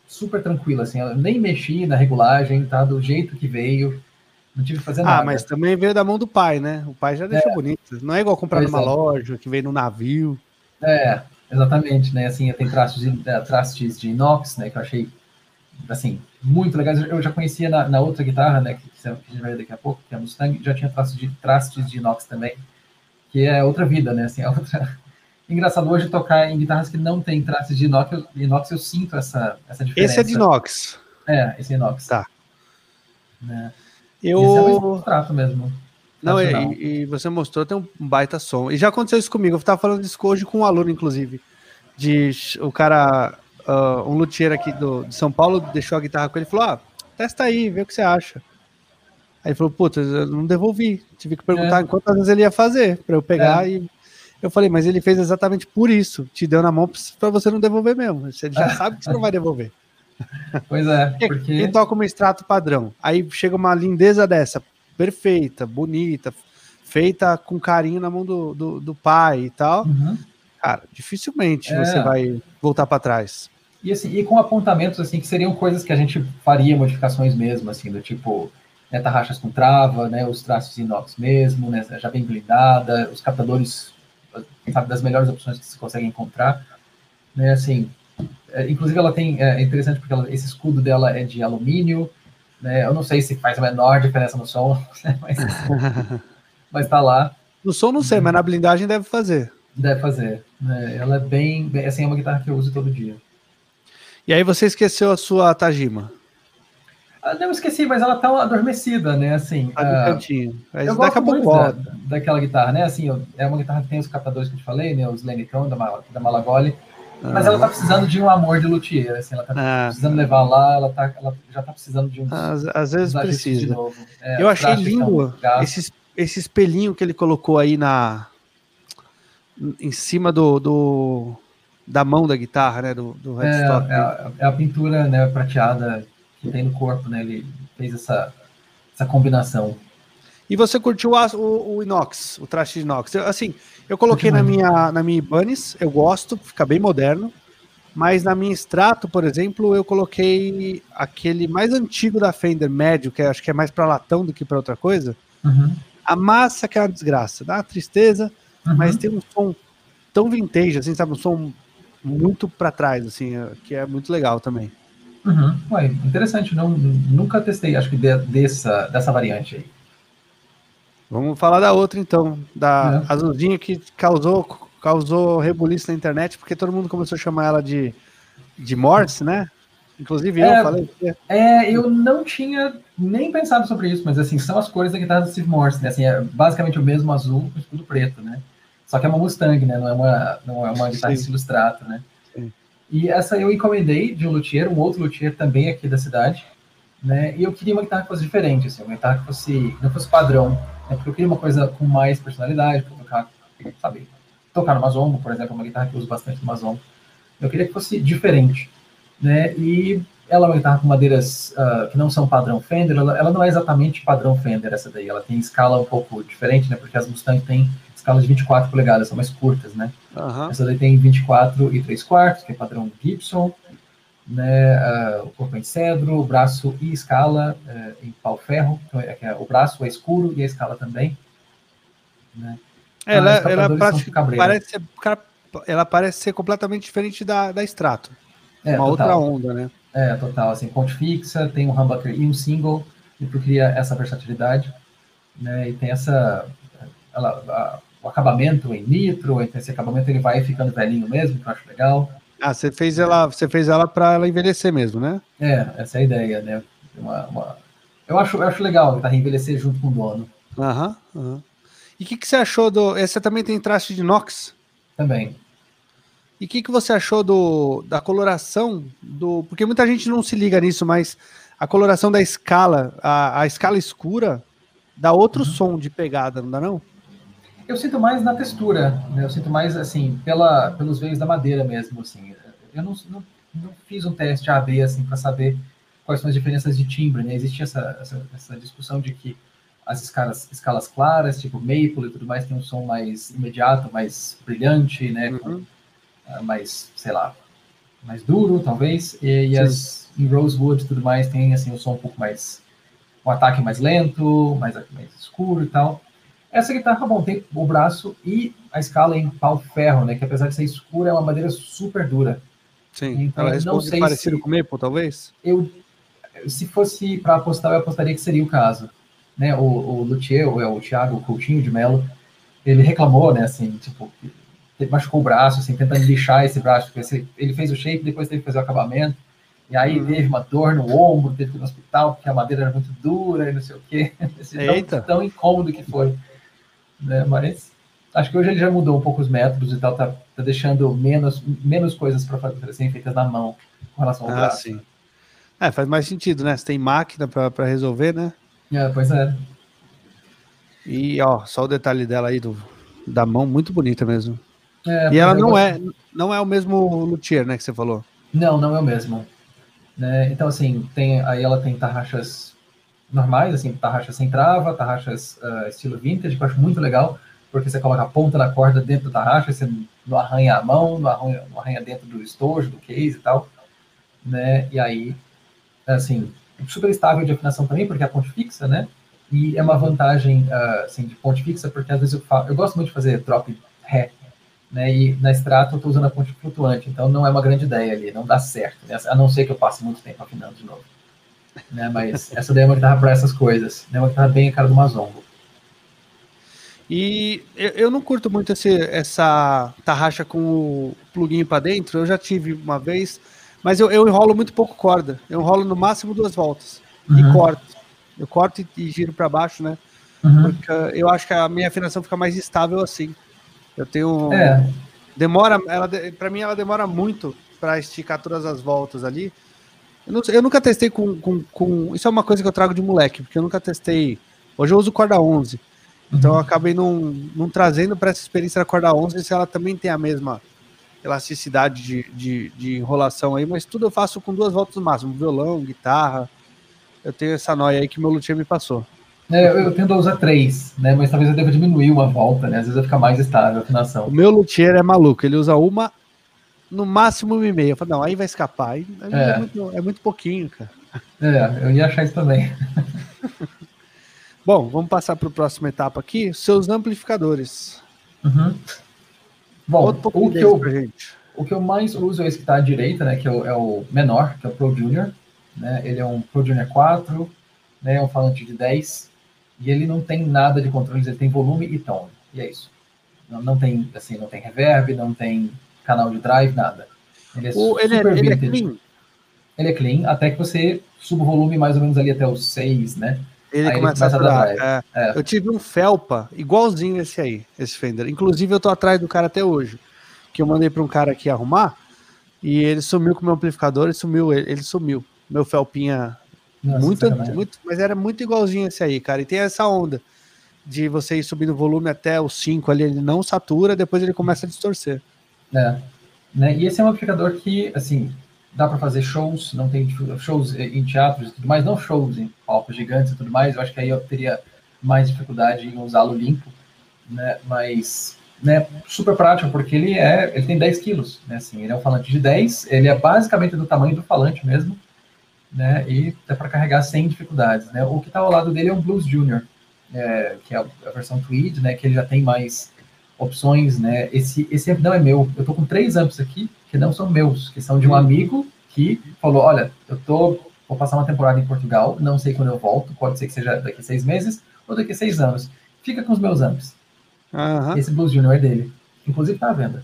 super tranquila, assim. Eu nem mexi na regulagem, tá do jeito que veio. Não tive que fazer ah, nada. Ah, mas também veio da mão do pai, né? O pai já deixou é. bonito. Não é igual comprar pois numa é. loja que vem no navio. É, exatamente, né? Assim, tem traços de, trastes de inox, né? Que eu achei, assim, muito legais. Eu já conhecia na, na outra guitarra, né? Que, que a gente vai ver daqui a pouco, que é a Mustang, já tinha traços de, trastes de inox também, que é outra vida, né? Assim, é outra... [LAUGHS] Engraçado hoje tocar em guitarras que não tem trastes de inox, eu, inox eu sinto essa, essa diferença. Esse é de inox. É, esse é inox. Tá. Né? Eu... Esse é o trato mesmo. Não, e, e, você mostrou, tem um baita som. E já aconteceu isso comigo. Eu estava falando disso hoje com um aluno, inclusive. De o cara, uh, um luthier aqui do, de São Paulo, deixou a guitarra com ele e falou: Ah, testa aí, vê o que você acha. Aí ele falou: Puta, eu não devolvi. Tive que perguntar é. quantas vezes ele ia fazer para eu pegar. É. E eu falei: Mas ele fez exatamente por isso. Te deu na mão para você não devolver mesmo. Você já [LAUGHS] sabe que você não vai devolver. Pois é. Porque... Quem toca um extrato padrão, aí chega uma lindeza dessa perfeita, bonita, feita com carinho na mão do, do, do pai e tal, uhum. cara, dificilmente é. você vai voltar para trás. E, assim, e com apontamentos assim que seriam coisas que a gente faria modificações mesmo, assim, do tipo né, tarraxas com trava, né, os traços inox mesmo, né, já bem blindada, os captadores, sabe, das melhores opções que se consegue encontrar, né, assim, é, inclusive ela tem, é, interessante porque ela, esse escudo dela é de alumínio, né? Eu não sei se faz a menor diferença no som, [LAUGHS] mas, [LAUGHS] mas tá lá. No som não sei, mas na blindagem deve fazer. Deve fazer. Né? Ela é bem, bem, assim, é uma guitarra que eu uso todo dia. E aí você esqueceu a sua Tajima? Ah, não esqueci, mas ela tá adormecida, né? Assim, tá no uh, cantinho. Mas eu gosto muito da, daquela guitarra, né? Assim, é uma guitarra que tem os captadores que eu te falei, né? Os Lenitão da, da Malagoli. Mas ela tá precisando de um amor de luthier, assim, ela tá ah. precisando levar lá, ela, tá, ela já tá precisando de um. Às, às vezes precisa. É, eu achei lindo esse, esse espelhinho que ele colocou aí na em cima do, do da mão da guitarra, né, do, do é, é, a, é a pintura, né, prateada que tem no corpo, né, ele fez essa, essa combinação. E você curtiu a, o, o, inox, o traste de inox? Assim, eu coloquei na minha, na minha Ibanez, eu gosto, fica bem moderno. Mas na minha extrato, por exemplo, eu coloquei aquele mais antigo da Fender, médio, que acho que é mais para latão do que para outra coisa. Uhum. A massa que é uma desgraça, dá uma tristeza, uhum. mas tem um som tão vintage, assim, sabe? Um som muito para trás, assim, é, que é muito legal também. Uhum. Ué, interessante, não, nunca testei, acho que de, dessa, dessa variante aí. Vamos falar da outra então, da é. azulzinha que causou causou rebuliço na internet porque todo mundo começou a chamar ela de de Morse, né? Inclusive é, eu falei. É, eu não tinha nem pensado sobre isso, mas assim, são as cores da guitarra do Steve Morse, né? Assim, é basicamente o mesmo azul com escudo preto, né? Só que é uma Mustang, né? Não é uma, não é uma guitarra Sim. né? Sim. E essa eu encomendei de um luthier, um outro luthier também aqui da cidade, né? E eu queria uma guitarra que fosse diferente, assim, uma guitarra que fosse, não fosse padrão, né? Porque eu queria uma coisa com mais personalidade, para tocar, sabe, tocar no Mazombo, por exemplo, uma guitarra que eu uso bastante no Mazombo. Eu queria que fosse diferente, né? E ela é uma guitarra com madeiras uh, que não são padrão Fender, ela, ela, não é exatamente padrão Fender essa daí, ela tem escala um pouco diferente, né? Porque as Mustang têm escala de 24 polegadas, são mais curtas, né? Uhum. Essa daí tem 24 e 3 quartos, que é padrão Gibson, né? Uh, o corpo é em cedro, o braço e escala uh, em pau-ferro, então, é, é, o braço é escuro e a escala também, né? É, ela, ela parece, ser, ela parece ser completamente diferente da, da Strato. É, uma total. outra onda, né? É, total. Assim, ponte fixa, tem um humbucker e um single, e cria essa versatilidade, né? E tem essa... Ela, a, o acabamento em nitro, então esse acabamento ele vai ficando velhinho mesmo, que eu acho legal. Ah, você fez ela, você fez ela para ela envelhecer mesmo, né? É, essa é a ideia, né? Uma, uma... Eu acho, eu acho legal tá envelhecer junto com o dono. Aham, aham. E o que, que você achou do. Você também tem traste de inox? Também. E o que, que você achou do, da coloração do. Porque muita gente não se liga nisso, mas a coloração da escala, a, a escala escura, dá outro uhum. som de pegada, não dá não? Eu sinto mais na textura, né? eu sinto mais assim, pela, pelos veios da madeira mesmo. Assim. Eu não, não, não fiz um teste AB assim, para saber quais são as diferenças de timbre. Né? Existia essa, essa, essa discussão de que as escalas, escalas claras, tipo maple e tudo mais, tem um som mais imediato, mais brilhante, né? Uhum. Com, uh, mais, sei lá, mais duro, talvez. E, e as em rosewood e tudo mais tem assim um som um pouco mais um ataque mais lento, mais, mais escuro e tal. Essa guitarra, bom, tem o braço e a escala em pau-ferro, né? Que apesar de ser escura, é uma madeira super dura. Sim, então, ela não sei parecido se, com Maple, talvez? Eu, se fosse para apostar, eu apostaria que seria o caso né, o, o Luthier, o, é o Thiago Coutinho de Mello, ele reclamou, né, assim, tipo, ele machucou o braço, assim, tentando lixar esse braço, porque ele fez o shape, depois teve que fazer o acabamento, e aí uhum. teve uma dor no ombro, teve que ir no hospital, porque a madeira era muito dura e não sei o quê, [LAUGHS] tão, tão incômodo que foi, né, mas acho que hoje ele já mudou um pouco os métodos e tal, tá, tá deixando menos, menos coisas para serem feitas na mão com relação ao ah, braço. Sim. É, faz mais sentido, né? Você tem máquina para resolver, né? É, pois é. E ó, só o detalhe dela aí do, da mão, muito bonita mesmo. É, e ela não gosto... é, não é o mesmo luthier, né, que você falou? Não, não é o mesmo. Né? Então, assim, tem, aí ela tem tarraxas normais, assim, tarraxas sem trava, tarraxas uh, estilo vintage, que eu acho muito legal, porque você coloca a ponta da corda dentro da tarraxa, você não arranha a mão, não arranha, não arranha dentro do estojo, do case e tal, né? E aí, assim, super estável de afinação também, porque é a ponte fixa, né? E é uma vantagem, uh, assim, de ponte fixa, porque às vezes eu, falo, eu gosto muito de fazer drop ré, né? E na extrato eu estou usando a ponte flutuante, então não é uma grande ideia ali, não dá certo, né? A não ser que eu passe muito tempo afinando de novo. Né? Mas essa daí é uma guitarra para essas coisas, né? Uma guitarra bem a cara do Mazongo. E eu não curto muito esse, essa tarraxa com o pluguinho para dentro. Eu já tive uma vez, mas eu, eu enrolo muito pouco corda. Eu enrolo no máximo duas voltas. Uhum. E corto. Eu corto e, e giro para baixo, né? Uhum. Porque eu acho que a minha afinação fica mais estável assim. Eu tenho. É. Demora, ela, para mim, ela demora muito para esticar todas as voltas ali. Eu, não, eu nunca testei com, com, com, Isso é uma coisa que eu trago de moleque, porque eu nunca testei. Hoje eu uso corda 11. Então uhum. eu acabei não, não trazendo para essa experiência da corda 11 se ela também tem a mesma elasticidade de, de, de, enrolação aí, mas tudo eu faço com duas voltas no máximo, violão, guitarra. Eu tenho essa noia aí que meu luthier me passou. É, eu, eu tendo a usar três, né? Mas talvez eu deva diminuir uma volta, né? Às vezes vai ficar mais estável a afinação. O meu luthier é maluco, ele usa uma, no máximo uma e meia. Eu falo, não, aí vai escapar. Aí, é. É, muito, é muito pouquinho, cara. É, eu ia achar isso também. [LAUGHS] Bom, vamos passar para a próxima etapa aqui. Seus amplificadores. Uhum. Bom, o que, eu, o que eu mais uso é esse que está à direita, né, que é o, é o, menor, que é o Pro Junior. Né, ele é um Pro Junior 4, né, é um falante de 10, e ele não tem nada de controles, ele tem volume e tom, e é isso. Não, não tem, assim, não tem reverb, não tem canal de drive, nada. Ele é o, ele é, ele é clean? Ele é clean, até que você suba o volume mais ou menos ali até os 6, né? Ele começa, ele começa, a dar. É, é. Eu tive um Felpa igualzinho esse aí, esse Fender. Inclusive, eu tô atrás do cara até hoje. Que eu mandei para um cara aqui arrumar. E ele sumiu com o meu amplificador, ele sumiu, ele, ele sumiu. Meu Felpinha Nossa, muito, muito, mas era muito igualzinho esse aí, cara. E tem essa onda de você ir subindo o volume até o 5 ali, ele não satura, depois ele começa a distorcer. É. Né? E esse é um amplificador que, assim, dá para fazer shows, não tem shows em teatros e tudo mais, não shows em palcos gigantes e tudo mais. Eu acho que aí eu teria mais dificuldade em usá-lo limpo, né? Mas né, super prático, porque ele é, ele tem 10 quilos, né? Assim, ele é um falante de 10, ele é basicamente do tamanho do falante mesmo, né? E dá para carregar sem dificuldades, né? O que está ao lado dele é um Blues Junior, é, que é a versão Tweed, né? Que ele já tem mais opções, né? Esse, esse amp não é meu. Eu tô com três amps aqui que não são meus, que são de um amigo que falou, olha, eu tô vou passar uma temporada em Portugal, não sei quando eu volto, pode ser que seja daqui seis meses ou daqui seis anos. Fica com os meus amps. Uhum. Esse Blues Junior é dele. Inclusive tá à venda.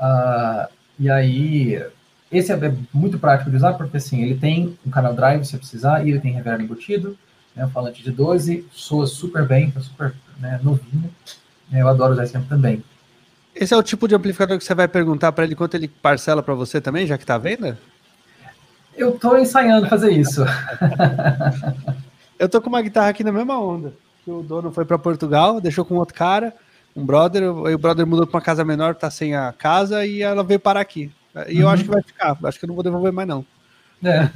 Uh, e aí, esse é muito prático de usar, porque assim, ele tem um canal drive se precisar, e ele tem reverb embutido, né, um falante de 12, soa super bem, tá super né, novinho. Eu adoro usar esse amp também. Esse é o tipo de amplificador que você vai perguntar para ele quanto ele parcela para você também, já que tá à venda? Eu tô ensaiando fazer isso. [LAUGHS] eu tô com uma guitarra aqui na mesma onda. Que o dono foi para Portugal, deixou com outro cara, um brother, aí o brother mudou para uma casa menor, tá sem a casa e ela veio parar aqui. E uhum. eu acho que vai ficar, acho que eu não vou devolver mais não. É.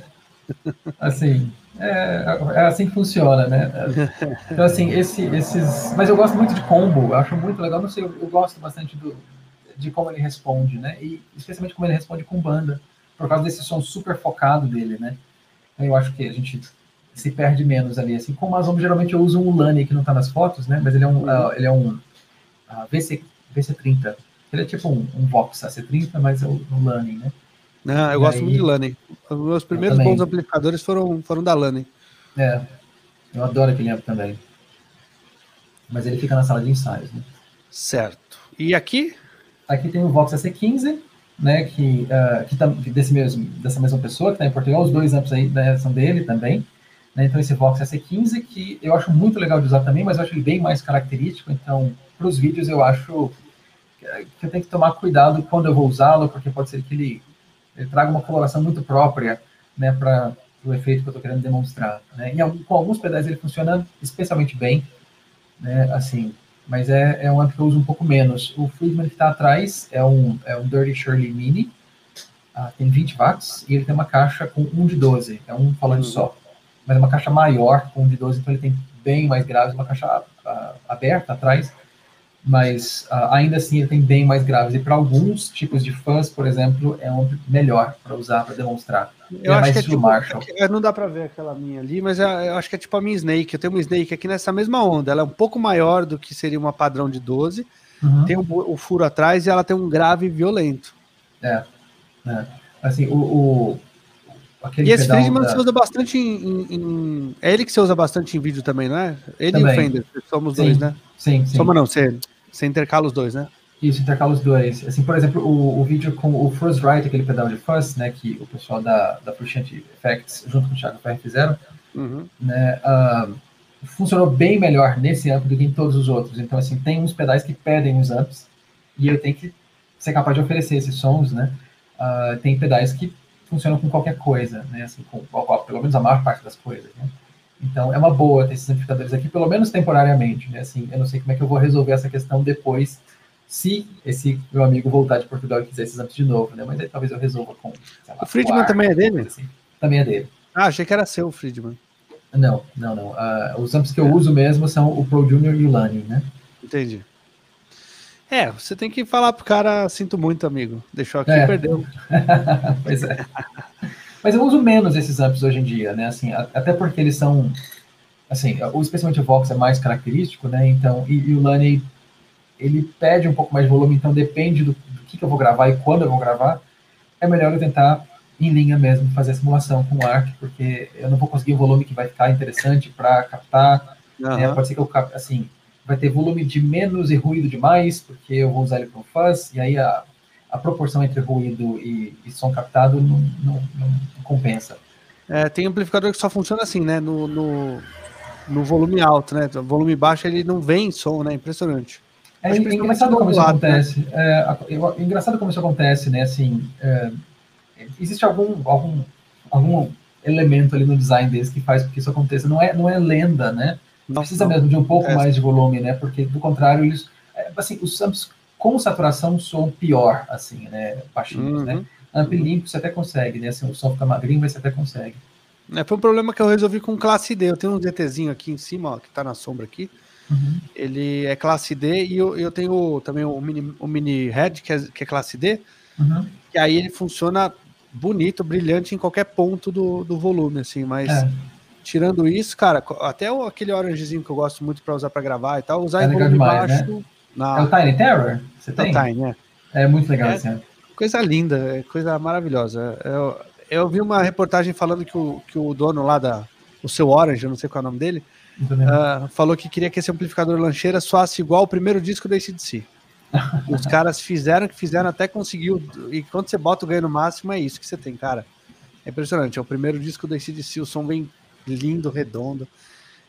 Assim, é, é assim que funciona, né? Então, assim, esse, esses. Mas eu gosto muito de combo, eu acho muito legal. Não sei, eu, eu gosto bastante do, de como ele responde, né? E especialmente como ele responde com banda, por causa desse som super focado dele, né? Eu acho que a gente se perde menos ali. Assim, como as geralmente eu uso um Lani que não tá nas fotos, né? Mas ele é um, uh, ele é um uh, VC, VC30. Ele é tipo um, um Vox AC30, mas é o um Lani, né? Não, eu e gosto aí... muito de Lani. Os meus primeiros bons amplificadores foram, foram da Lani. É, eu adoro aquele amp também. Mas ele fica na sala de ensaios, né? Certo. E aqui? Aqui tem o Vox AC15, né, que, uh, que desse mesmo, dessa mesma pessoa que está em Portugal, os dois amps aí né, são dele também. Né, então esse Vox AC15, que eu acho muito legal de usar também, mas eu acho ele bem mais característico, então para os vídeos eu acho que eu tenho que tomar cuidado quando eu vou usá-lo, porque pode ser que ele, ele traga uma coloração muito própria né, para o efeito que eu estou querendo demonstrar. Né? Em, com alguns pedais ele funciona especialmente bem, né, assim, mas é, é um amp que eu uso um pouco menos. O Friedman que está atrás é um, é um Dirty Shirley Mini, uh, tem 20 watts, e ele tem uma caixa com 1 de 12, é um falante uhum. só. Mas é uma caixa maior com 1 de 12, então ele tem bem mais graves, uma caixa uh, aberta atrás, mas uh, ainda assim ele tem bem mais graves. E para alguns tipos de fãs, por exemplo, é um melhor para usar, para demonstrar. Eu é acho que é tipo, Marshall. É, não dá para ver aquela minha ali, mas é, eu acho que é tipo a minha Snake. Eu tenho uma Snake aqui nessa mesma onda. Ela é um pouco maior do que seria uma padrão de 12. Uhum. Tem o, o, furo atrás e ela tem um grave violento. É. é. Assim, o, o e esse Friedman da... você usa bastante em, em, É ele que você usa bastante em vídeo também, não é? Ele também. e o Fender, somos sim, dois, né? Sim, sim. Somos não, você, você intercala os dois, né? Isso, intercala os dois. Assim, por exemplo, o, o vídeo com o First Right, aquele pedal de fuzz, né, que o pessoal da, da Frusciante Effects, junto com o Thiago Ferre, fizeram, uhum. né, uh, funcionou bem melhor nesse amp do que em todos os outros. Então, assim, tem uns pedais que pedem os amps, e eu tenho que ser capaz de oferecer esses sons, né? Uh, tem pedais que funcionam com qualquer coisa, né? Assim, com, com, pelo menos a maior parte das coisas, né? Então, é uma boa ter esses amplificadores aqui, pelo menos temporariamente, né? Assim, eu não sei como é que eu vou resolver essa questão depois se esse meu amigo voltar de Portugal e quiser esses amps de novo, né? Mas aí talvez eu resolva com. Lá, o Friedman também é dele? Assim. Também é dele. Ah, achei que era seu, Friedman. Não, não, não. Uh, os amps que eu é. uso mesmo são o Pro Junior e o Lani, né? Entendi. É, você tem que falar pro cara, sinto muito, amigo. Deixou aqui e é. perdeu. [LAUGHS] pois é. Mas eu uso menos esses amps hoje em dia, né? Assim, até porque eles são, assim, especialmente o Vox é mais característico, né? Então, e, e o Lani ele pede um pouco mais de volume, então depende do, do que, que, eu vou gravar e quando eu vou gravar, é melhor eu tentar em linha mesmo fazer a simulação com o ARC, porque eu não vou conseguir o volume que vai ficar interessante para captar. Uhum. Né? Pode ser que eu capte, assim, vai ter volume de menos e ruído demais, porque eu vou usar ele para um fuzz, e aí a, a proporção entre ruído e, e som captado não, não, não, compensa. É, tem amplificador que só funciona assim, né? No, no, no volume alto, né? O volume baixo ele não vem som, né? Impressionante. É, é engraçado como isso lado, né? acontece. Né? É, engraçado como isso acontece, né? Assim, é, existe algum, algum, algum elemento ali no design deles que faz com que isso aconteça. Não é, não é lenda, né? Não, Precisa não. mesmo de um pouco é. mais de volume, né? Porque, do contrário, eles... É, assim, os amps com saturação soam pior, assim, né? Baixinhos, né? uhum. né? Amp limpo você até consegue, né? Assim, o som fica magrinho, mas você até consegue. É, foi um problema que eu resolvi com classe D. Eu tenho um DTzinho aqui em cima, ó, que tá na sombra aqui. Uhum. Ele é classe D e eu, eu tenho também o mini, o mini head, que é, que é classe D. Uhum. E aí ele funciona bonito, brilhante em qualquer ponto do, do volume, assim, mas é. Tirando isso, cara, até aquele orangezinho que eu gosto muito para usar para gravar e tal, usar é em volume demais, baixo. Né? Na... É o Tiny Terror? Você tem? É o Tiny, é. É muito legal, é, assim. Coisa linda, é coisa maravilhosa. Eu, eu vi uma reportagem falando que o, que o dono lá da. O seu Orange, eu não sei qual é o nome dele, uh, falou que queria que esse amplificador lancheira soasse igual o primeiro disco da ACDC. [LAUGHS] Os caras fizeram que fizeram até conseguiu. E quando você bota o ganho no máximo, é isso que você tem, cara. É impressionante. É o primeiro disco da ACDC, o som vem lindo, redondo.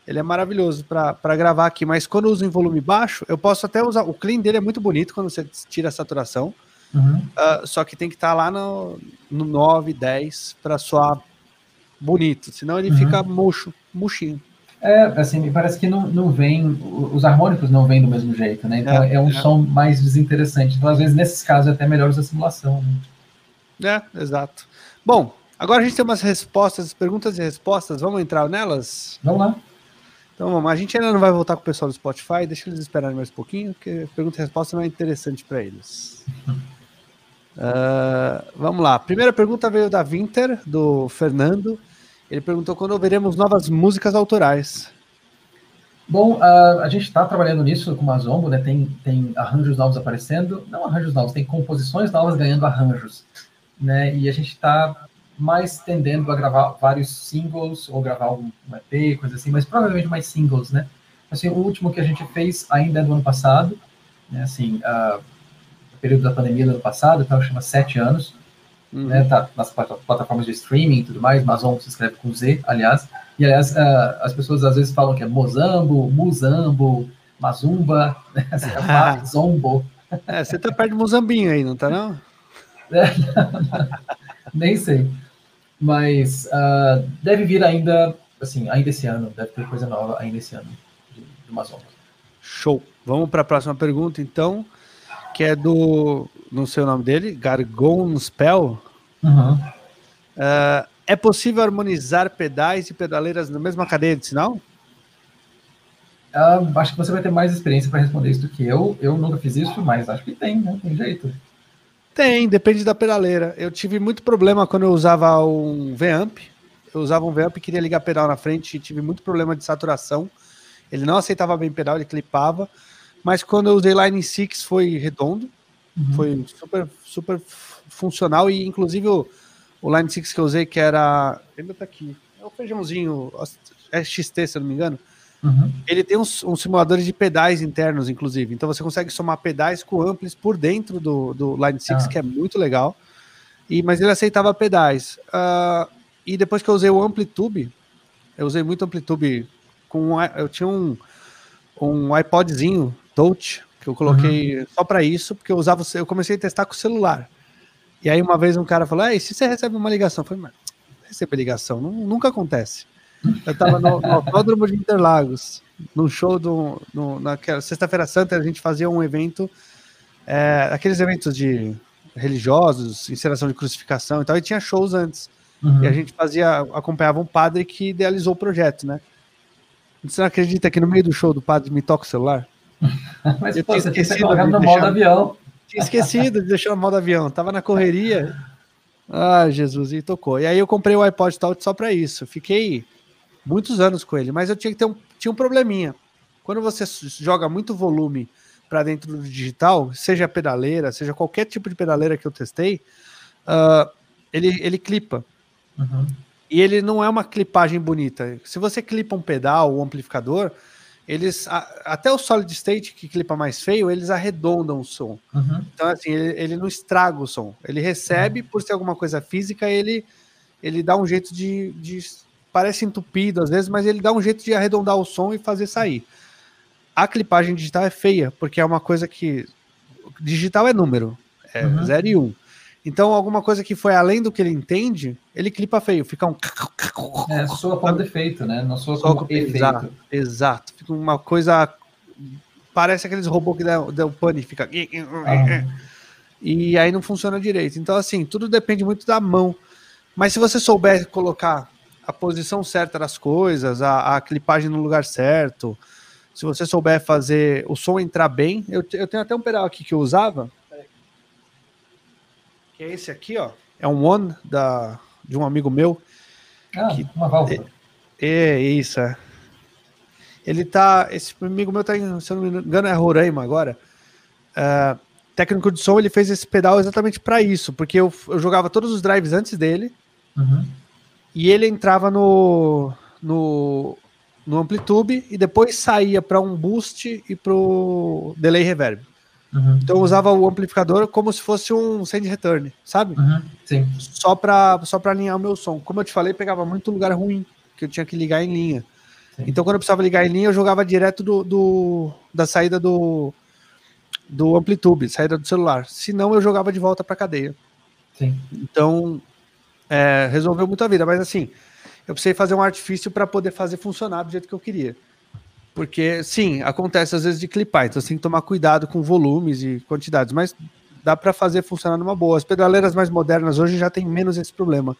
Ele é maravilhoso para gravar aqui, mas quando eu uso em volume baixo, eu posso até usar. O clean dele é muito bonito quando você tira a saturação. Uhum. Uh, só que tem que estar tá lá no, no 9, 10 para soar bonito, senão ele uhum. fica murcho, murchinho. É, assim, me parece que não, não vem, os harmônicos não vêm do mesmo jeito, né? Então é, é um é. som mais desinteressante. Então, às vezes, nesses casos, é até melhor usar simulação. Né? É, exato. Bom, agora a gente tem umas respostas, perguntas e respostas. Vamos entrar nelas? Vamos lá. Então vamos, a gente ainda não vai voltar com o pessoal do Spotify, deixa eles esperarem mais um pouquinho, porque pergunta e resposta não é interessante para eles. Uh, [LAUGHS] vamos lá. Primeira pergunta veio da Winter, do Fernando. Ele perguntou quando veremos novas músicas autorais. Bom, uh, a gente está trabalhando nisso com a Zombo, né? Tem, tem arranjos novos aparecendo, não arranjos novos, tem composições novas ganhando arranjos, né? E a gente está mais tendendo a gravar vários singles ou gravar um EP, coisa assim, mas provavelmente mais singles, né? Assim, o último que a gente fez ainda é do ano passado, né? Assim, uh, período da pandemia do ano passado, então chama Sete Anos, uhum. né, tá nas plataformas de streaming e tudo mais, Amazon se escreve com Z, aliás, e aliás, uh, as pessoas às vezes falam que é Mozambo, Muzambo, Mazumba, [LAUGHS] né, assim, é [LAUGHS] Zombo. É, você tá perto de Mozambinho aí, não tá não? [LAUGHS] É, não, não, nem sei. Mas uh, deve vir ainda, assim, ainda esse ano, deve ter coisa nova ainda esse ano de Mazomba. Show. Vamos para a próxima pergunta, então que é do. Não sei o nome dele, Gargon Spell. Uhum. Uh, é possível harmonizar pedais e pedaleiras na mesma cadeia de sinal? Uh, acho que você vai ter mais experiência para responder isso do que eu. Eu nunca fiz isso, mas acho que tem, né? Tem jeito. Tem, depende da pedaleira. Eu tive muito problema quando eu usava um V-Amp. Eu usava um V-Amp e queria ligar pedal na frente e tive muito problema de saturação. Ele não aceitava bem pedal, ele clipava. Mas quando eu usei Line 6 foi redondo, uhum. foi super, super funcional e inclusive o, o Line 6 que eu usei, que era. Ainda tá aqui. É o feijãozinho XT, se eu não me engano. Uhum. Ele tem uns, uns, simuladores de pedais internos, inclusive. Então você consegue somar pedais com amplis por dentro do, do Line 6, ah. que é muito legal. E, mas ele aceitava pedais. Uh, e depois que eu usei o Amplitube, eu usei muito Amplitube com. Eu tinha um, um iPodzinho touch, que eu coloquei uhum. só para isso, porque eu usava, eu comecei a testar com o celular. E aí uma vez um cara falou: "Ei, se você recebe uma ligação", eu falei: "Mas receber ligação, não, nunca acontece". Eu estava no, no Autódromo de Interlagos, num show do no, naquela sexta-feira santa, a gente fazia um evento é, aqueles eventos de religiosos, encenação de crucificação e tal, e tinha shows antes. Uhum. E a gente fazia, acompanhava um padre que idealizou o projeto, né? Você não acredita que no meio do show do padre me toca o celular? [LAUGHS] Mas eu pô, tinha esquecido de no modo avião. Tinha esquecido de deixar no modo avião. Tava na correria. [LAUGHS] Ah, Jesus, e tocou. E aí eu comprei o iPod Touch só para isso. Fiquei muitos anos com ele, mas eu tinha que ter um, tinha um probleminha. Quando você joga muito volume para dentro do digital, seja pedaleira, seja qualquer tipo de pedaleira que eu testei, uh, ele, ele clipa. Uhum. E ele não é uma clipagem bonita. Se você clipa um pedal ou um amplificador, eles até o solid state que clipa mais feio, eles arredondam o som. Uhum. Então assim, ele, ele, não estraga o som. Ele recebe uhum. por ser alguma coisa física, ele ele dá um jeito de, de, parece entupido às vezes, mas ele dá um jeito de arredondar o som e fazer sair. A clipagem digital é feia, porque é uma coisa que digital é número, é 0 uhum. e 1. Um. Então, alguma coisa que foi além do que ele entende, ele clipa feio, fica um. É, soa como defeito, né? Não soa como efeito. Exato, exato. Fica uma coisa. Parece aqueles robôs que dão, dão pane, fica. Ah. E aí não funciona direito. Então, assim, tudo depende muito da mão. Mas se você souber colocar a posição certa das coisas, a, a clipagem no lugar certo, se você souber fazer o som entrar bem, eu, eu tenho até um pedal aqui que eu usava, que é esse aqui, ó. É um One da, de um amigo meu. Ah, que, uma válvula. É, é, isso, é. Ele tá. Esse amigo meu tá em, se eu não me engano, é Roraima agora. Uh, técnico de som, ele fez esse pedal exatamente para isso, porque eu, eu, jogava todos os drives antes dele. Uhum. E ele entrava no, no, no Amplitude e depois saía para um boost e pro delay reverb. Uhum. Então eu usava o amplificador como se fosse um send return, sabe? Uhum. Sim. Só para só para alinhar o meu som. Como eu te falei, pegava muito lugar ruim, que eu tinha que ligar em linha. Sim. Então quando eu precisava ligar em linha, eu jogava direto do, do da saída do do Amplitude, saída do celular. Se não, eu jogava de volta para cadeia. Sim. Então é, resolveu muito a vida, mas assim, eu precisei fazer um artifício para poder fazer funcionar do jeito que eu queria. Porque, sim, acontece às vezes de clipar, então você tem que tomar cuidado com volumes e quantidades, mas dá para fazer funcionar numa boa. As pedaleiras mais modernas hoje já tem menos esse problema.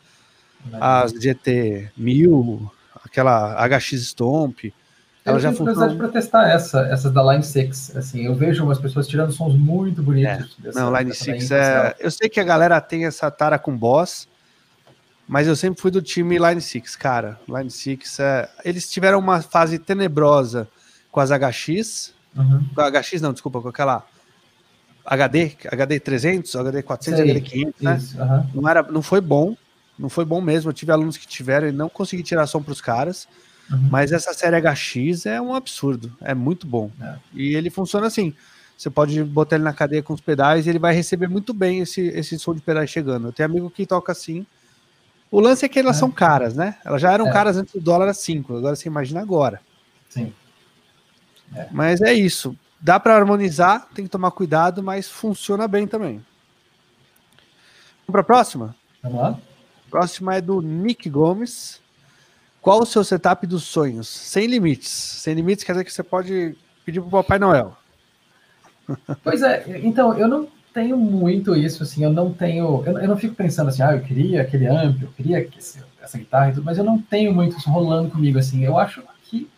As GT 1000, aquela HX Stomp, ela eu já funciona. para testar essa, essas da Line 6. Assim, eu vejo umas pessoas tirando sons muito bonitos. É. Dessa, Não, Line 6 é. Eu sei que a galera tem essa tara com boss, mas eu sempre fui do time Line 6, cara. Line 6 é. Eles tiveram uma fase tenebrosa com as HX. Uhum. Com a HX, não, desculpa, com aquela HD, HD 300, HD 400, Sei, HD 500, né? Isso, uhum. não, era, não foi bom, não foi bom mesmo. Eu tive alunos que tiveram e não consegui tirar som para os caras. Uhum. Mas essa série HX é um absurdo, é muito bom. É. E ele funciona assim. Você pode botar ele na cadeia com os pedais e ele vai receber muito bem esse, esse som de pedais chegando. Eu tenho amigo que toca assim o lance é que elas é. são caras, né? Elas já eram é. caras antes do dólar a 5, agora você imagina agora. Sim. É. Mas é isso. Dá para harmonizar, tem que tomar cuidado, mas funciona bem também. Vamos para a próxima? Vamos lá. Próxima é do Nick Gomes. Qual o seu setup dos sonhos? Sem limites. Sem limites quer dizer que você pode pedir para o Papai Noel. Pois é, então, eu não tenho muito isso, assim, eu não tenho, eu, eu não fico pensando assim, ah, eu queria aquele amp, eu queria esse, essa guitarra e tudo, mas eu não tenho muito isso rolando comigo, assim, eu acho que,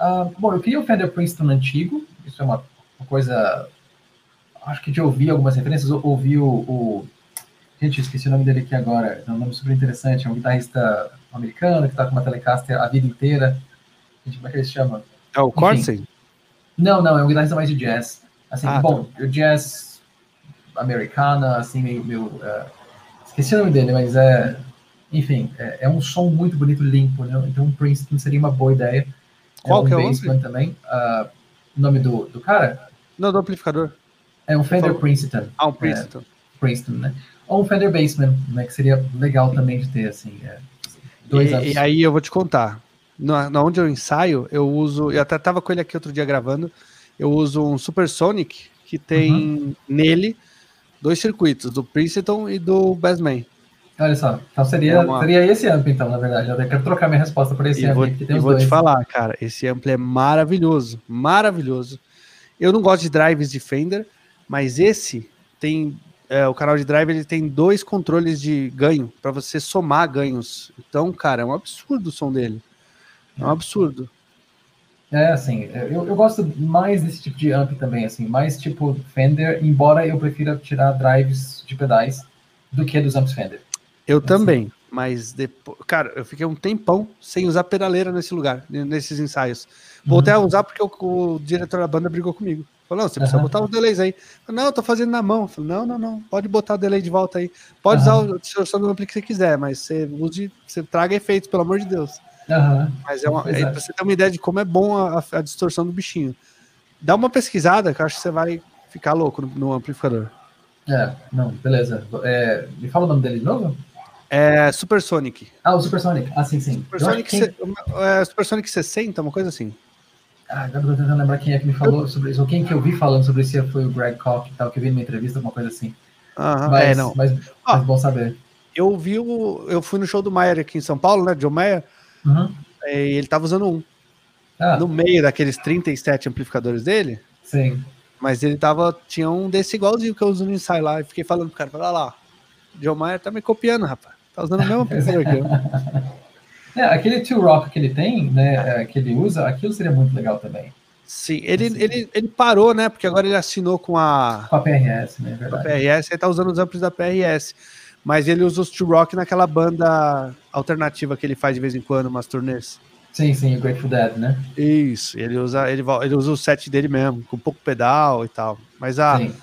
uh, bom, eu queria o Fender Princeton antigo, isso é uma, uma coisa, acho que de ouvir algumas referências, ouvi o, o, gente, esqueci o nome dele aqui agora, é um nome super interessante, é um guitarrista americano que tá com uma Telecaster a vida inteira, gente, como é que ele se chama? É o Corsen? Não, não, é um guitarrista mais de jazz, assim, ah, bom, tá. o jazz americana, assim, meio. meio uh, esqueci o nome dele, mas é. Enfim, é, é, um som muito bonito, limpo, né? Então, um Princeton seria uma boa ideia. Qual é um que é o também. Uh, o nome do, do cara? Não, do amplificador. É um Fender Princeton. Ah, um Princeton. É, Princeton, né? Ou um Fender Bassman, né? Que seria legal também de ter, assim. É, dois e, e aí eu vou te contar. Na, na onde eu ensaio, eu uso. Eu até tava com ele aqui outro dia gravando. Eu uso um Supersonic que tem uhum. nele dois circuitos, do Princeton e do Bassman. Olha só, então seria, é uma... seria esse amplo, então, na verdade. Eu quero trocar minha resposta por esse amplo. que tem os vou dois. te falar, cara, esse amplo é maravilhoso, maravilhoso. Eu não gosto de drives de Fender, mas esse tem. É, o canal de drive ele tem dois controles de ganho para você somar ganhos. Então, cara, é um absurdo o som dele. É um absurdo. É, assim, eu, eu gosto mais desse tipo de amp também, assim, mais tipo Fender, embora eu prefira tirar drives de pedais do que dos amps Fender. Eu assim. também, mas depois, cara, eu fiquei um tempão sem usar pedaleira nesse lugar, nesses ensaios. Voltei uhum. a usar porque o, o, diretor da banda brigou comigo. Falou, não, você precisa uhum. botar os delays aí. Falei, não, eu tô fazendo na mão. Falei, não, não, não, pode botar o delay de volta aí. Pode uhum. usar a distorção do ampli que você quiser, mas você use, você traga efeitos, pelo amor de Deus. Uhum. Mas é, uma, é, pra você ter uma ideia de como é bom a, a, distorção do bichinho. Dá uma pesquisada que eu acho que você vai ficar louco no, no amplificador. É, não, beleza. É, me fala o nome dele de novo? É Supersonic. Ah, o Supersonic. Ah, sim, sim. Supersonic, quem... é, Supersonic 60, uma coisa assim. Ah, agora eu tô tentando lembrar quem é que me falou sobre isso, ou quem que eu vi falando sobre isso foi o Greg Koch e tal, que eu vi numa entrevista, alguma coisa assim. Aham, mas, é, não. mas, mas bom saber. Eu vi o. Eu fui no show do Maier aqui em São Paulo, né? John Mayer, Uhum. e ele tava usando um. Ah, No meio daqueles 37 amplificadores dele, sim. mas ele tava. Tinha um desse igualzinho que eu uso no ensaio lá. E fiquei falando pro cara, olha lá, John Mayer tá me copiando, rapaz. Tá usando o mesmo amplificador que eu. É, aquele Two Rock que ele tem, né, é, que ele usa, aquilo seria muito legal também. Sim, ele, ele, ele parou, né? Porque agora ele assinou com a, Com a PRS, né, é a verdade. PRS, ele tá usando os amplos da PRS. Mas ele usa os True Rock naquela banda alternativa que ele faz de vez em quando, umas turnês. Sim, sim, o Grateful Dead, né? Isso, ele usa, ele, ele usa o set dele mesmo, com pouco pedal e tal. Mas a, Sim.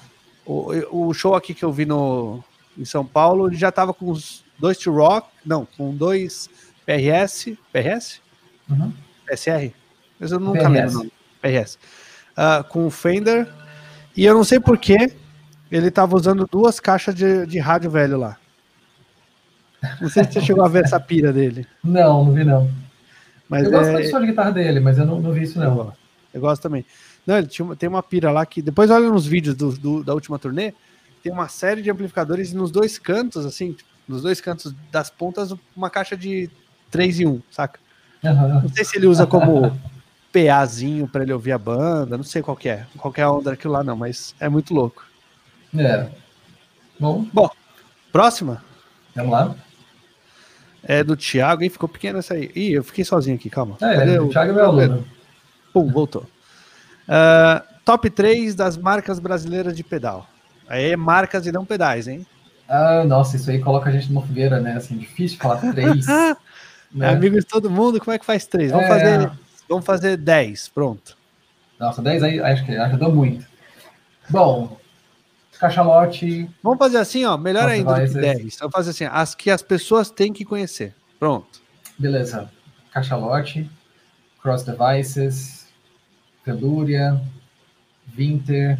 o, o show aqui que eu vi no, em São Paulo, ele já tava com os dois True Rock, não, com dois PRS, PRS? Uhum. SR? Mas eu nunca PRS. lembro o nome. PRS. Ah, com o Fender. E eu não sei porquê, ele tava usando duas caixas de, de rádio velho lá. Não sei se você chegou a ver essa pira dele. Não, não vi não. Mas eu gosto é, do som de guitarra dele, mas eu não, não vi isso eu não. gosto. Eu gosto também. Não, ele tinha tem uma pira lá que. Depois olha nos vídeos do, do- da última turnê. Tem uma série de amplificadores e nos dois cantos, assim, nos dois cantos das pontas, uma caixa de 3 em 1, saca? Aham. Não sei se ele usa como PAzinho para ele ouvir a banda, não sei qual que é. Qualquer onda daquilo lá, não, mas é muito louco. É. Bom, Próxima vamos lá. É do Thiago, e ficou pequena essa aí. Ih, eu fiquei sozinho aqui, calma. É, Cadê o Thiago é meu aluno. Pum, voltou. Ah, top 3 das marcas brasileiras de pedal. Aí é marcas e não pedais, hein? Ah, nossa, isso aí coloca a gente numa fogueira, né? Assim, difícil falar três. [LAUGHS] Né? amigo de todo mundo, como é que faz 3? Vamos É. fazer. Vamos fazer 10, pronto. Nossa, 10 aí acho que ajudou muito. Bom, cachalote, Vamos fazer assim, ó. Melhor Nossa, ainda do que ser- 10. Vamos fazer assim, as que as pessoas têm que conhecer. Pronto. beleza. Cachalote, Cross Devices, Telúria, Winter,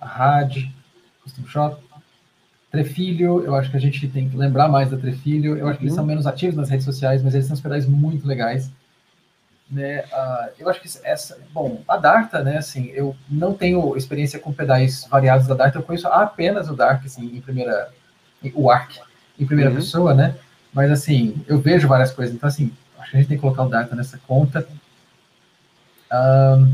Rad, Custom Shop, Trefilho, eu acho que a gente tem que lembrar mais da Trefilho. Eu acho que eles Uhum. são menos ativos nas redes sociais, mas eles uns pedais muito legais. Né? ah, eu acho que essa. Bom, a Darta, né? Assim, eu não tenho experiência com pedais variados da Darta, eu conheço apenas o Dark, assim, em primeira. O Arc, em primeira Uhum. pessoa, né? Mas assim, eu vejo várias coisas, então assim, acho que a gente tem que colocar o Darta nessa conta. Ahn,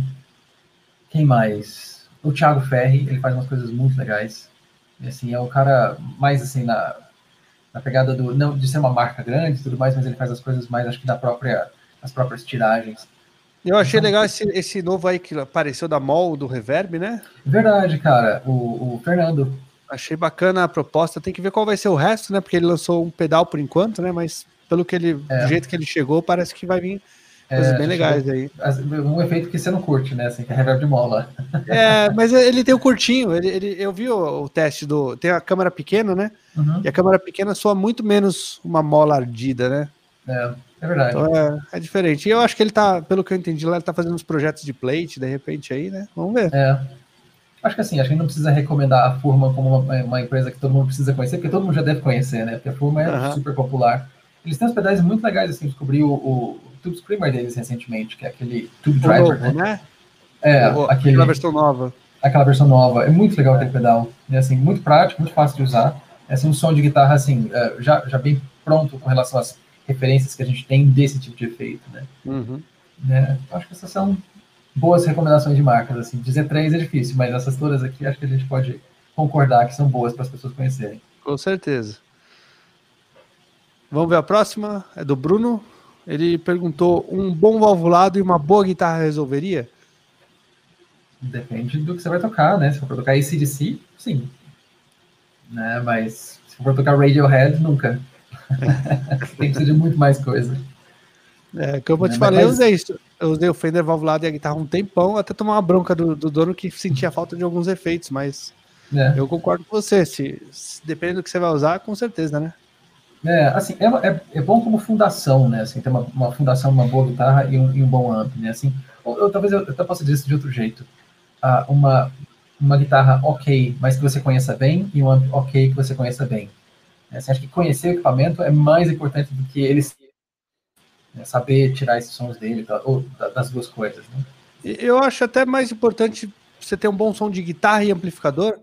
quem mais? O Thiago Ferri, ele faz umas coisas muito legais. E, assim, é o cara mais assim na, na pegada do não de ser uma marca grande e tudo mais, mas ele faz as coisas mais acho que da própria as próprias tiragens. Eu achei Uhum. legal esse, esse novo aí que apareceu da Mol, do Reverb, né? Verdade, cara. O, o Fernando. Achei bacana a proposta. Tem que ver qual vai ser o resto, né? Porque ele lançou um pedal por enquanto, né? Mas pelo que ele, É. do jeito que ele chegou, parece que vai vir coisas É, bem legais aí. Um efeito que você não curte, né? Assim, que é reverb de mola. [LAUGHS] É, mas ele tem o curtinho. Ele, ele- eu vi o, o teste do. Tem a câmera pequena, né? Uhum. E a câmera pequena soa muito menos uma mola ardida, né? É, é verdade. Então é, é diferente. E eu acho que ele tá, pelo que eu entendi lá, ele tá fazendo uns projetos de plate, de repente aí, né? Vamos ver. É. Acho que assim, acho que não precisa recomendar a Furman como uma, uma empresa que todo mundo precisa conhecer, porque todo mundo já deve conhecer, né? Porque a Furman é Aham. super popular. Eles têm uns pedais muito legais, assim, descobri o, o Tube Screamer deles recentemente, que é aquele Tube O Driver, novo, né? né? É, O- aquele, Aquela versão nova. aquela versão nova. É muito legal aquele pedal. É assim, muito prático, muito fácil de usar. É assim, um som de guitarra assim, é, já, já bem pronto com relação às referências que a gente tem desse tipo de efeito, né? Uhum. né? Acho que essas são boas recomendações de marcas. Assim. Dizer três é difícil, mas essas todas aqui acho que a gente pode concordar que são boas para as pessoas conhecerem. Com certeza. Vamos ver a próxima. É do Bruno. Ele perguntou: um bom valvulado e uma boa guitarra resolveria? Depende do que você vai tocar, né? Se for tocar ACDC, sim. Né? Mas se for tocar Radiohead, nunca. [LAUGHS] Tem que ser de muito mais coisa. É, como eu te Né, falei, eu mas- usei isso. Eu usei o Fender valvulado e a guitarra um tempão, até tomar uma bronca do, do dono que sentia falta de alguns efeitos, mas né? eu concordo com você. Se, se depende do que você vai usar, com certeza, né? É, assim, é, é, é bom como fundação, né? Assim, ter uma, uma fundação, uma boa guitarra e um, e um bom amp, né? Assim, ou, eu, talvez eu até possa dizer isso de outro jeito. Ah, uma, uma guitarra ok, mas que você conheça bem, e um amp ok que você conheça bem. É, Assim, acho que conhecer o equipamento é mais importante do que ele né, saber tirar esses sons dele, ou da- das duas coisas, né? Eu acho até mais importante você ter um bom som de guitarra e amplificador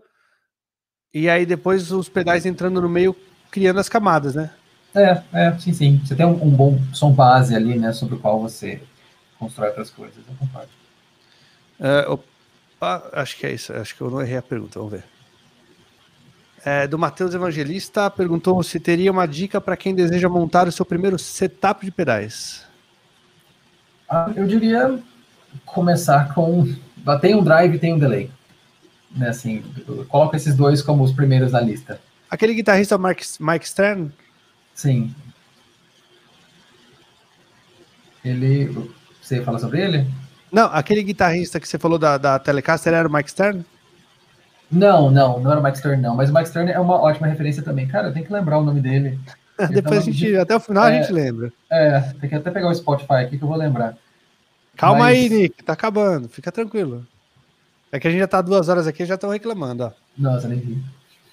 E aí depois os pedais entrando no meio, criando as camadas, né? É, é, sim, sim. Você tem um, um bom som base ali, né, sobre o qual você constrói outras coisas, eu concordo. É, opa, acho que é isso, acho que eu não errei a pergunta, vamos ver. É, do Matheus Evangelista perguntou se teria uma dica para quem deseja montar o seu primeiro setup de pedais. Ah, eu diria começar com. Tem um drive e tem um delay. Né, assim, coloca esses dois como os primeiros na lista. Aquele guitarrista Mike, Mike Stern? Sim. Ele. Você ia falar sobre ele? Não, aquele guitarrista que você falou da, da Telecaster era o Mike Stern? Não, não, não era o Mike Stern, não. Mas o Mike Stern é uma ótima referência também. Cara, eu tenho que lembrar o nome dele. [LAUGHS] Depois a gente, até o final é, a gente lembra. É, tem que até pegar o Spotify aqui que eu vou lembrar. Calma Mas... aí, Nick, tá acabando, fica tranquilo. É que a gente já tá duas horas aqui já estão reclamando, ó. Nossa, nem vi.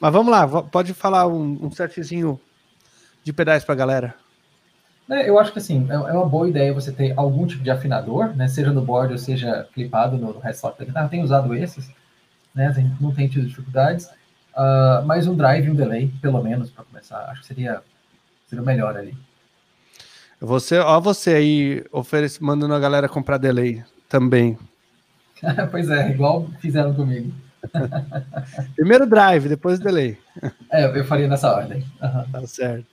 Mas vamos lá, pode falar um, um setzinho de pedais pra galera. É, eu acho que assim, é, é uma boa ideia você ter algum tipo de afinador, né? Seja no board ou seja clipado no, no headstock da guitarra. Tenho usado esses, né? A gente não tem tido dificuldades. Uh, mas um drive e um delay, pelo menos, para começar, acho que seria, seria o melhor ali. Você, ó, você aí oferece, mandando a galera comprar delay também. [LAUGHS] pois é, igual fizeram comigo. [LAUGHS] Primeiro drive, depois delay. É, eu faria nessa ordem. Uhum. Tá certo.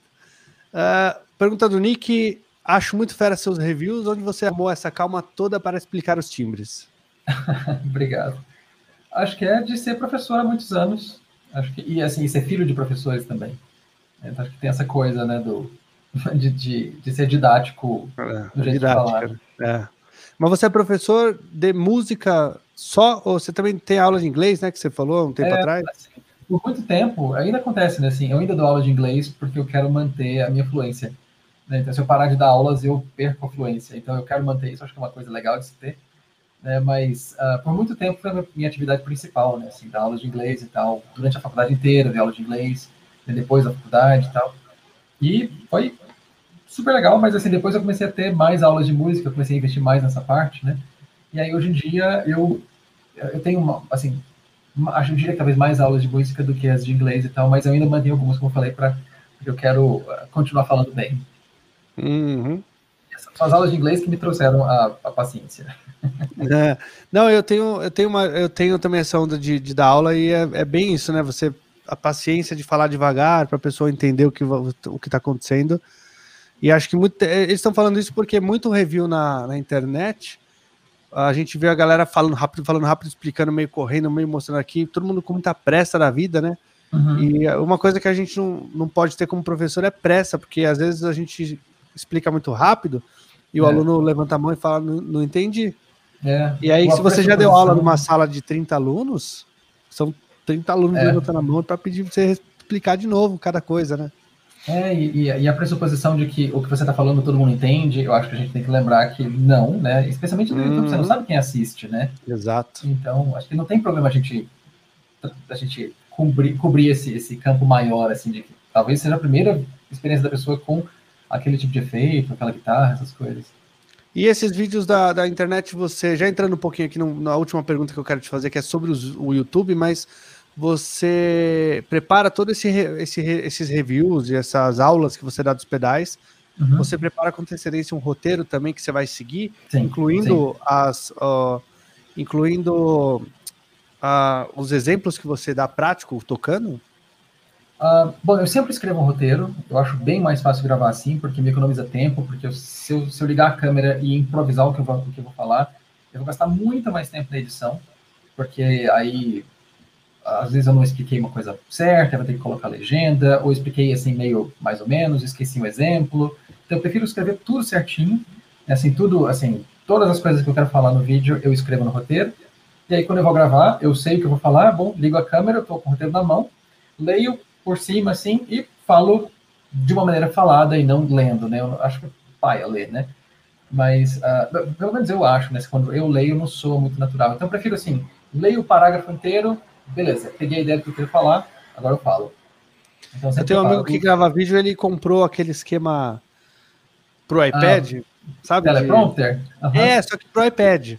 Uh, pergunta do Nick: acho muito fera seus reviews, onde você amou essa calma toda para explicar os timbres. [LAUGHS] Obrigado. Acho que é de ser professor há muitos anos. Acho que, e assim, ser filho de professores também. Então, acho que tem essa coisa, né, do, [LAUGHS] de, de, de ser didático é, no jeito didática, de falar. É. Mas você é professor de música só, ou você também tem aula de inglês, né, que você falou um tempo é, atrás? Assim, por muito tempo, ainda acontece, né, assim, eu ainda dou aula de inglês porque eu quero manter a minha fluência. Né? Então, se eu parar de dar aulas, eu perco a fluência. Então, eu quero manter isso, acho que é uma coisa legal de se ter né? Mas uh, por muito tempo foi a minha atividade principal, né? Assim, dar aulas de inglês e tal, durante a faculdade inteira, de aula de inglês, né? depois da faculdade e tal. E foi super legal, mas assim, depois eu comecei a ter mais aulas de música, eu comecei a investir mais nessa parte, né? E aí hoje em dia eu, eu tenho uma, assim, acho que talvez mais aulas de música do que as de inglês e tal, mas eu ainda mantenho algumas, como eu falei, para eu quero ah, continuar falando bem. Uhum. As aulas de inglês que me trouxeram a, a paciência. É, não, eu tenho, eu tenho uma, eu tenho também essa onda de, de dar aula e é, é bem isso, né? Você a paciência de falar devagar para a pessoa entender o que o que está acontecendo. E acho que muito, é, eles estão falando isso porque muito review na, na internet a gente vê a galera falando rápido, falando rápido, explicando, meio correndo, meio mostrando aqui, todo mundo com muita pressa da vida, né? Uhum. E uma coisa que a gente não, não pode ter como professor é pressa, porque às vezes a gente explica muito rápido e o é. aluno levanta a mão e fala, não, não entendi. É. E aí, se você já deu aula numa sala de 30 alunos, são 30 alunos é. levantando a mão para pedir para você explicar de novo cada coisa, né? É, e, e, a pressuposição de que o que você está falando todo mundo entende, eu acho que a gente tem que lembrar que não, né? Especialmente no YouTube, você não uhum. sabe quem assiste, né? Exato. Então, acho que não tem problema a gente, a gente cobrir, cobrir esse, esse campo maior, assim, de que talvez seja a primeira experiência da pessoa com aquele tipo de efeito, aquela guitarra, essas coisas. E esses vídeos da, da internet, você já entrando um pouquinho aqui no, na última pergunta que eu quero te fazer, que é sobre os, o YouTube, mas você prepara todos esse, esse, esses reviews e essas aulas que você dá dos pedais. Uhum. Você prepara com antecedência um roteiro também que você vai seguir, sim, incluindo sim. as. Uh, incluindo uh, os exemplos que você dá prático tocando? Uh, bom, eu sempre escrevo um roteiro, eu acho bem mais fácil gravar assim, porque me economiza tempo, porque eu, se, eu, se, eu, ligar a câmera e improvisar o que, eu vou, o que eu vou falar, eu vou gastar muito mais tempo na edição, porque aí às vezes eu não expliquei uma coisa certa, vou ter que colocar legenda, ou expliquei assim meio mais ou menos, esqueci um exemplo. Então eu prefiro escrever tudo certinho, assim, tudo, assim, todas as coisas que eu quero falar no vídeo eu escrevo no roteiro, e aí quando eu vou gravar, eu sei o que eu vou falar, bom, ligo a câmera, eu com o roteiro na mão, leio por cima, assim, e falo de uma maneira falada e não lendo, né? Eu acho que pai a ler, né? Mas, uh, pelo menos eu acho, né? Quando eu leio, não sou muito natural. Então, eu prefiro, assim, leio o parágrafo inteiro, beleza, peguei a ideia do que eu quero falar, agora eu falo. Então, eu tenho um amigo que grava vídeo, ele comprou aquele esquema pro iPad, ah, sabe? Teleprompter? Uhum. É, só que pro iPad.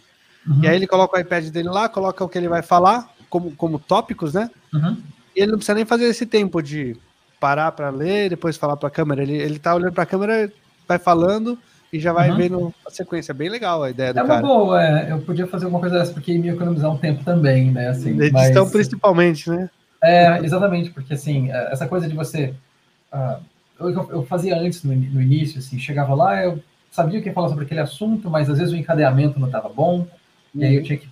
Uhum. E aí ele coloca o iPad dele lá, coloca o que ele vai falar, como, como tópicos, né? Uhum ele não precisa nem fazer esse tempo de parar para ler, depois falar para a câmera. Ele, ele tá olhando para a câmera, vai falando e já vai uhum. vendo a sequência. Bem legal a ideia do é cara. É uma boa, é. Eu podia fazer alguma coisa dessa, porque ia me economizar um tempo também, né? Assim, edição mas... principalmente, né? É, exatamente, porque assim, é, essa coisa de você. Uh, eu, eu, fazia antes, no, no, início, assim, chegava lá, eu sabia o que ia falar sobre aquele assunto, mas às vezes o encadeamento não estava bom, uhum. e aí eu uhum. tinha que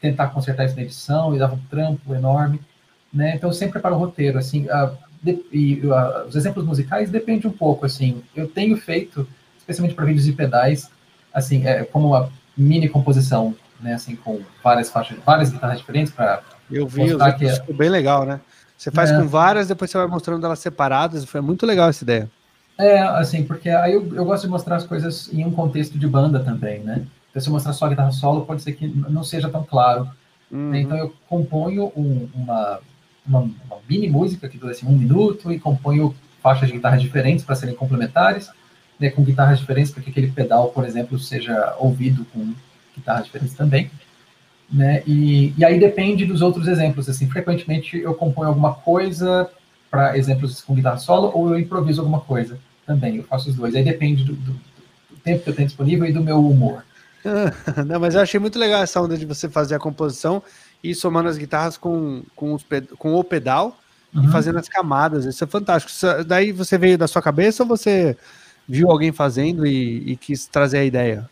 tentar consertar isso na edição, e dava um trampo enorme, né? Então eu sempre preparo o roteiro, assim, uh, de, e uh, os exemplos musicais depende um pouco, assim, eu tenho feito, especialmente para vídeos e pedais, assim, é, como uma mini composição, né, assim, com várias faixas, várias guitarras diferentes para eu vi, eu que é... bem legal, né? Você faz é. com várias, depois você vai mostrando elas separadas, foi muito legal essa ideia. É, assim, porque aí eu, eu gosto de mostrar as coisas em um contexto de banda também, né? Então, se eu mostrar só a guitarra solo, pode ser que não seja tão claro. Uhum. Então, eu componho um, uma, uma, uma, mini música que dura assim, um minuto e componho faixas de guitarras diferentes para serem complementares, né, com guitarras diferentes, para que aquele pedal, por exemplo, seja ouvido com guitarras diferentes também. Né? E, e aí depende dos outros exemplos. Assim, frequentemente eu componho alguma coisa para exemplos com guitarra solo ou eu improviso alguma coisa também. Eu faço os dois. Aí depende do, do, do tempo que eu tenho disponível e do meu humor. [LAUGHS] Não, mas eu achei muito legal essa onda de você fazer a composição e somando as guitarras com, com, os, com o pedal uhum. e fazendo as camadas. Isso é fantástico. Isso, daí você veio da sua cabeça ou você viu alguém fazendo e, e quis trazer a ideia?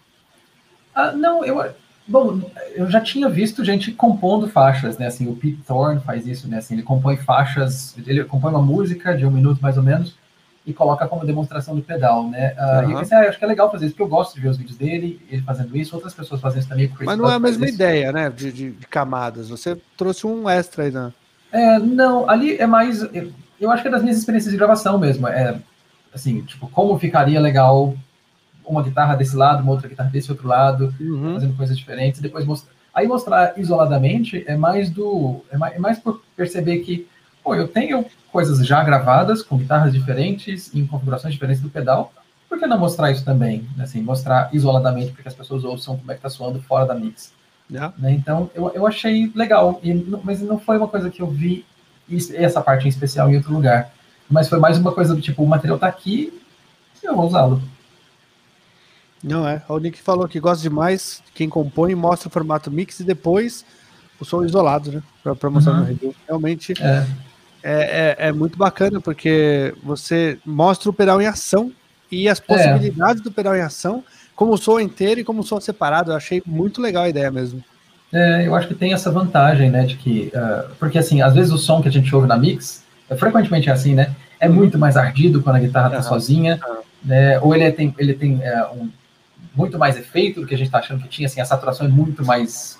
Ah, não, eu, Bom, eu já tinha visto gente compondo faixas, né? Assim, o Pete Thorne faz isso, né? Assim, ele compõe faixas, ele compõe uma música de um minuto mais ou menos e coloca como demonstração do pedal, né? Uh, uhum. E eu pensei, ah, acho que é legal fazer isso, porque eu gosto de ver os vídeos dele, ele fazendo isso, outras pessoas fazendo isso também. Mas não é a mesma ideia, né? De, de, de, camadas. Você trouxe um extra aí, né? É, não, ali é mais. Eu, eu acho que é das minhas experiências de gravação mesmo. É assim, tipo, como ficaria legal uma guitarra desse lado, uma outra guitarra desse outro lado, uhum. fazendo coisas diferentes, depois mostrar. Aí mostrar isoladamente é mais do. É mais, é mais por perceber que, pô, eu tenho coisas já gravadas com guitarras diferentes, em configurações diferentes do pedal, por que não mostrar isso também? Assim, mostrar isoladamente para que as pessoas ouçam como é que tá soando fora da mix. Yeah. Né? Então, eu, eu achei legal, e, mas não foi uma coisa que eu vi essa parte em especial em outro lugar. Mas foi mais uma coisa do tipo, o material tá aqui eu vou usá-lo. Não é. O Nick falou que gosta demais. Quem compõe mostra o formato mix e depois o som isolado, né? Para mostrar uhum. no review. Realmente é. É, é, é. muito bacana porque você mostra o pedal em ação e as possibilidades é. do pedal em ação, como o som inteiro e como o som separado. Eu achei muito legal a ideia mesmo. É, eu acho que tem essa vantagem, né? De que. Uh, porque assim, às vezes o som que a gente ouve na mix, é frequentemente é assim, né? É uhum. muito mais ardido quando a guitarra tá uhum. sozinha. Né, ou ele tem, ele tem é, um muito mais efeito do que a gente está achando que tinha, assim, a saturação é muito mais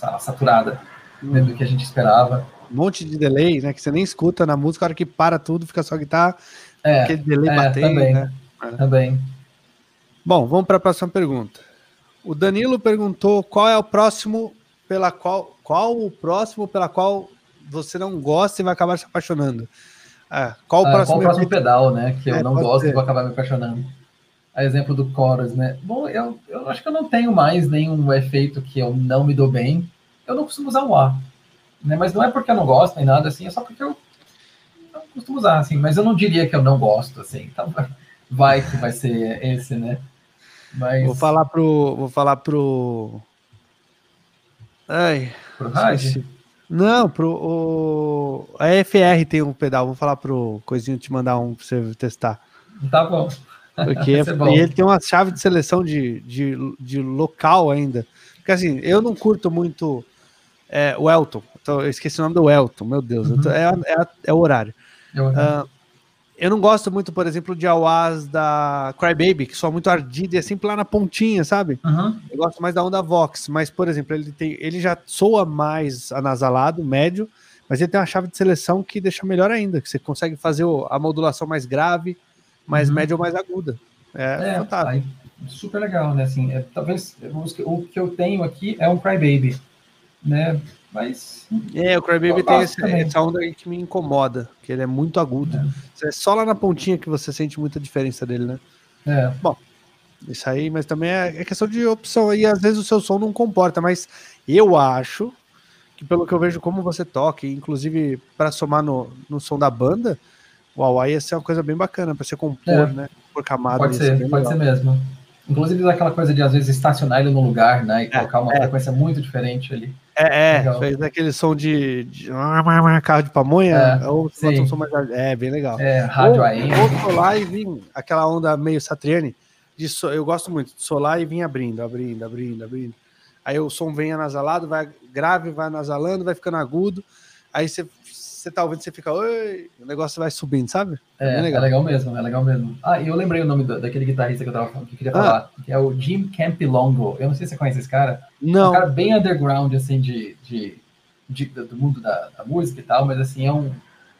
lá, saturada né, do que a gente esperava. Um monte de delay, né, que você nem escuta na música, a hora que para tudo, fica só guitarra, é, aquele delay é, batendo, também, né? Também. Bom, vamos para a próxima pergunta. O Danilo perguntou qual é o próximo pela qual qual o próximo pela qual você não gosta e vai acabar se apaixonando. Ah, qual o ah, próximo, qual o próximo pedal, né? Que eu é, não gosto ser. e vou acabar me apaixonando a exemplo do Chorus, né? Bom, eu, eu acho que eu não tenho mais nenhum efeito que eu não me dou bem. Eu não costumo usar o A. Né? Mas não é porque eu não gosto nem nada, assim, é só porque eu não costumo usar, assim. Mas eu não diria que eu não gosto, assim. Então, [LAUGHS] vai que vai ser esse, né? Mas... Vou falar pro... Vou falar pro... Ai... Pro? Não, pro... O... A FR tem um pedal. Vou falar pro Coisinho te mandar um pra você testar. Tá bom. Porque [LAUGHS] é ele tem uma chave de seleção de, de, de local ainda. Porque assim, eu não curto muito é, o Elton. Eu esqueci o nome do Elton, meu Deus. Uhum. É, é, é, o horário. É o horário. Uh, eu não gosto muito, por exemplo, de Awaz da Crybaby, que soa muito ardido e é sempre lá na pontinha, sabe? Uhum. Eu gosto mais da onda Vox, mas, por exemplo, ele, tem, ele já soa mais anasalado, médio, mas ele tem uma chave de seleção que deixa melhor ainda, que você consegue fazer a modulação mais grave, mais uhum. média ou mais aguda. É, é fantástico. Aí, super legal, né? Assim, é, talvez o que eu tenho aqui é um Crybaby, né? Mas. É, o Crybaby tem esse, essa onda aí que me incomoda, que ele é muito agudo. É. é. só lá na pontinha que você sente muita diferença dele, né? É. Bom, isso aí, mas também é, é questão de opção. E às vezes o seu som não comporta, mas eu acho que pelo que eu vejo como você toca, inclusive para somar no, no som da banda, o Hawaii ia ser uma coisa bem bacana para você compor, é. né? Por camada. Pode ser, pode legal. ser mesmo. Inclusive aquela coisa de às vezes estacionar ele no lugar, né? E é, colocar uma é. frequência muito diferente ali. É, é fez aquele som de, de, carro de pamonha, é, ou um som mais. É, bem legal. É, rádio AM. Ou solar e aquela onda meio Satriani. De so, eu gosto muito de solar e vir abrindo, abrindo, abrindo, abrindo. Aí o som vem anasalado, vai grave, vai anasalando, vai ficando agudo. Aí você você tá ouvindo, você fica, oi, o negócio vai subindo, sabe? É, é, legal. é legal mesmo, é legal mesmo. Ah, e eu lembrei o nome do, daquele guitarrista que eu, tava, que eu queria ah. falar, que é o Jim Campilongo. Eu não sei se você conhece esse cara. Não. É um cara bem underground, assim, de, de, de do mundo da, da, música e tal, mas assim, é um,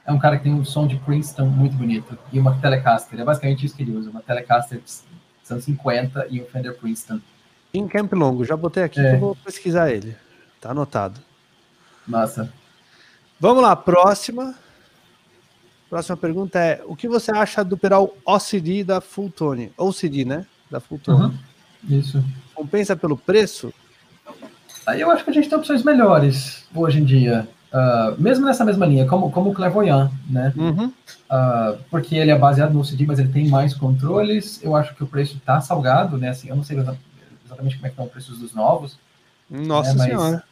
é um cara que tem um som de Princeton muito bonito e uma Telecaster. É basicamente isso que ele usa, uma Telecaster dos anos 50 e um Fender Princeton. Jim Campilongo, já botei aqui é. que eu vou pesquisar ele. Tá anotado. Massa. Vamos lá, próxima. Próxima pergunta é: o que você acha do pedal OCD da Fulltone? OCD, né? Da Fulltone. Uhum, isso. Compensa pelo preço? Aí eu acho que a gente tem opções melhores hoje em dia. Uh, mesmo nessa mesma linha, como, como o Clairvoyant, né? Uhum. Uh, porque ele é baseado no OCD, mas ele tem mais controles. Eu acho que o preço está salgado, né? Assim, eu não sei exatamente como é que estão os preços dos novos. Nossa né? senhora.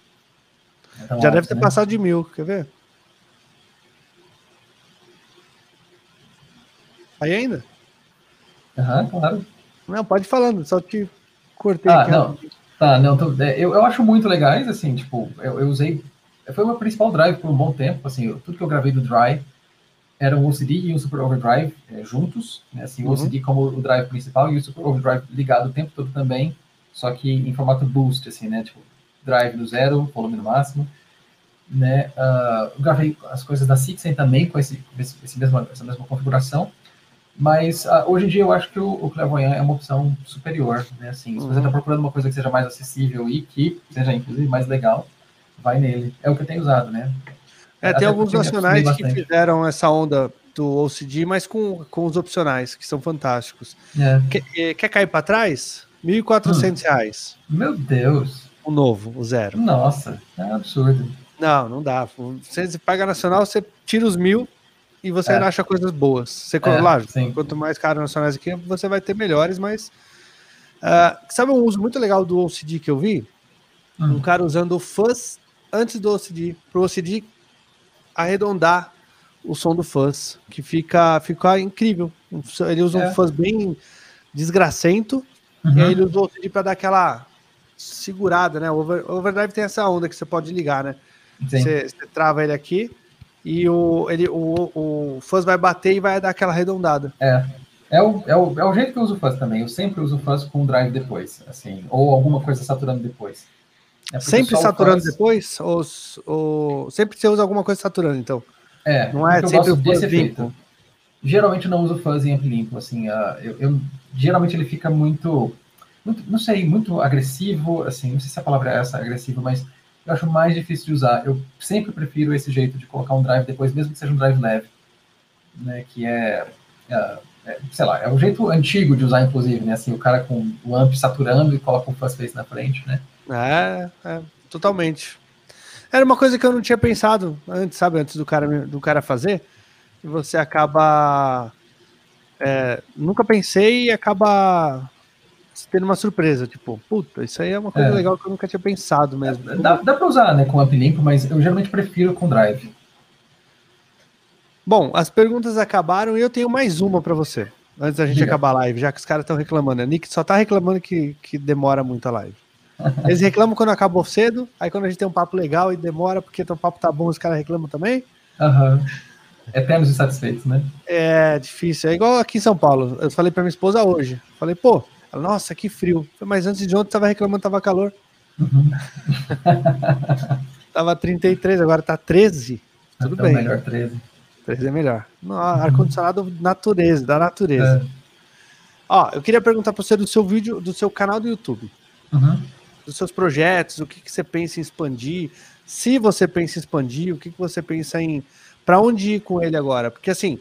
Então, Já deve ter né? passado de mil, quer ver? Aí ainda? Aham, uhum, claro. Não, pode ir falando, só te cortei. Ah, não. Tá, não, tô, é, eu, eu acho muito legais, assim, tipo, eu, eu usei. Foi o meu principal drive por um bom tempo, assim, eu, tudo que eu gravei do Dry era um OCD e um Super Overdrive é, juntos, né, assim, uhum. o OCD como o drive principal e o Super Overdrive ligado o tempo todo também, só que em formato boost, assim, né, tipo, drive no zero, volume no máximo, né, uh, eu gravei as coisas da Sixen também com esse, esse, esse mesma, essa mesma configuração, mas uh, hoje em dia eu acho que o, o Clairvoyant é uma opção superior, né? Assim, se você está uhum. procurando uma coisa que seja mais acessível e que seja inclusive mais legal, vai nele. É o que eu tenho usado, né? É, Até tem alguns nacionais que fizeram essa onda do OCD, mas com, com os opcionais, que são fantásticos. É. Quer, eh, quer cair para trás? R$ 1.400. Hum. Reais. Meu Deus! O novo, o zero. Nossa, é absurdo. Não, não dá. Você paga nacional, você tira os mil, e você é. acha coisas boas. Você, é, lógico, sim. quanto mais caro nacionais aqui, você vai ter melhores, mas. Uh, sabe um uso muito legal do OCD que eu vi? Hum. Um cara usando o fuzz antes do OCD, para o OCD arredondar o som do fuzz, que fica, fica incrível. Ele usa é. um fuzz bem desgracento, uhum. e aí ele usa o OCD para dar aquela segurada, né? O overdrive tem essa onda que você pode ligar, né? Você, você trava ele aqui, e o, ele, o, o fuzz vai bater e vai dar aquela arredondada. É. É o, é, o, é o jeito que eu uso o fuzz também. Eu sempre uso o fuzz com drive depois, assim, ou alguma coisa saturando depois. É sempre saturando fuzz... depois? Ou, ou, sempre você usa alguma coisa saturando, então? É, não é sempre o fuzz limpo. Geralmente eu não uso fuzz em amp limpo, assim, uh, eu, eu, geralmente ele fica muito, muito, não sei, muito agressivo, assim, não sei se a palavra é essa, agressivo, mas eu acho mais difícil de usar. Eu sempre prefiro esse jeito de colocar um drive depois, mesmo que seja um drive leve, né? Que é, é, é sei lá, é o jeito antigo de usar, inclusive, né? Assim, o cara com o amp saturando e coloca um face na frente, né? É, é, totalmente. Era uma coisa que eu não tinha pensado antes, sabe? Antes do cara, do cara fazer. Você acaba. É, nunca pensei e acaba tendo uma surpresa, tipo, puta, isso aí é uma coisa é. legal que eu nunca tinha pensado mesmo. Dá, dá pra usar, né, com app limpo, mas eu geralmente prefiro com drive. Bom, as perguntas acabaram e eu tenho mais uma para você. Antes da gente Diga. acabar a live, já que os caras estão reclamando. A Nick só tá reclamando que, que demora muito a live. [LAUGHS] Eles reclamam quando acabou cedo, aí quando a gente tem um papo legal e demora porque o papo tá bom, os caras reclamam também. Aham. Uhum. Eternos insatisfeitos, né? É difícil. É igual aqui em São Paulo. Eu falei pra minha esposa hoje. Falei, pô, ela, Nossa, que frio. Mas antes de ontem tava reclamando, tava calor. Uhum. [LAUGHS] tava 33, agora tá 13. Tudo então, bem. melhor 13. 13 é melhor. Ar-condicionado natureza, da natureza. É. Ó, eu queria perguntar para você do seu vídeo, do seu canal do YouTube. Uhum. Dos seus projetos, o que, que você pensa em expandir, se você pensa em expandir, o que, que você pensa em para onde ir com ele agora? Porque assim,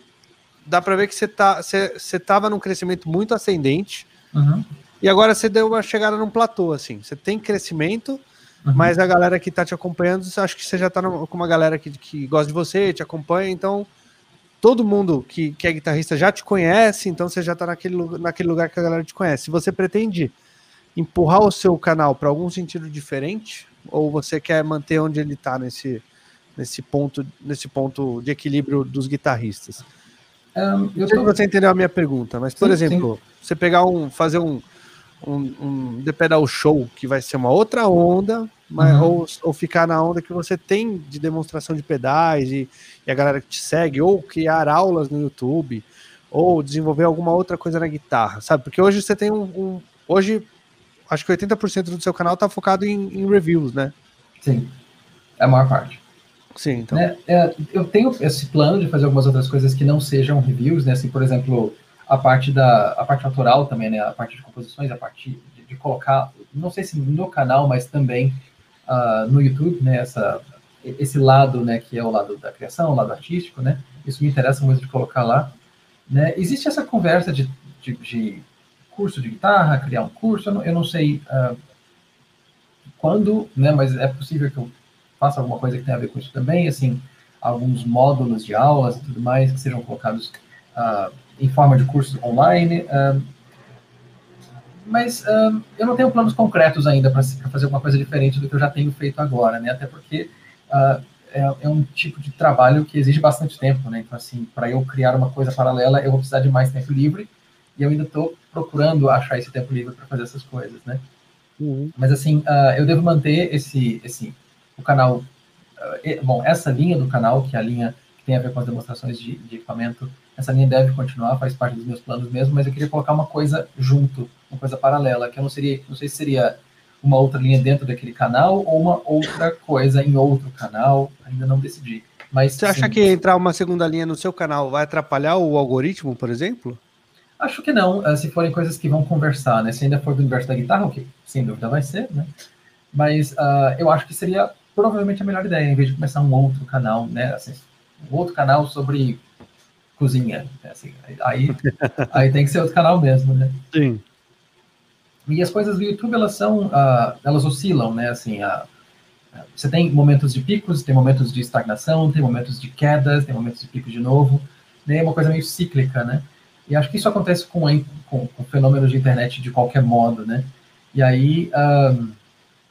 dá para ver que você tá, você, você tava num crescimento muito ascendente, Uhum. E agora você deu uma chegada num platô, assim. Você tem crescimento, Uhum. Mas a galera que tá te acompanhando, acho que você já tá com uma galera que, que gosta de você, te acompanha, então todo mundo que, que é guitarrista já te conhece, então você já tá naquele, naquele lugar que a galera te conhece. Se você pretende empurrar o seu canal para algum sentido diferente, ou você quer manter onde ele tá nesse, nesse, ponto, nesse ponto de equilíbrio dos guitarristas? Um, eu tô... você entendeu a minha pergunta, mas, por sim, exemplo, sim. Você pegar um, fazer um, um, um The Pedal Show, que vai ser uma outra onda, mas, uhum. ou, ou ficar na onda que você tem de demonstração de pedais e, e, a galera que te segue, ou criar aulas no YouTube, ou desenvolver alguma outra coisa na guitarra, sabe? Porque hoje você tem um. um hoje, acho que 80% do seu canal está focado em, em, reviews, né? Sim, é a maior parte. Sim, então. É, é, eu tenho esse plano de fazer algumas outras coisas que não sejam reviews, né? Assim, por exemplo, a parte da a parte autoral também, né? A parte de composições, a parte de, de colocar, não sei se no canal, mas também uh, no YouTube, né? Essa, esse lado, né? Que é o lado da criação, o lado artístico, né? Isso me interessa muito de colocar lá. Né? Existe essa conversa de, de, de curso de guitarra, criar um curso, eu não, eu não sei uh, quando, né? Mas é possível que eu faça alguma coisa que tenha a ver com isso também, assim, alguns módulos de aulas e tudo mais que sejam colocados uh, em forma de cursos online. Uh, mas uh, eu não tenho planos concretos ainda para fazer alguma coisa diferente do que eu já tenho feito agora, né? Até porque uh, é, é, um tipo de trabalho que exige bastante tempo, né? Então, assim, para eu criar uma coisa paralela, eu vou precisar de mais tempo livre e eu ainda estou procurando achar esse tempo livre para fazer essas coisas, né? Uhum. Mas, assim, eu devo manter esse, esse o canal, bom, essa linha do canal, que é a linha que tem a ver com as demonstrações de, de equipamento, essa linha deve continuar, faz parte dos meus planos mesmo, mas eu queria colocar uma coisa junto, uma coisa paralela, que eu não seria, não sei se seria uma outra linha dentro daquele canal ou uma outra coisa em outro canal, ainda não decidi. Mas você acha que entrar uma segunda linha no seu canal vai atrapalhar o algoritmo, por exemplo? Acho que não, eh, se forem coisas que vão conversar, né? Se ainda for do universo da guitarra, o que sem dúvida vai ser, né? Mas uh, eu acho que seria provavelmente a melhor ideia, em vez de começar um outro canal, né? Assim, um outro canal sobre cozinha. Né, assim, aí, aí tem que ser outro canal mesmo, né? Sim. E as coisas do YouTube, elas são, uh, elas oscilam, né? Assim, uh, você tem momentos de picos, tem momentos de estagnação, tem momentos de quedas, tem momentos de picos de novo, né? É uma coisa meio cíclica, né? E acho que isso acontece com, com, com fenômenos de internet de qualquer modo, né? E aí, um,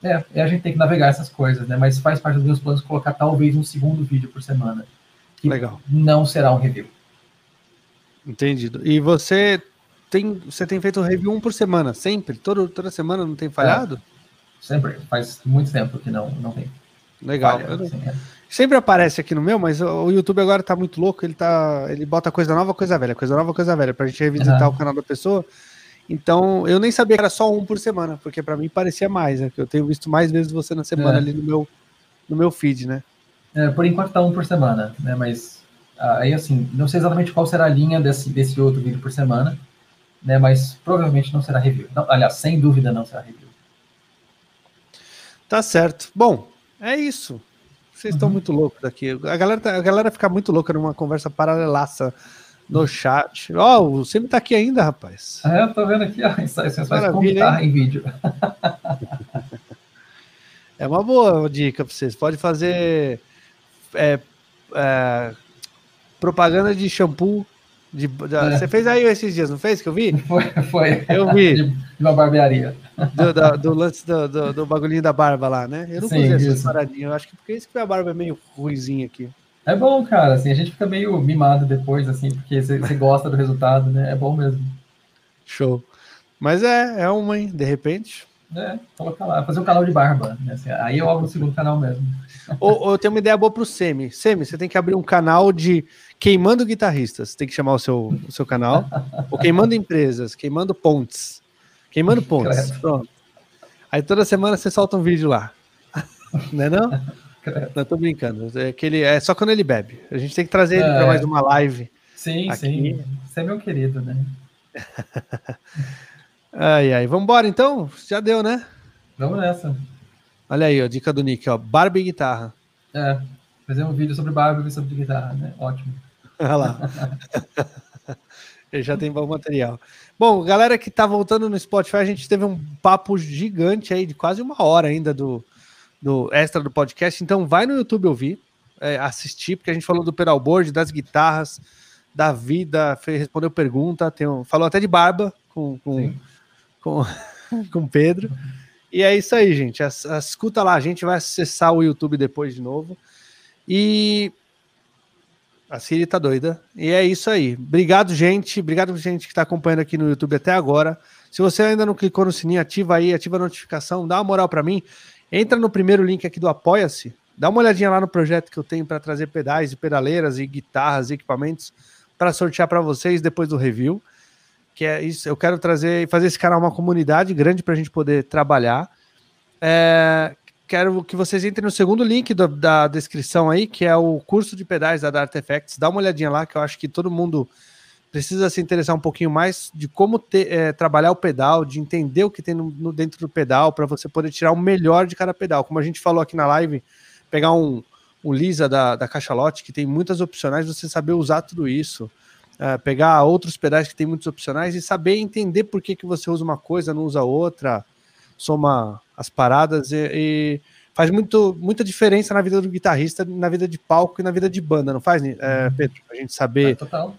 é, a gente tem que navegar essas coisas, né? Mas faz parte dos meus planos colocar talvez um segundo vídeo por semana. Que Legal. não será um review. Entendido. E você tem, você tem feito review um por semana, sempre? Todo, toda semana não tem falhado? É, sempre. Faz muito tempo que não, não tem. Legal. Falha, assim, é. Sempre aparece aqui no meu, mas o YouTube agora tá muito louco. Ele, tá, ele bota coisa nova, coisa velha, coisa nova, coisa velha, pra gente revisitar uhum. o canal da pessoa. Então, eu nem sabia que era só um por semana, porque para mim parecia mais, né? Eu tenho visto mais vezes você na semana é. ali no meu, no meu feed, né? É, por enquanto tá um por semana, né? Mas Aí, assim, não sei exatamente qual será a linha desse, desse outro vídeo por semana, né? Mas provavelmente não será review. Não, aliás, sem dúvida não será review. Tá certo. Bom, é isso. Vocês estão uhum. muito loucos aqui. A galera, tá, a galera fica muito louca numa conversa paralelaça no chat. Ó, oh, o Semi tá aqui ainda, rapaz. É, eu tô vendo aqui, ó. Isso faz com guitarra em vídeo. [LAUGHS] é uma boa dica pra vocês. Pode fazer. É, é, propaganda de shampoo. De, é. Você fez aí esses dias, não fez? Que eu vi? [LAUGHS] Foi, foi. Eu vi. De, uma barbearia. Do, do, do lance do, do, do, bagulhinho da barba lá, né? Eu não Sim, essas paradinhas. Eu acho que porque isso que a barba é meio ruizinha aqui. É bom, cara. Assim, a gente fica meio mimado depois, assim, porque você, gosta do resultado, né? É bom mesmo. Show. Mas é, é uma, hein? De repente. É, colocar lá, fazer um canal de barba. Né? Assim, aí eu abro o segundo canal mesmo. Ou, ou eu tenho uma ideia boa pro Semi. Semi, você tem que abrir um canal de queimando guitarristas. Tem que chamar o seu, o seu canal. ou queimando empresas, queimando pontes. Queimando pontes. Pronto. Aí toda semana você solta um vídeo lá. [LAUGHS] não é não? Não, tô brincando. É, aquele, é só quando ele bebe. A gente tem que trazer é. ele para mais uma live. Sim, aqui. sim. Você é meu querido, né? [LAUGHS] ai, ai. Vambora então? Já deu, né? Vamos nessa. Olha aí, ó, dica do Nick, ó. Barba e guitarra. É, fazer um vídeo sobre barba e sobre guitarra, né? Ótimo. [LAUGHS] Olha lá. [LAUGHS] Ele já tem bom material. Bom, galera que tá voltando no Spotify, a gente teve um papo gigante aí, de quase uma hora ainda do, do extra do podcast. Então vai no YouTube ouvir, é, assistir, porque a gente falou do pedalboard, das guitarras, da vida, fez, respondeu pergunta, tem um, falou até de barba com, com, com, [LAUGHS] com Pedro. E é isso aí, gente. Escuta lá, a gente vai acessar o YouTube depois de novo. E a Siri tá doida. E é isso aí. Obrigado, gente. Obrigado, gente, que está acompanhando aqui no YouTube até agora. Se você ainda não clicou no sininho, ativa aí, ativa a notificação, dá uma moral para mim. Entra no primeiro link aqui do Apoia-se. Dá uma olhadinha lá no projeto que eu tenho para trazer pedais e pedaleiras e guitarras e equipamentos para sortear para vocês depois do review. Que é isso, eu quero trazer e fazer esse canal uma comunidade grande para a gente poder trabalhar. É, quero que vocês entrem no segundo link do, da descrição aí, que é o curso de pedais da Dart Effects. Dá uma olhadinha lá, que eu acho que todo mundo precisa se interessar um pouquinho mais de como ter, é, trabalhar o pedal, de entender o que tem no, no dentro do pedal, para você poder tirar o melhor de cada pedal. Como a gente falou aqui na live, pegar um, um Lisa da, da Cachalote, que tem muitas opcionais, você saber usar tudo isso. É, pegar outros pedais que tem muitos opcionais e saber entender por que, que você usa uma coisa, não usa outra, soma as paradas e, e, faz muito, muita diferença na vida do guitarrista, na vida de palco e na vida de banda, não faz, é, uhum. Pedro? A gente saber. É, total.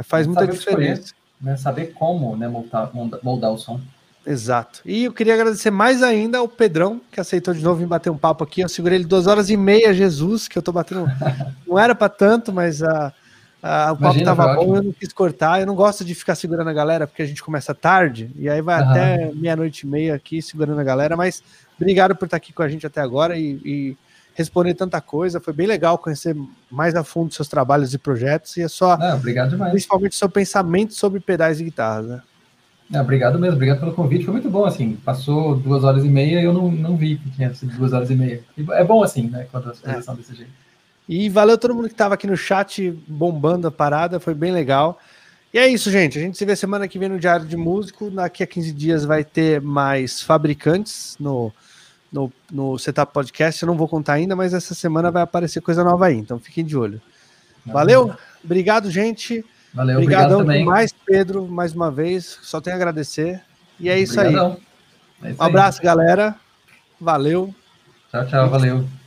Faz muita diferença. Escolher, né? Saber como né, moldar, moldar o som. Exato. E eu queria agradecer mais ainda ao Pedrão, que aceitou de novo vir bater um papo aqui. Eu segurei ele duas horas e meia, Jesus, que eu tô batendo. [LAUGHS] não era para tanto, mas a. Uh, o papo Imagina, tava bom, eu não quis cortar. Eu não gosto de ficar segurando a galera, porque a gente começa tarde, e aí vai uhum. até meia-noite e meia aqui segurando a galera. Mas obrigado por estar aqui com a gente até agora e, e, responder tanta coisa. Foi bem legal conhecer mais a fundo seus trabalhos e projetos. E é só. Não, obrigado demais. Principalmente seu pensamento sobre pedais e guitarras, né? Não, obrigado mesmo, obrigado pelo convite. Foi muito bom, assim. Passou duas horas e meia e eu não, não vi que tinha sido duas horas e meia. é bom assim, né? Quando as coisas é. são desse jeito. E valeu todo mundo que estava aqui no chat bombando a parada, foi bem legal. E é isso, gente. A gente se vê semana que vem no Diário de Músico. Daqui a 15 dias vai ter mais fabricantes no, no, no Setup Podcast. Eu não vou contar ainda, mas essa semana vai aparecer coisa nova aí. Então fiquem de olho. Valeu? Obrigado, gente. Valeu, Obrigadão obrigado demais, Pedro, mais uma vez. Só tenho a agradecer. E é isso Obrigadão. aí. É isso um abraço, aí. galera. Valeu. Tchau, tchau. Valeu.